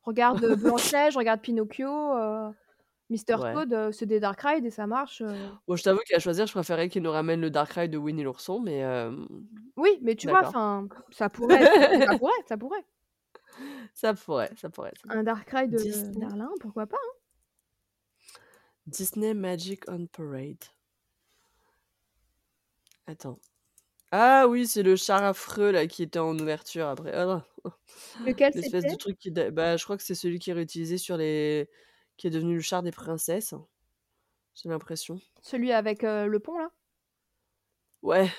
Regarde, Blanche-Neige, regarde Pinocchio, Mister Ouais. Toad, heu, c'est des dark rides et ça marche, heu Bon, je t'avoue qu'à choisir, je préférais qu'ils nous ramènent le dark ride de Winnie l'ourson, mais hem, Oui, mais tu vois, d'accord. enfin, ça pourrait être ça pourrait, ça pourrait. Ça pourrait, ça pourrait, ça Un dark ride, heu, Disney Merlin, pourquoi pas, hein? Disney Magic on Parade. Attends. Ah oui, c'est le char affreux là qui était en ouverture après. Ah non! Lequel L'espèce de c'était? truc qui da bah, je crois que c'est celui qui est réutilisé sur les qui est devenu le char des princesses. J'ai l'impression. Celui avec, heu, le pont là? Ouais.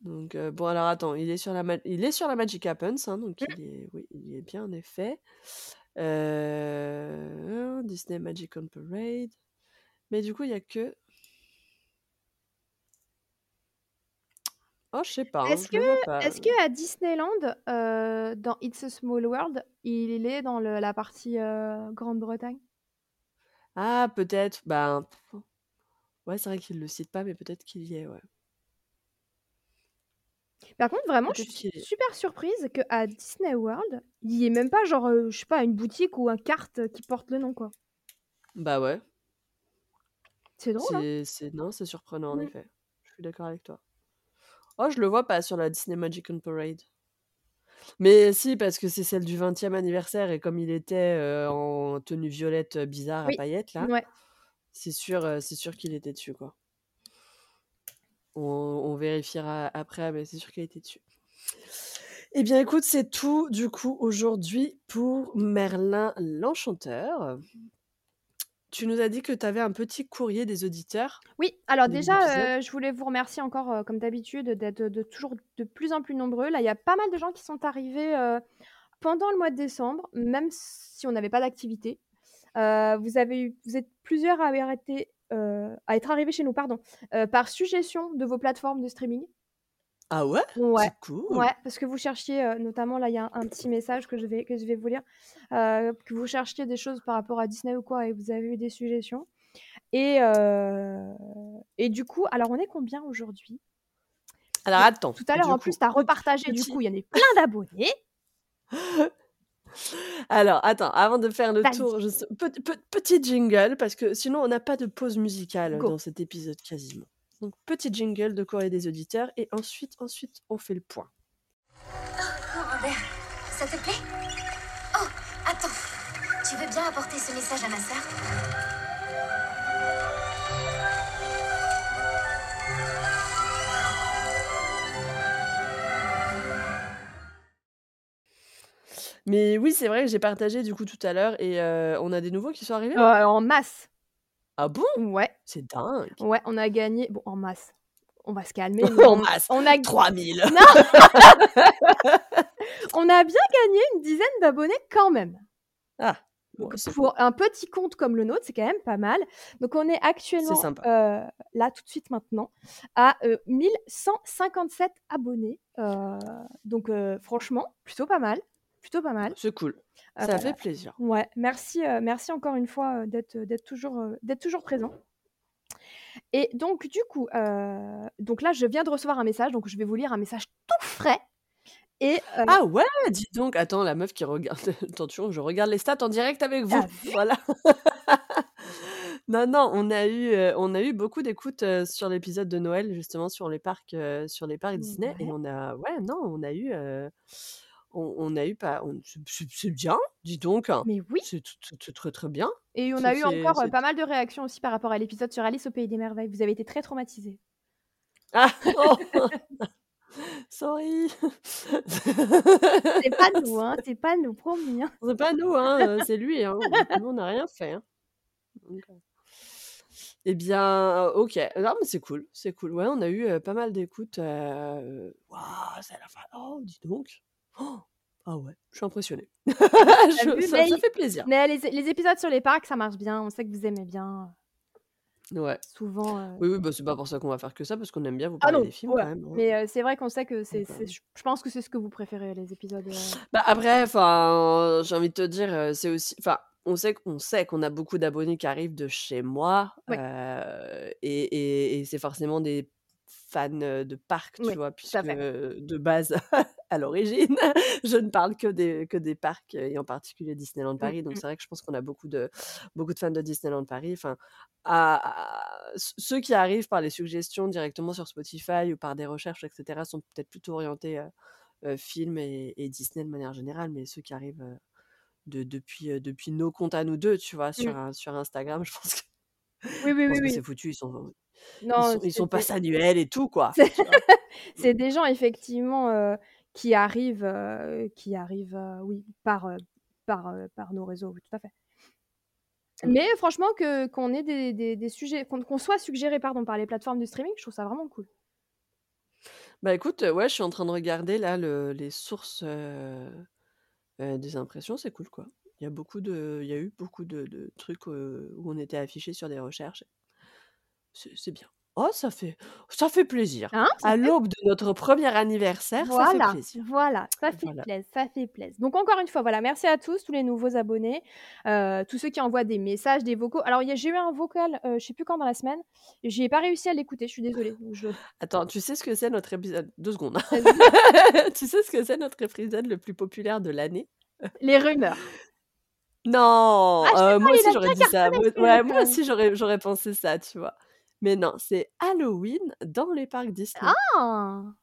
Donc heu, bon alors attends, il est sur la il est sur la Magic Happens, hein, donc Mmh. il est oui, il est bien en effet. Heu, Disney Magic on Parade. Mais du coup, il y a que Oh, je sais pas, hein, Est-ce je le vois que pas, est-ce heu qu'à Disneyland, heu, dans It's a Small World, il est dans le la partie, heu, Grande-Bretagne? Ah peut-être, ben ouais, c'est vrai qu'ils le citent pas, mais peut-être qu'il y est, ouais. Par contre, vraiment, je Peut-être suis qu'il est. super surprise qu'à Disney World, il y ait même pas genre, heu, je sais pas, une boutique ou un carte qui porte le nom, quoi. Bah ouais. C'est drôle, hein? C'est c'est non, c'est surprenant en effet. Je suis d'accord avec toi. Oh, je le vois pas sur la Disney Magic on Parade. Mais si, parce que c'est celle du 20e anniversaire et comme il était, heu, en tenue violette, heu, bizarre à paillettes là, ouais. c'est sûr, c'est sûr qu'il était dessus, quoi. On on vérifiera après, mais c'est sûr qu'il était dessus. Eh bien écoute, c'est tout du coup aujourd'hui pour Merlin l'Enchanteur. Tu nous as dit que tu avais un petit courrier des auditeurs Oui, alors déjà, heu, je voulais vous remercier encore, heu, comme d'habitude, d'être de toujours de plus en plus nombreux. Là, il y a pas mal de gens qui sont arrivés, heu, pendant le mois de décembre, même si on n'avait pas d'activité. Vous avez eu vous êtes plusieurs à avoir été, heu, à être arrivés chez nous, pardon, par suggestion de vos plateformes de streaming. Ah ouais? Ouais, C'est cool. ouais, parce que vous cherchiez, notamment là, il y a un un petit message que je vais que je vais vous lire, que vous cherchiez des choses par rapport à Disney ou quoi et vous avez eu des suggestions et et du coup, alors on est combien aujourd'hui? Alors attends, tout à l'heure, en coup, plus, tu as repartagé, du coup, il y en a plein d'abonnés. Alors attends, avant de faire le Vas-y. tour, pe petit jingle parce que sinon on n'a pas de pause musicale Go. dans cet épisode quasiment. Donc petit jingle de courrier des auditeurs et ensuite ensuite on fait le point. Oh, Robert, ça te plaît? Oh, attends. Tu veux bien apporter ce message à ma sœur? Mais oui, c'est vrai que j'ai partagé du coup tout à l'heure et heu, on a des nouveaux qui sont arrivés? Là? en masse. Ah bon? Ouais, C'est dingue. ouais, on a gagné bon, en masse, on va se calmer, En masse, on a 3000. non! On a bien gagné une dizaine d'abonnés quand même. Ah, Donc pour cool. un petit compte comme le nôtre, c'est quand même pas mal. Donc on est actuellement, heu, là, tout de suite maintenant, à, heu, 1157 abonnés, heu, donc franchement, plutôt pas mal, plutôt pas mal. C'est cool. Heu, Ça fait plaisir. ouais, merci, heu, merci encore une fois, heu, d'être, d'être toujours, d'être toujours présents. Et donc du coup, donc là, je viens de recevoir un message, donc je vais vous lire un message tout frais et Ah ouais, dis donc. Attends, la meuf qui regarde attention, je regarde les stats en direct avec vous. Voilà. Non, non, on a eu, on a eu beaucoup d'écoutes, sur l'épisode de Noël justement sur les parcs, sur les parcs Disney et on a ouais, non, on a eu, on on a eu pas c'est bien, dis donc. Mais oui! C'est très, très bien. Et on a eu encore, c'est pas mal de réactions aussi par rapport à l'épisode sur Alice au pays des merveilles. Vous avez été très traumatisés. Ah! Oh! Sorry. C'est pas nous, hein, c'est pas nous, promis, hein. C'est pas nous, hein, heu, c'est lui, hein. Nous, on n'a rien fait, hein. Heu et bien, OK. Non, mais c'est cool, c'est cool. Ouais, on a eu, pas mal d'écoutes, waouh, c'est la fin oh, dis donc! Ah ouais, je suis impressionnée. Je ça fait plaisir. mais les les épisodes sur les parcs, ça marche bien, on sait que vous aimez bien. Ouais. Souvent, heu Oui, oui, bah, c'est pas pour ça qu'on va faire que ça, parce qu'on aime bien vous Ah parler non, des films ouais, quand même, hein. mais heu, c'est vrai qu'on sait que c'est heu je pense que c'est ce que vous préférez, les épisodes, Bah, après, j'ai envie de te dire, c'est aussi enfin, on sait qu'on sait qu'on a beaucoup d'abonnés qui arrivent de chez moi, Ouais. et et c'est forcément des fans, heu, de parcs, tu Oui, vois? Puisque, de base, à l'origine, je ne parle que des que des parcs et en particulier Disneyland Mmh Paris. Donc c'est vrai que je pense qu'on a beaucoup de beaucoup de fans de Disneyland Paris. Enfin, à à c ceux qui arrivent par les suggestions directement sur Spotify ou par des recherches et cetera sont peut-être plutôt orientés, heu heu, films et et Disney de manière générale. Mais ceux qui arrivent, de depuis, depuis nos comptes à nous 2, tu vois? Sur Mmh. sur Instagram, je pense que Oui, oui, oui, que c'est oui. foutu. Ils sont ils Non, sont ils sont des pass annuels et tout, quoi, c'est c'est des gens effectivement, qui arrivent, qui arrivent, oui, par, par, par nos réseaux, tout à fait. Mmh. Mais franchement que qu'on ait des des des sujets qu'on soit suggéré, pardon, par les plateformes de streaming, je trouve ça vraiment cool. Bah, écoute, ouais, je suis en train de regarder là le les sources, des impressions, c'est cool, quoi. Il y a beaucoup de il y a eu beaucoup de de trucs, où on était affichés sur des recherches. C'est bien. Oh, ça fait ça fait plaisir. Hein? Ça À fait l'aube de notre 1er anniversaire, ça fait Voilà, plaisir. voilà, ça fait Voilà. plaise, ça fait plaise. Donc encore une fois, voilà, merci à tous, tous les nouveaux abonnés, heu, tous ceux qui envoient des messages, des vocaux. Alors j'ai eu un vocal, heu, je sais plus quand dans la semaine, j'ai pas réussi à l'écouter, je suis désolée, je Attends, tu sais ce que c'est notre épisode 2 secondes. Vas-y. Tu sais ce que c'est notre épisode le plus populaire de l'année? Les rumeurs. Non! Ah, pas, moi aussi dit ça. Moi ouais, moi aussi j'aurais pensé ça, tu vois? Mais non, c'est Halloween dans les parcs Disney. Ah!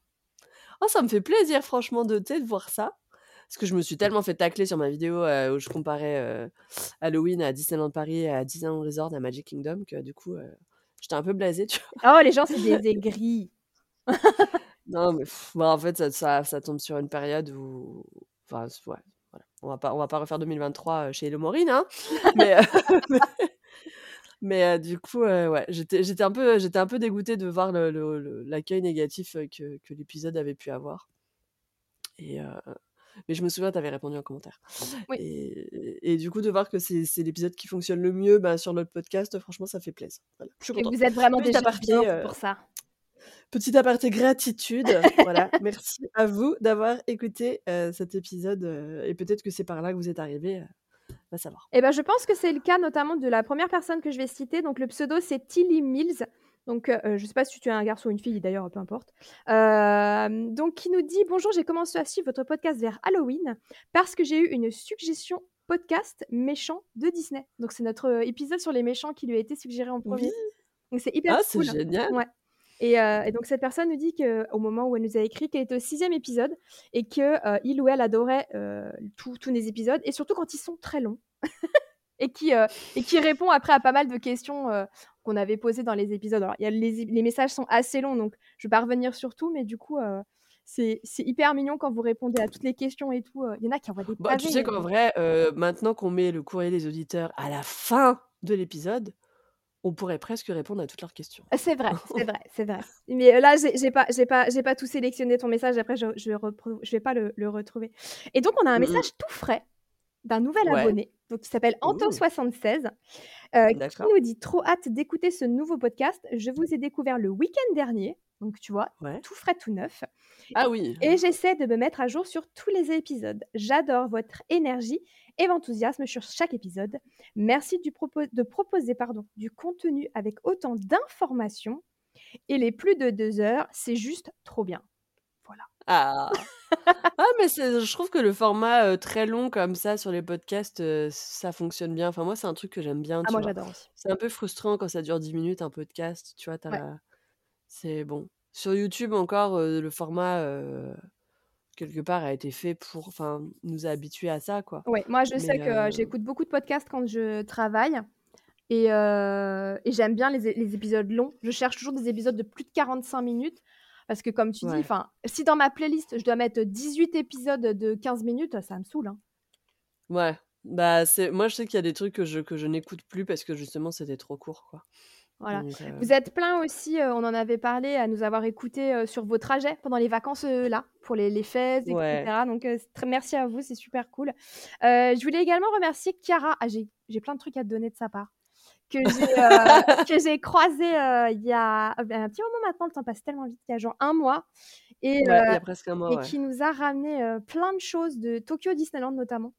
Oh, ça me fait plaisir franchement de de voir ça. Parce que je me suis tellement fait tacler sur ma vidéo, heu, où je comparais, heu, Halloween à Disneyland Paris, à Disneyland Resort, à Magic Kingdom que du coup, heu, j'étais un peu blasée, tu vois? Oh, les gens, c'est des aigris. Non, mais bah, en fait, ça ça ça tombe sur une période où enfin, ouais, voilà. On va pas on va pas refaire 2023, heu, chez Hello Maureen, hein? Mais mais, du coup, ouais, j'étais j'étais un peu j'étais un peu dégoûtée de voir le le le l'accueil négatif, que que l'épisode avait pu avoir. Et mais je me souviens, tu avais répondu en commentaire. Oui. Et et du coup, de voir que c'est c'est l'épisode qui fonctionne le mieux, bah, sur notre podcast, franchement, ça fait plaise. Voilà, je suis Et vous êtes vraiment Petit aparté, pour ça. petit aparté gratitude, voilà. Merci à vous d'avoir écouté, cet épisode, et peut-être que c'est par là que vous êtes arrivés, va savoir. Et bah, je pense que c'est le cas notamment de la 1re personne que je vais citer, donc le pseudo c'est Tilly Mills, donc heu, je sais pas si tu es un garçon ou une fille d'ailleurs, peu importe. Hem, donc qui nous dit: «Bonjour, j'ai commencé à suivre votre podcast vers Halloween parce que j'ai eu une suggestion podcast méchants de Disney». Donc c'est notre, heu, épisode sur les méchants qui lui a été suggéré en Oui! 1er. Donc c'est hyper Ah, c'est cool. génial! Ouais. Et heu et donc cette personne nous dit qu'au moment où elle nous a écrit qu'elle était au 6e épisode et que, heu, il ou elle adorait, heu, tous les épisodes et surtout quand ils sont très longs et qui, heu et qui répond après à pas mal de questions, heu, qu'on avait posées dans les épisodes. Alors y a les messages sont assez longs, donc je vais pas revenir sur tout, mais du coup, c'est c'est hyper mignon quand vous répondez à toutes les questions et tout. Il y en a qui envoient des Bah, tu pavés, sais qu'en heu vrai, maintenant qu'on met le courrier des auditeurs à la fin de l'épisode, on pourrait presque répondre à toutes leurs questions. C'est vrai, c'est vrai, c'est vrai. Mais, heu, là, j'ai pas j'ai pas j'ai pas tout sélectionné ton message, après je je repro je vais pas le le retrouver. Et donc on a un Mmh mh. message tout frais d'un nouvel Ouais. abonné, donc qui s'appelle Ouh! Anto76, heu, qui nous dit: «Trop hâte d'écouter ce nouveau podcast. Je vous ai découvert le week-end dernier», donc tu vois? Ouais. Tout frais, tout neuf. Ah oui! «Et j'essaie de me mettre à jour sur tous les épisodes. J'adore votre énergie et l'enthousiasme sur chaque épisode. Merci du de proposer, pardon, du contenu avec autant d'informations et les plus de 2 heures, c'est juste trop bien». Voilà. Ah! Ah, mais je trouve que le format, très long comme ça sur les podcasts, ça fonctionne bien. Enfin, moi, c'est un truc que j'aime bien, Ah moi j'adore aussi. C'est un peu frustrant quand ça dure 10 minutes un podcast, tu vois? Tu Ouais. c'est bon. Sur YouTube encore, le format, quelque part a été fait pour enfin, nous a habitués à ça, quoi. Ouais, moi je sais que j'écoute beaucoup de podcasts quand je travaille et j'aime bien les épisodes longs. Je cherche toujours des épisodes de plus de 45 minutes Parce que comme tu dis, enfin, si dans ma playlist, je dois mettre 18 épisodes de 15 minutes, ça me saoule, hein. Ouais, bah, c'est moi, je sais qu'il y a des trucs que je que je n'écoute plus parce que justement, c'était trop court, quoi. Voilà. Donc heu Vous êtes plein aussi, heu, on en avait parlé, à nous avoir écoutés, heu, sur vos trajets pendant les vacances, là, pour les les fêtes et Ouais. cetera. Donc très merci à vous, c'est super cool. Je voulais également remercier Chiara. Ah, j'ai j'ai plein de trucs à te donner de sa part. Que j'ai, que j'ai croisé, il y a, un petit moment maintenant, le temps passe tellement vite, il y a genre 1 mois et Ouais, il y a presque un mois, et ouais. qui nous a ramené, plein de choses de Tokyo Disneyland notamment.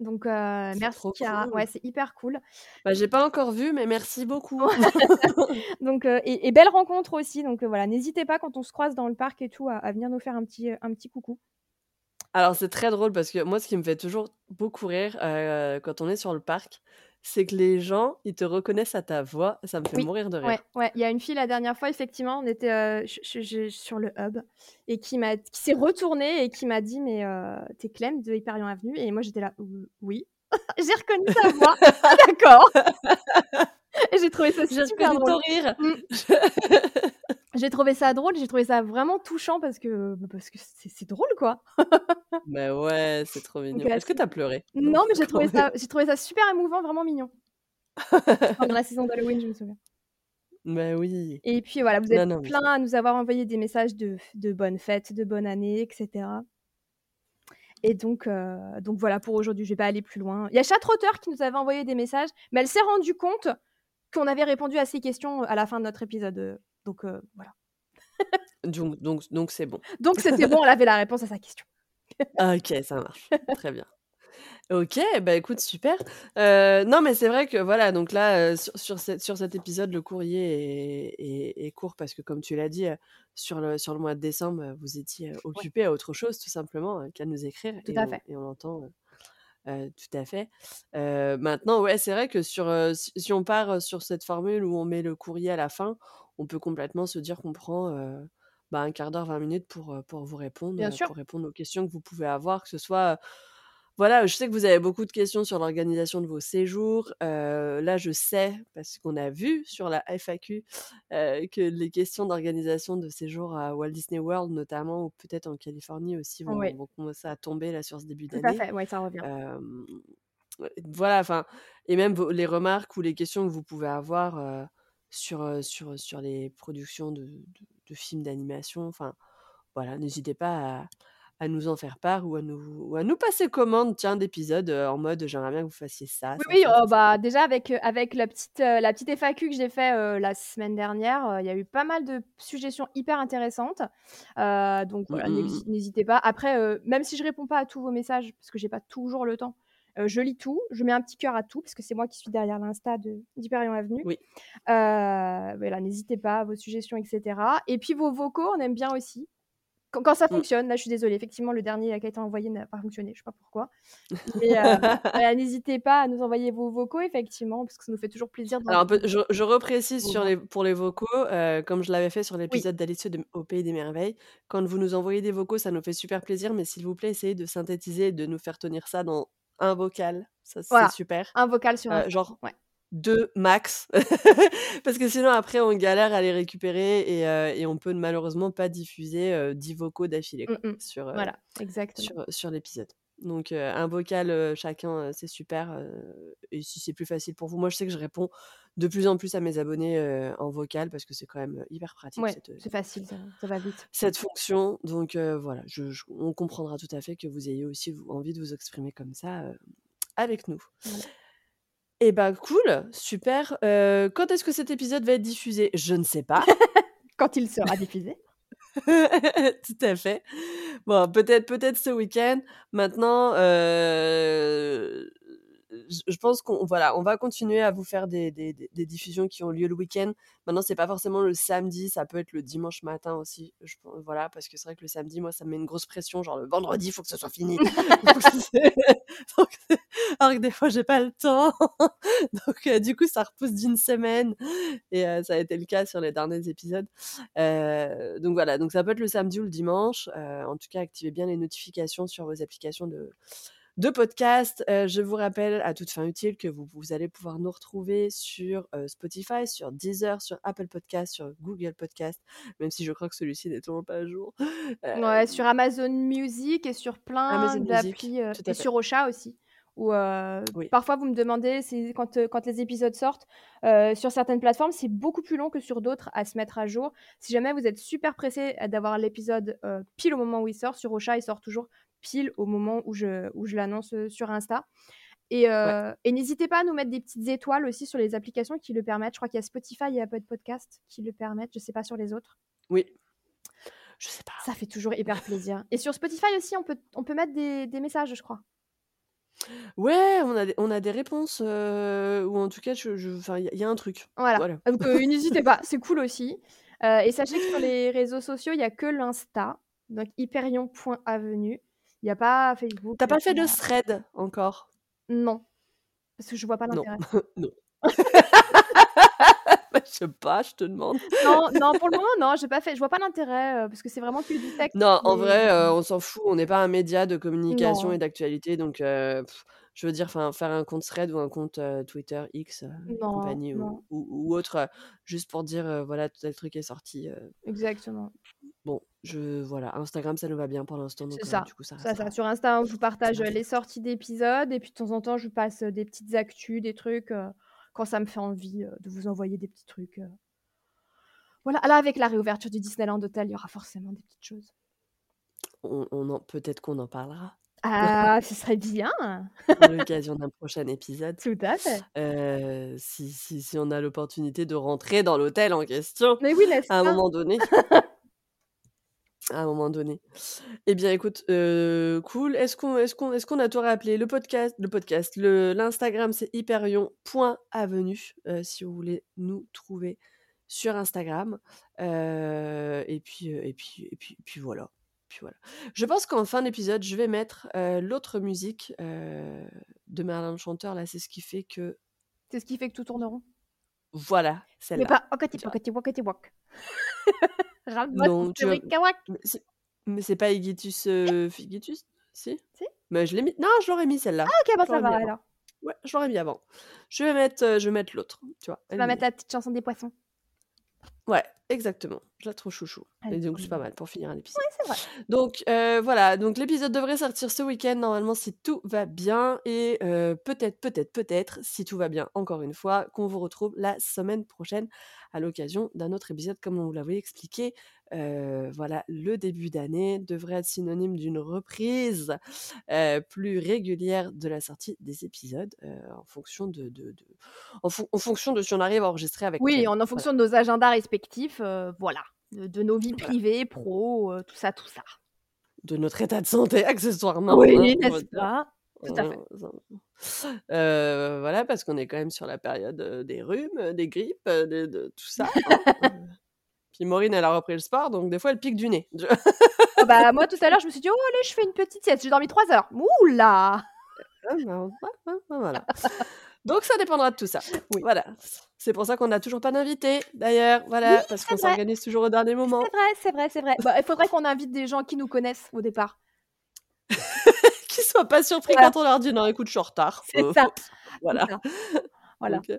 Donc C'est merci Chiara. cool. Ouais, c'est hyper cool. Bah, j'ai pas encore vu, mais merci beaucoup. Donc heu et et belle rencontre aussi, donc heu, voilà, n'hésitez pas quand on se croise dans le parc et tout à à venir nous faire un petit, un petit coucou. Alors c'est très drôle parce que moi, ce qui me fait toujours beaucoup rire, quand on est sur le parc, c'est que les gens, ils te reconnaissent à ta voix, ça me fait Oui, mourir de ouais, rire. ouais, il y a une fille la dernière fois, effectivement, on était, je sur le hub et qui m'a qui s'est retournée et qui m'a dit: «Mais heu, tu es Clem de Hyperion Avenue?» et moi j'étais là: «Ou oui». J'ai reconnu sa voix. «Ah d'accord!» j'ai trouvé ça J'ai super reconnu drôle. ton rire. Mmh. J'ai trouvé ça drôle, j'ai trouvé ça vraiment touchant parce que, bah, parce que c'est drôle, quoi. Bah, ouais, c'est trop mignon. heu, Est-ce que c'est tu as pleuré? Non, mais j'ai trouvé ça j'ai trouvé ça super émouvant, vraiment mignon. Pendant la saison d'Halloween, je me souviens. Bah, oui. Et puis voilà, vous êtes Non, non, mais plein à nous avoir envoyé des messages de de bonnes fêtes, de bonne année et cetera. Et donc heu, donc voilà pour aujourd'hui, je vais pas aller plus loin. Il y a Chatrotter qui nous avait envoyé des messages, mais elle s'est rendue compte qu'on avait répondu à ses questions à la fin de notre épisode, heu, donc heu, voilà. Donc donc donc c'est bon. Donc c'était bon, elle avait la réponse à sa question. OK, ça marche. Très bien. OK, bah, écoute, super. Heu, non, mais c'est vrai que voilà, donc là, heu, sur sur cet sur cet épisode, le courrier est est est court parce que comme tu l'as dit, sur le sur le mois de décembre, vous étiez, Ouais. occupés à autre chose tout simplement, qu'à nous écrire Tout et à on fait. et on l'entend, tout à fait. Maintenant, ouais, c'est vrai que sur, si si on part, sur cette formule où on met le courrier à la fin, on peut complètement se dire qu'on prend, bah, 1/4 d'heure, 20 minutes pour, vous répondre, Bien heu, sûr. pour répondre aux questions que vous pouvez avoir, que ce soit, voilà, je sais que vous avez beaucoup de questions sur l'organisation de vos séjours. Là, je sais, parce qu'on a vu sur la FAQ, que les questions d'organisation de séjours à Walt Disney World notamment ou peut-être en Californie aussi vont Oui. vont commencer à tomber là sur ce début Tout à d'année. fait, ouais, ça revient. Voilà, enfin et même les remarques ou les questions que vous pouvez avoir, sur, sur, sur les productions de de de films d'animation, enfin, voilà, n'hésitez pas à à nous en faire part ou à nous ou à nous passer commande, tiens, d'épisodes, en mode: «J'aimerais bien que vous fassiez ça, Oui, ça, oui, ça, oh ça, ça». bah, déjà avec, avec la petite, la petite FAQ que j'ai fait, la semaine dernière, il y a eu pas mal de suggestions hyper intéressantes. Donc Mmh, voilà, mmh, mmh. n'hésitez pas. Après, même si je réponds pas à tous vos messages, parce que j'ai pas toujours le temps, je lis tout, je mets un petit cœur à tout, parce que c'est moi qui suis derrière l'Insta d'Hyperion Avenue. Oui. Voilà, n'hésitez pas, vos suggestions et cetera. Et puis vos vocaux, on aime bien aussi. Quand quand ça Mmh. fonctionne, là, je suis désolée, effectivement, le dernier qui a été envoyé n'a pas fonctionné, je sais pas pourquoi. Mais voilà, n'hésitez pas à nous envoyer vos vocaux, effectivement, parce que ça nous fait toujours plaisir Alors un peu d'entendre je je reprécise sur les pour les vocaux, comme je l'avais fait sur Oui. l'épisode d'Alice de au pays des merveilles. Quand vous nous envoyez des vocaux, ça nous fait super plaisir, mais s'il vous plaît, essayez de synthétiser et de nous faire tenir ça dans un vocal, ça c'est super. un vocal sur Heu, Insta, genre ouais. 2 max, parce que sinon après on galère à les récupérer et heu et on peut malheureusement pas diffuser, heu, 10 vocaux d'affilée, sur, Voilà, exactement. sur, heu, sur l'épisode. Donc un vocal, chacun, c'est super, et si c'est plus facile pour vous moi je sais que je réponds de plus en plus à mes abonnés, en vocal parce que c'est quand même, hyper pratique Ouais, c'est facile, ça ça va vite. cette fonction. Donc voilà, je je on comprendra tout à fait que vous ayez aussi envie de vous exprimer comme ça, avec nous. Voilà. Et bah, cool, super. Quand est-ce que cet épisode va être diffusé? Je ne sais pas. Quand il sera diffusé. Tout à fait. Bon, peut-être peut-être ce week-end. Maintenant, heu, je pense qu'on voilà, on va continuer à vous faire des des diffusions qui ont lieu le week-end. Maintenant, c'est pas forcément le samedi, ça peut être le dimanche matin aussi, je voilà, parce que c'est vrai que le samedi, moi, ça me met une grosse pression, genre le vendredi, il faut que ce soit fini. Donc alors que des fois, j'ai pas le temps. Donc heu, du coup, ça repousse d'une semaine et heu, ça a été le cas sur les derniers épisodes. Heu, donc voilà, donc ça peut être le samedi ou le dimanche. En tout cas, activez bien les notifications sur vos applications de de podcast. Euh, je vous rappelle à toute fin utile que vous, vous allez pouvoir nous retrouver sur euh, Spotify, sur Deezer, sur Apple Podcast, sur Google Podcast, même si je crois que celui-ci n'est toujours pas à jour. Euh, Ouais, sur Amazon Music et sur plein d'applis et sur Ocha aussi. Où Oui. parfois vous me demandez quand, quand les épisodes sortent sur certaines plateformes, c'est beaucoup plus long que sur d'autres à se mettre à jour. Si jamais vous êtes super pressé d'avoir l'épisode pile au moment où il sort, sur Ocha il sort toujours pile au moment où je, où je l'annonce euh, sur Insta. Et, euh, et n'hésitez pas à nous mettre des petites étoiles aussi sur les applications qui le permettent. Je crois qu'il y a Spotify et Apple Podcast qui le permettent. Je sais pas sur les autres. Oui. Je sais pas. Ça fait toujours hyper plaisir. Et sur Spotify aussi, on peut, on peut mettre des, des messages, je crois. Ouais, on a des, on a des réponses, euh, ou en tout cas, je, je- il y, a- il y a un truc. Voilà. Voilà. Donc euh, n'hésitez pas, c'est cool aussi. Euh, et sachez que sur les réseaux sociaux, il n'y a que l'Insta, donc hyperion.avenue. Il n'y a pas Facebook. T'as pas fait de thread encore? Non. Parce que je vois pas l'intérêt. non. Bah, je sais pas, je te demande. non, non, pour le moment, non, j'ai pas fait. Je vois pas l'intérêt euh, parce que c'est vraiment que du texte. Non, en vrai, euh, on s'en fout. On n'est pas un média de communication Non. et d'actualité, donc euh, pff, je veux dire, enfin, faire un compte Thread ou un compte euh, Twitter X, euh, Non, compagnie ou, non. ou, ou autre, juste pour dire, euh, voilà, tel truc est sorti. Exactement. bon, je voilà, Instagram, ça nous va bien pour l'instant, C'est ça. du coup, ça Ça, ça. Sur Insta, je vous partage les sorties d'épisodes et puis de temps en temps, je passe des petites actus, des trucs quand ça me fait envie de vous envoyer des petits trucs. Voilà, là, avec la réouverture du Disneyland Hotel, il y aura forcément des petites choses. On, on en, peut-être qu'on en parlera Ah, ce serait bien. à l'occasion d'un prochain épisode. Tout à fait. si, si, si on a l'opportunité de rentrer dans l'hôtel en question Mais oui, n'est-ce à un pas? moment donné. à un moment donné. Eh bien, écoute, cool. Est-ce qu'on est qu'on est qu'on a tout rappelé? Le podcast, le podcast, le- l'Instagram, c'est hyperion.avenue, si vous voulez nous trouver sur Instagram. Et, puis, et, puis, et, puis, et puis voilà. Puis voilà. Je pense qu'en fin d'épisode, je vais mettre euh, l'autre musique euh, de Merlin le chanteur. Là, c'est ce qui fait que. C'est ce qui fait que tout tourne rond. Voilà, Mais celle-là. pas wakati Tu vois. wakati wak. Non, tu vois. Mais c'est- Mais pas Igitus euh, Figitus? Si Si. Mais je l'ai mis. Non, je l'aurais mis celle-là. Ah, ok, bah ça va alors. Ouais, je l'aurais mis avant. Je vais mettre, je vais mettre l'autre. Tu vois. Tu vas mettre la petite chanson des poissons. Ouais, exactement. Je la trouve chouchou. Et donc, c'est pas mal pour finir un épisode. Ouais, c'est vrai. Donc, euh, voilà. Donc, l'épisode devrait sortir ce week-end, normalement, si tout va bien. Et euh, peut-être, peut-être, peut-être, si tout va bien, encore une fois, qu'on vous retrouve la semaine prochaine à l'occasion d'un autre épisode, comme on vous l'avait expliqué. Euh, voilà, le début d'année devrait être synonyme d'une reprise euh, plus régulière de la sortie des épisodes en fonction de, de- de- en, fon- en fonction de si on arrive à enregistrer avec Oui, en, en fonction de nos agendas respectifs, euh, voilà. De, de nos vies privées, pro, euh, tout ça, tout ça. de notre état de santé accessoirement. Oui, hein, n'est-ce pas? Tout à fait. Euh, voilà, parce qu'on est quand même sur la période des rhumes, des grippes, de, tout ça. hein. Puis Maureen, elle a repris le sport, donc des fois, elle pique du nez. Oh, bah, moi, tout à l'heure, je me suis dit, oh, allez, je fais une petite sieste. J'ai dormi 3 heures. Oula Ah, bah, ouais, voilà. Donc, ça dépendra de tout ça. Voilà. C'est pour ça qu'on n'a toujours pas d'invité, d'ailleurs. Voilà, Oui, parce qu'on s'organise toujours au dernier moment. C'est vrai, c'est vrai, c'est vrai. Bah, il faudrait qu'on invite des gens qui nous connaissent au départ. Qu'ils soient pas surpris Voilà. quand on leur dit non, écoute, je suis en retard. C'est Euh, ça. Voilà. ça. Voilà. Donc, euh,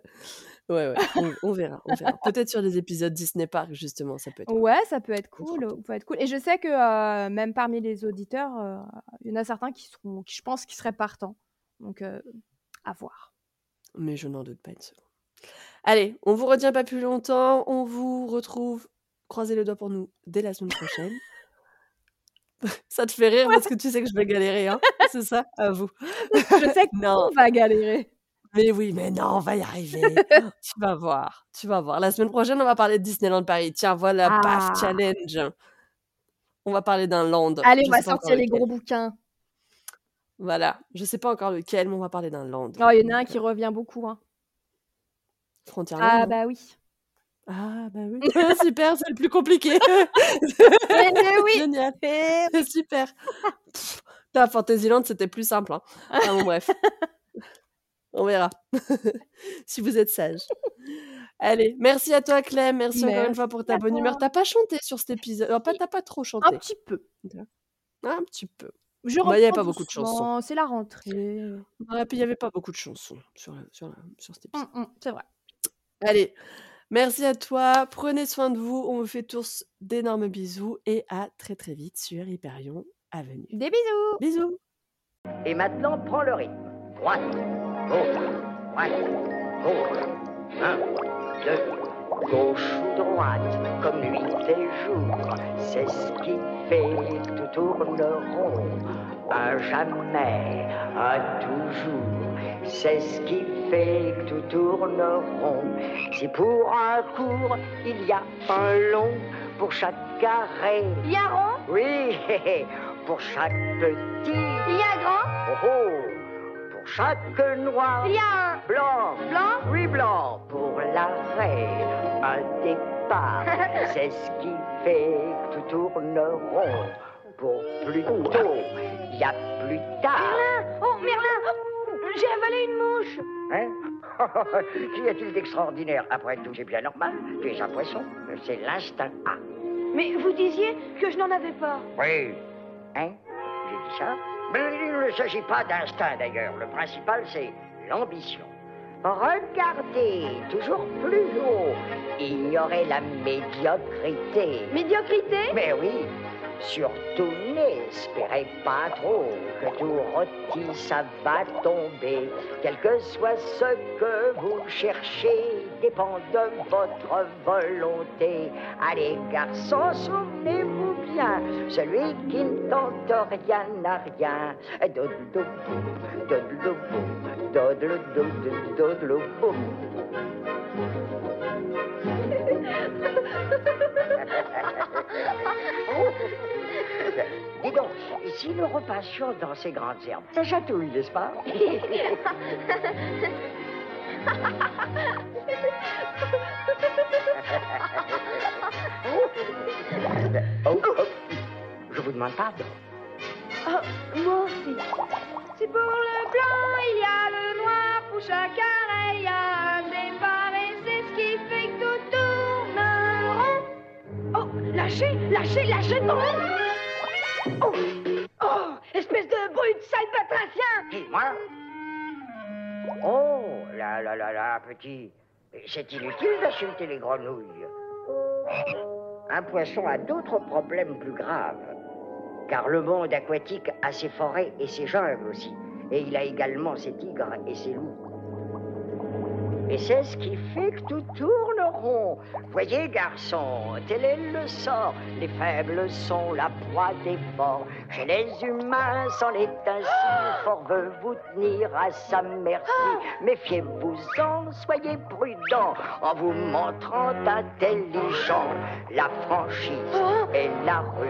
ouais, ouais, on, on verra, on verra. Peut-être sur les épisodes Disney Park, justement, ça peut être. cool. Ouais, ça peut être cool. ça peut être cool. Et je sais que euh, même parmi les auditeurs, euh, il y en a certains qui seront, qui je pense, qui seraient partants. Donc, euh, à voir. Mais je n'en doute pas une seconde. Allez, on vous retient pas plus longtemps. On vous retrouve, croisez les doigts pour nous, dès la semaine prochaine. ça te fait rire parce que tu sais que je vais galérer, hein C'est ça À vous. Je sais Non, qu'on va galérer. mais oui, mais non, on va y arriver. tu vas voir, tu vas voir. La semaine prochaine, on va parler de Disneyland Paris. Tiens, voilà, paf, Ah. challenge. On va parler d'un land. Allez, Je on va sortir les gros bouquins. Voilà, je sais pas encore lequel, mais on va parler d'un land. Oh, il y en a un qui revient beaucoup. Hein. Frontierland. Ah, bah oui. Ah, bah oui. Super, c'est le plus compliqué. Eh oui. Génial. Eh C'est super. Pff, La Fantasyland, c'était plus simple. Hein. Ah, bon, bref. On verra. si vous êtes sage. Allez, merci à toi, Clem. Merci, encore une fois pour ta bonne toi. humeur. T'as pas chanté sur cet épisode? Si. t'as pas trop Un chanté. petit peu. Un petit peu. Je Bah, il y avait reprends pas beaucoup de chansons. doucement, c'est la rentrée. Ouais, puis il y avait pas beaucoup de chansons sur la sur la sur cet épisode. Mh, c'est vrai. Allez, merci à toi, prenez soin de vous, on vous fait tous d'énormes bisous et à très, très vite sur Hyperion Avenue. Des bisous! Bisous! Et maintenant, prends le rythme. Droite, gauche, droite, gauche. Un, deux, gauche ou droite, comme nuit et jour. C'est ce qui fait que tout tourne rond. Un jamais, un toujours. C'est ce qui fait que tout tourne rond. Si pour un court, il y a un long, pour chaque carré. Il y a rond, Oui, pour chaque petit. il y a grand, Oh, oh, chaque noir, il y a un blanc, blanc, oui blanc, pour l'arrêt, un départ, c'est ce qui fait que tout tourne rond. Pour plus tôt, il y a plus tard. Merlin Oh, Merlin J'ai avalé une mouche Hein? Qu'y a-t-il d'extraordinaire? Après tout, c'est bien normal. Tu es un poisson, c'est l'instinct A. Mais vous disiez que je n'en avais pas. Oui. Hein? J'ai dit ça Mais il ne s'agit pas d'instinct d'ailleurs. Le principal, c'est l'ambition. Regardez, toujours plus haut. Ignorez la médiocrité. Médiocrité? Mais oui, surtout n'espérez pas trop que tout rôti, ça va tomber. Quel que soit ce que vous cherchez, dépend de votre volonté. Allez, garçons, souvenez-vous bien, celui qui ne tente rien n'a rien. Dis donc, si nous repassions dans ces grandes herbes, ça chatouille, n'est-ce pas? Oh, oh, Je vous demande pardon. Oh, moi aussi. C'est pour le blanc, il y a le noir, pour chaque arrêt, il y a lâchez, lâchez, lâchez ton Oh, oh, espèce de brute sale batracien Qui, moi Oh, là, là, là, là, petit. C'est inutile d'insulter les grenouilles. Un poisson a d'autres problèmes plus graves. Car le monde aquatique a ses forêts et ses jungles aussi. Et il a également ses tigres et ses loups. Et c'est ce qui fait que tout tourne rond. Voyez, garçon, tel est le sort. Les faibles sont la proie des forts. Chez les humains, c'en est ainsi. Fort veut vous tenir à sa merci. Méfiez-vous-en, soyez prudent en vous montrant intelligent. La franchise et la rue,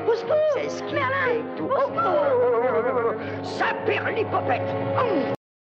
c'est ce qui fait tout. Oh, oh, oh, oh, oh, oh, ça perd l'hypopète. Hum.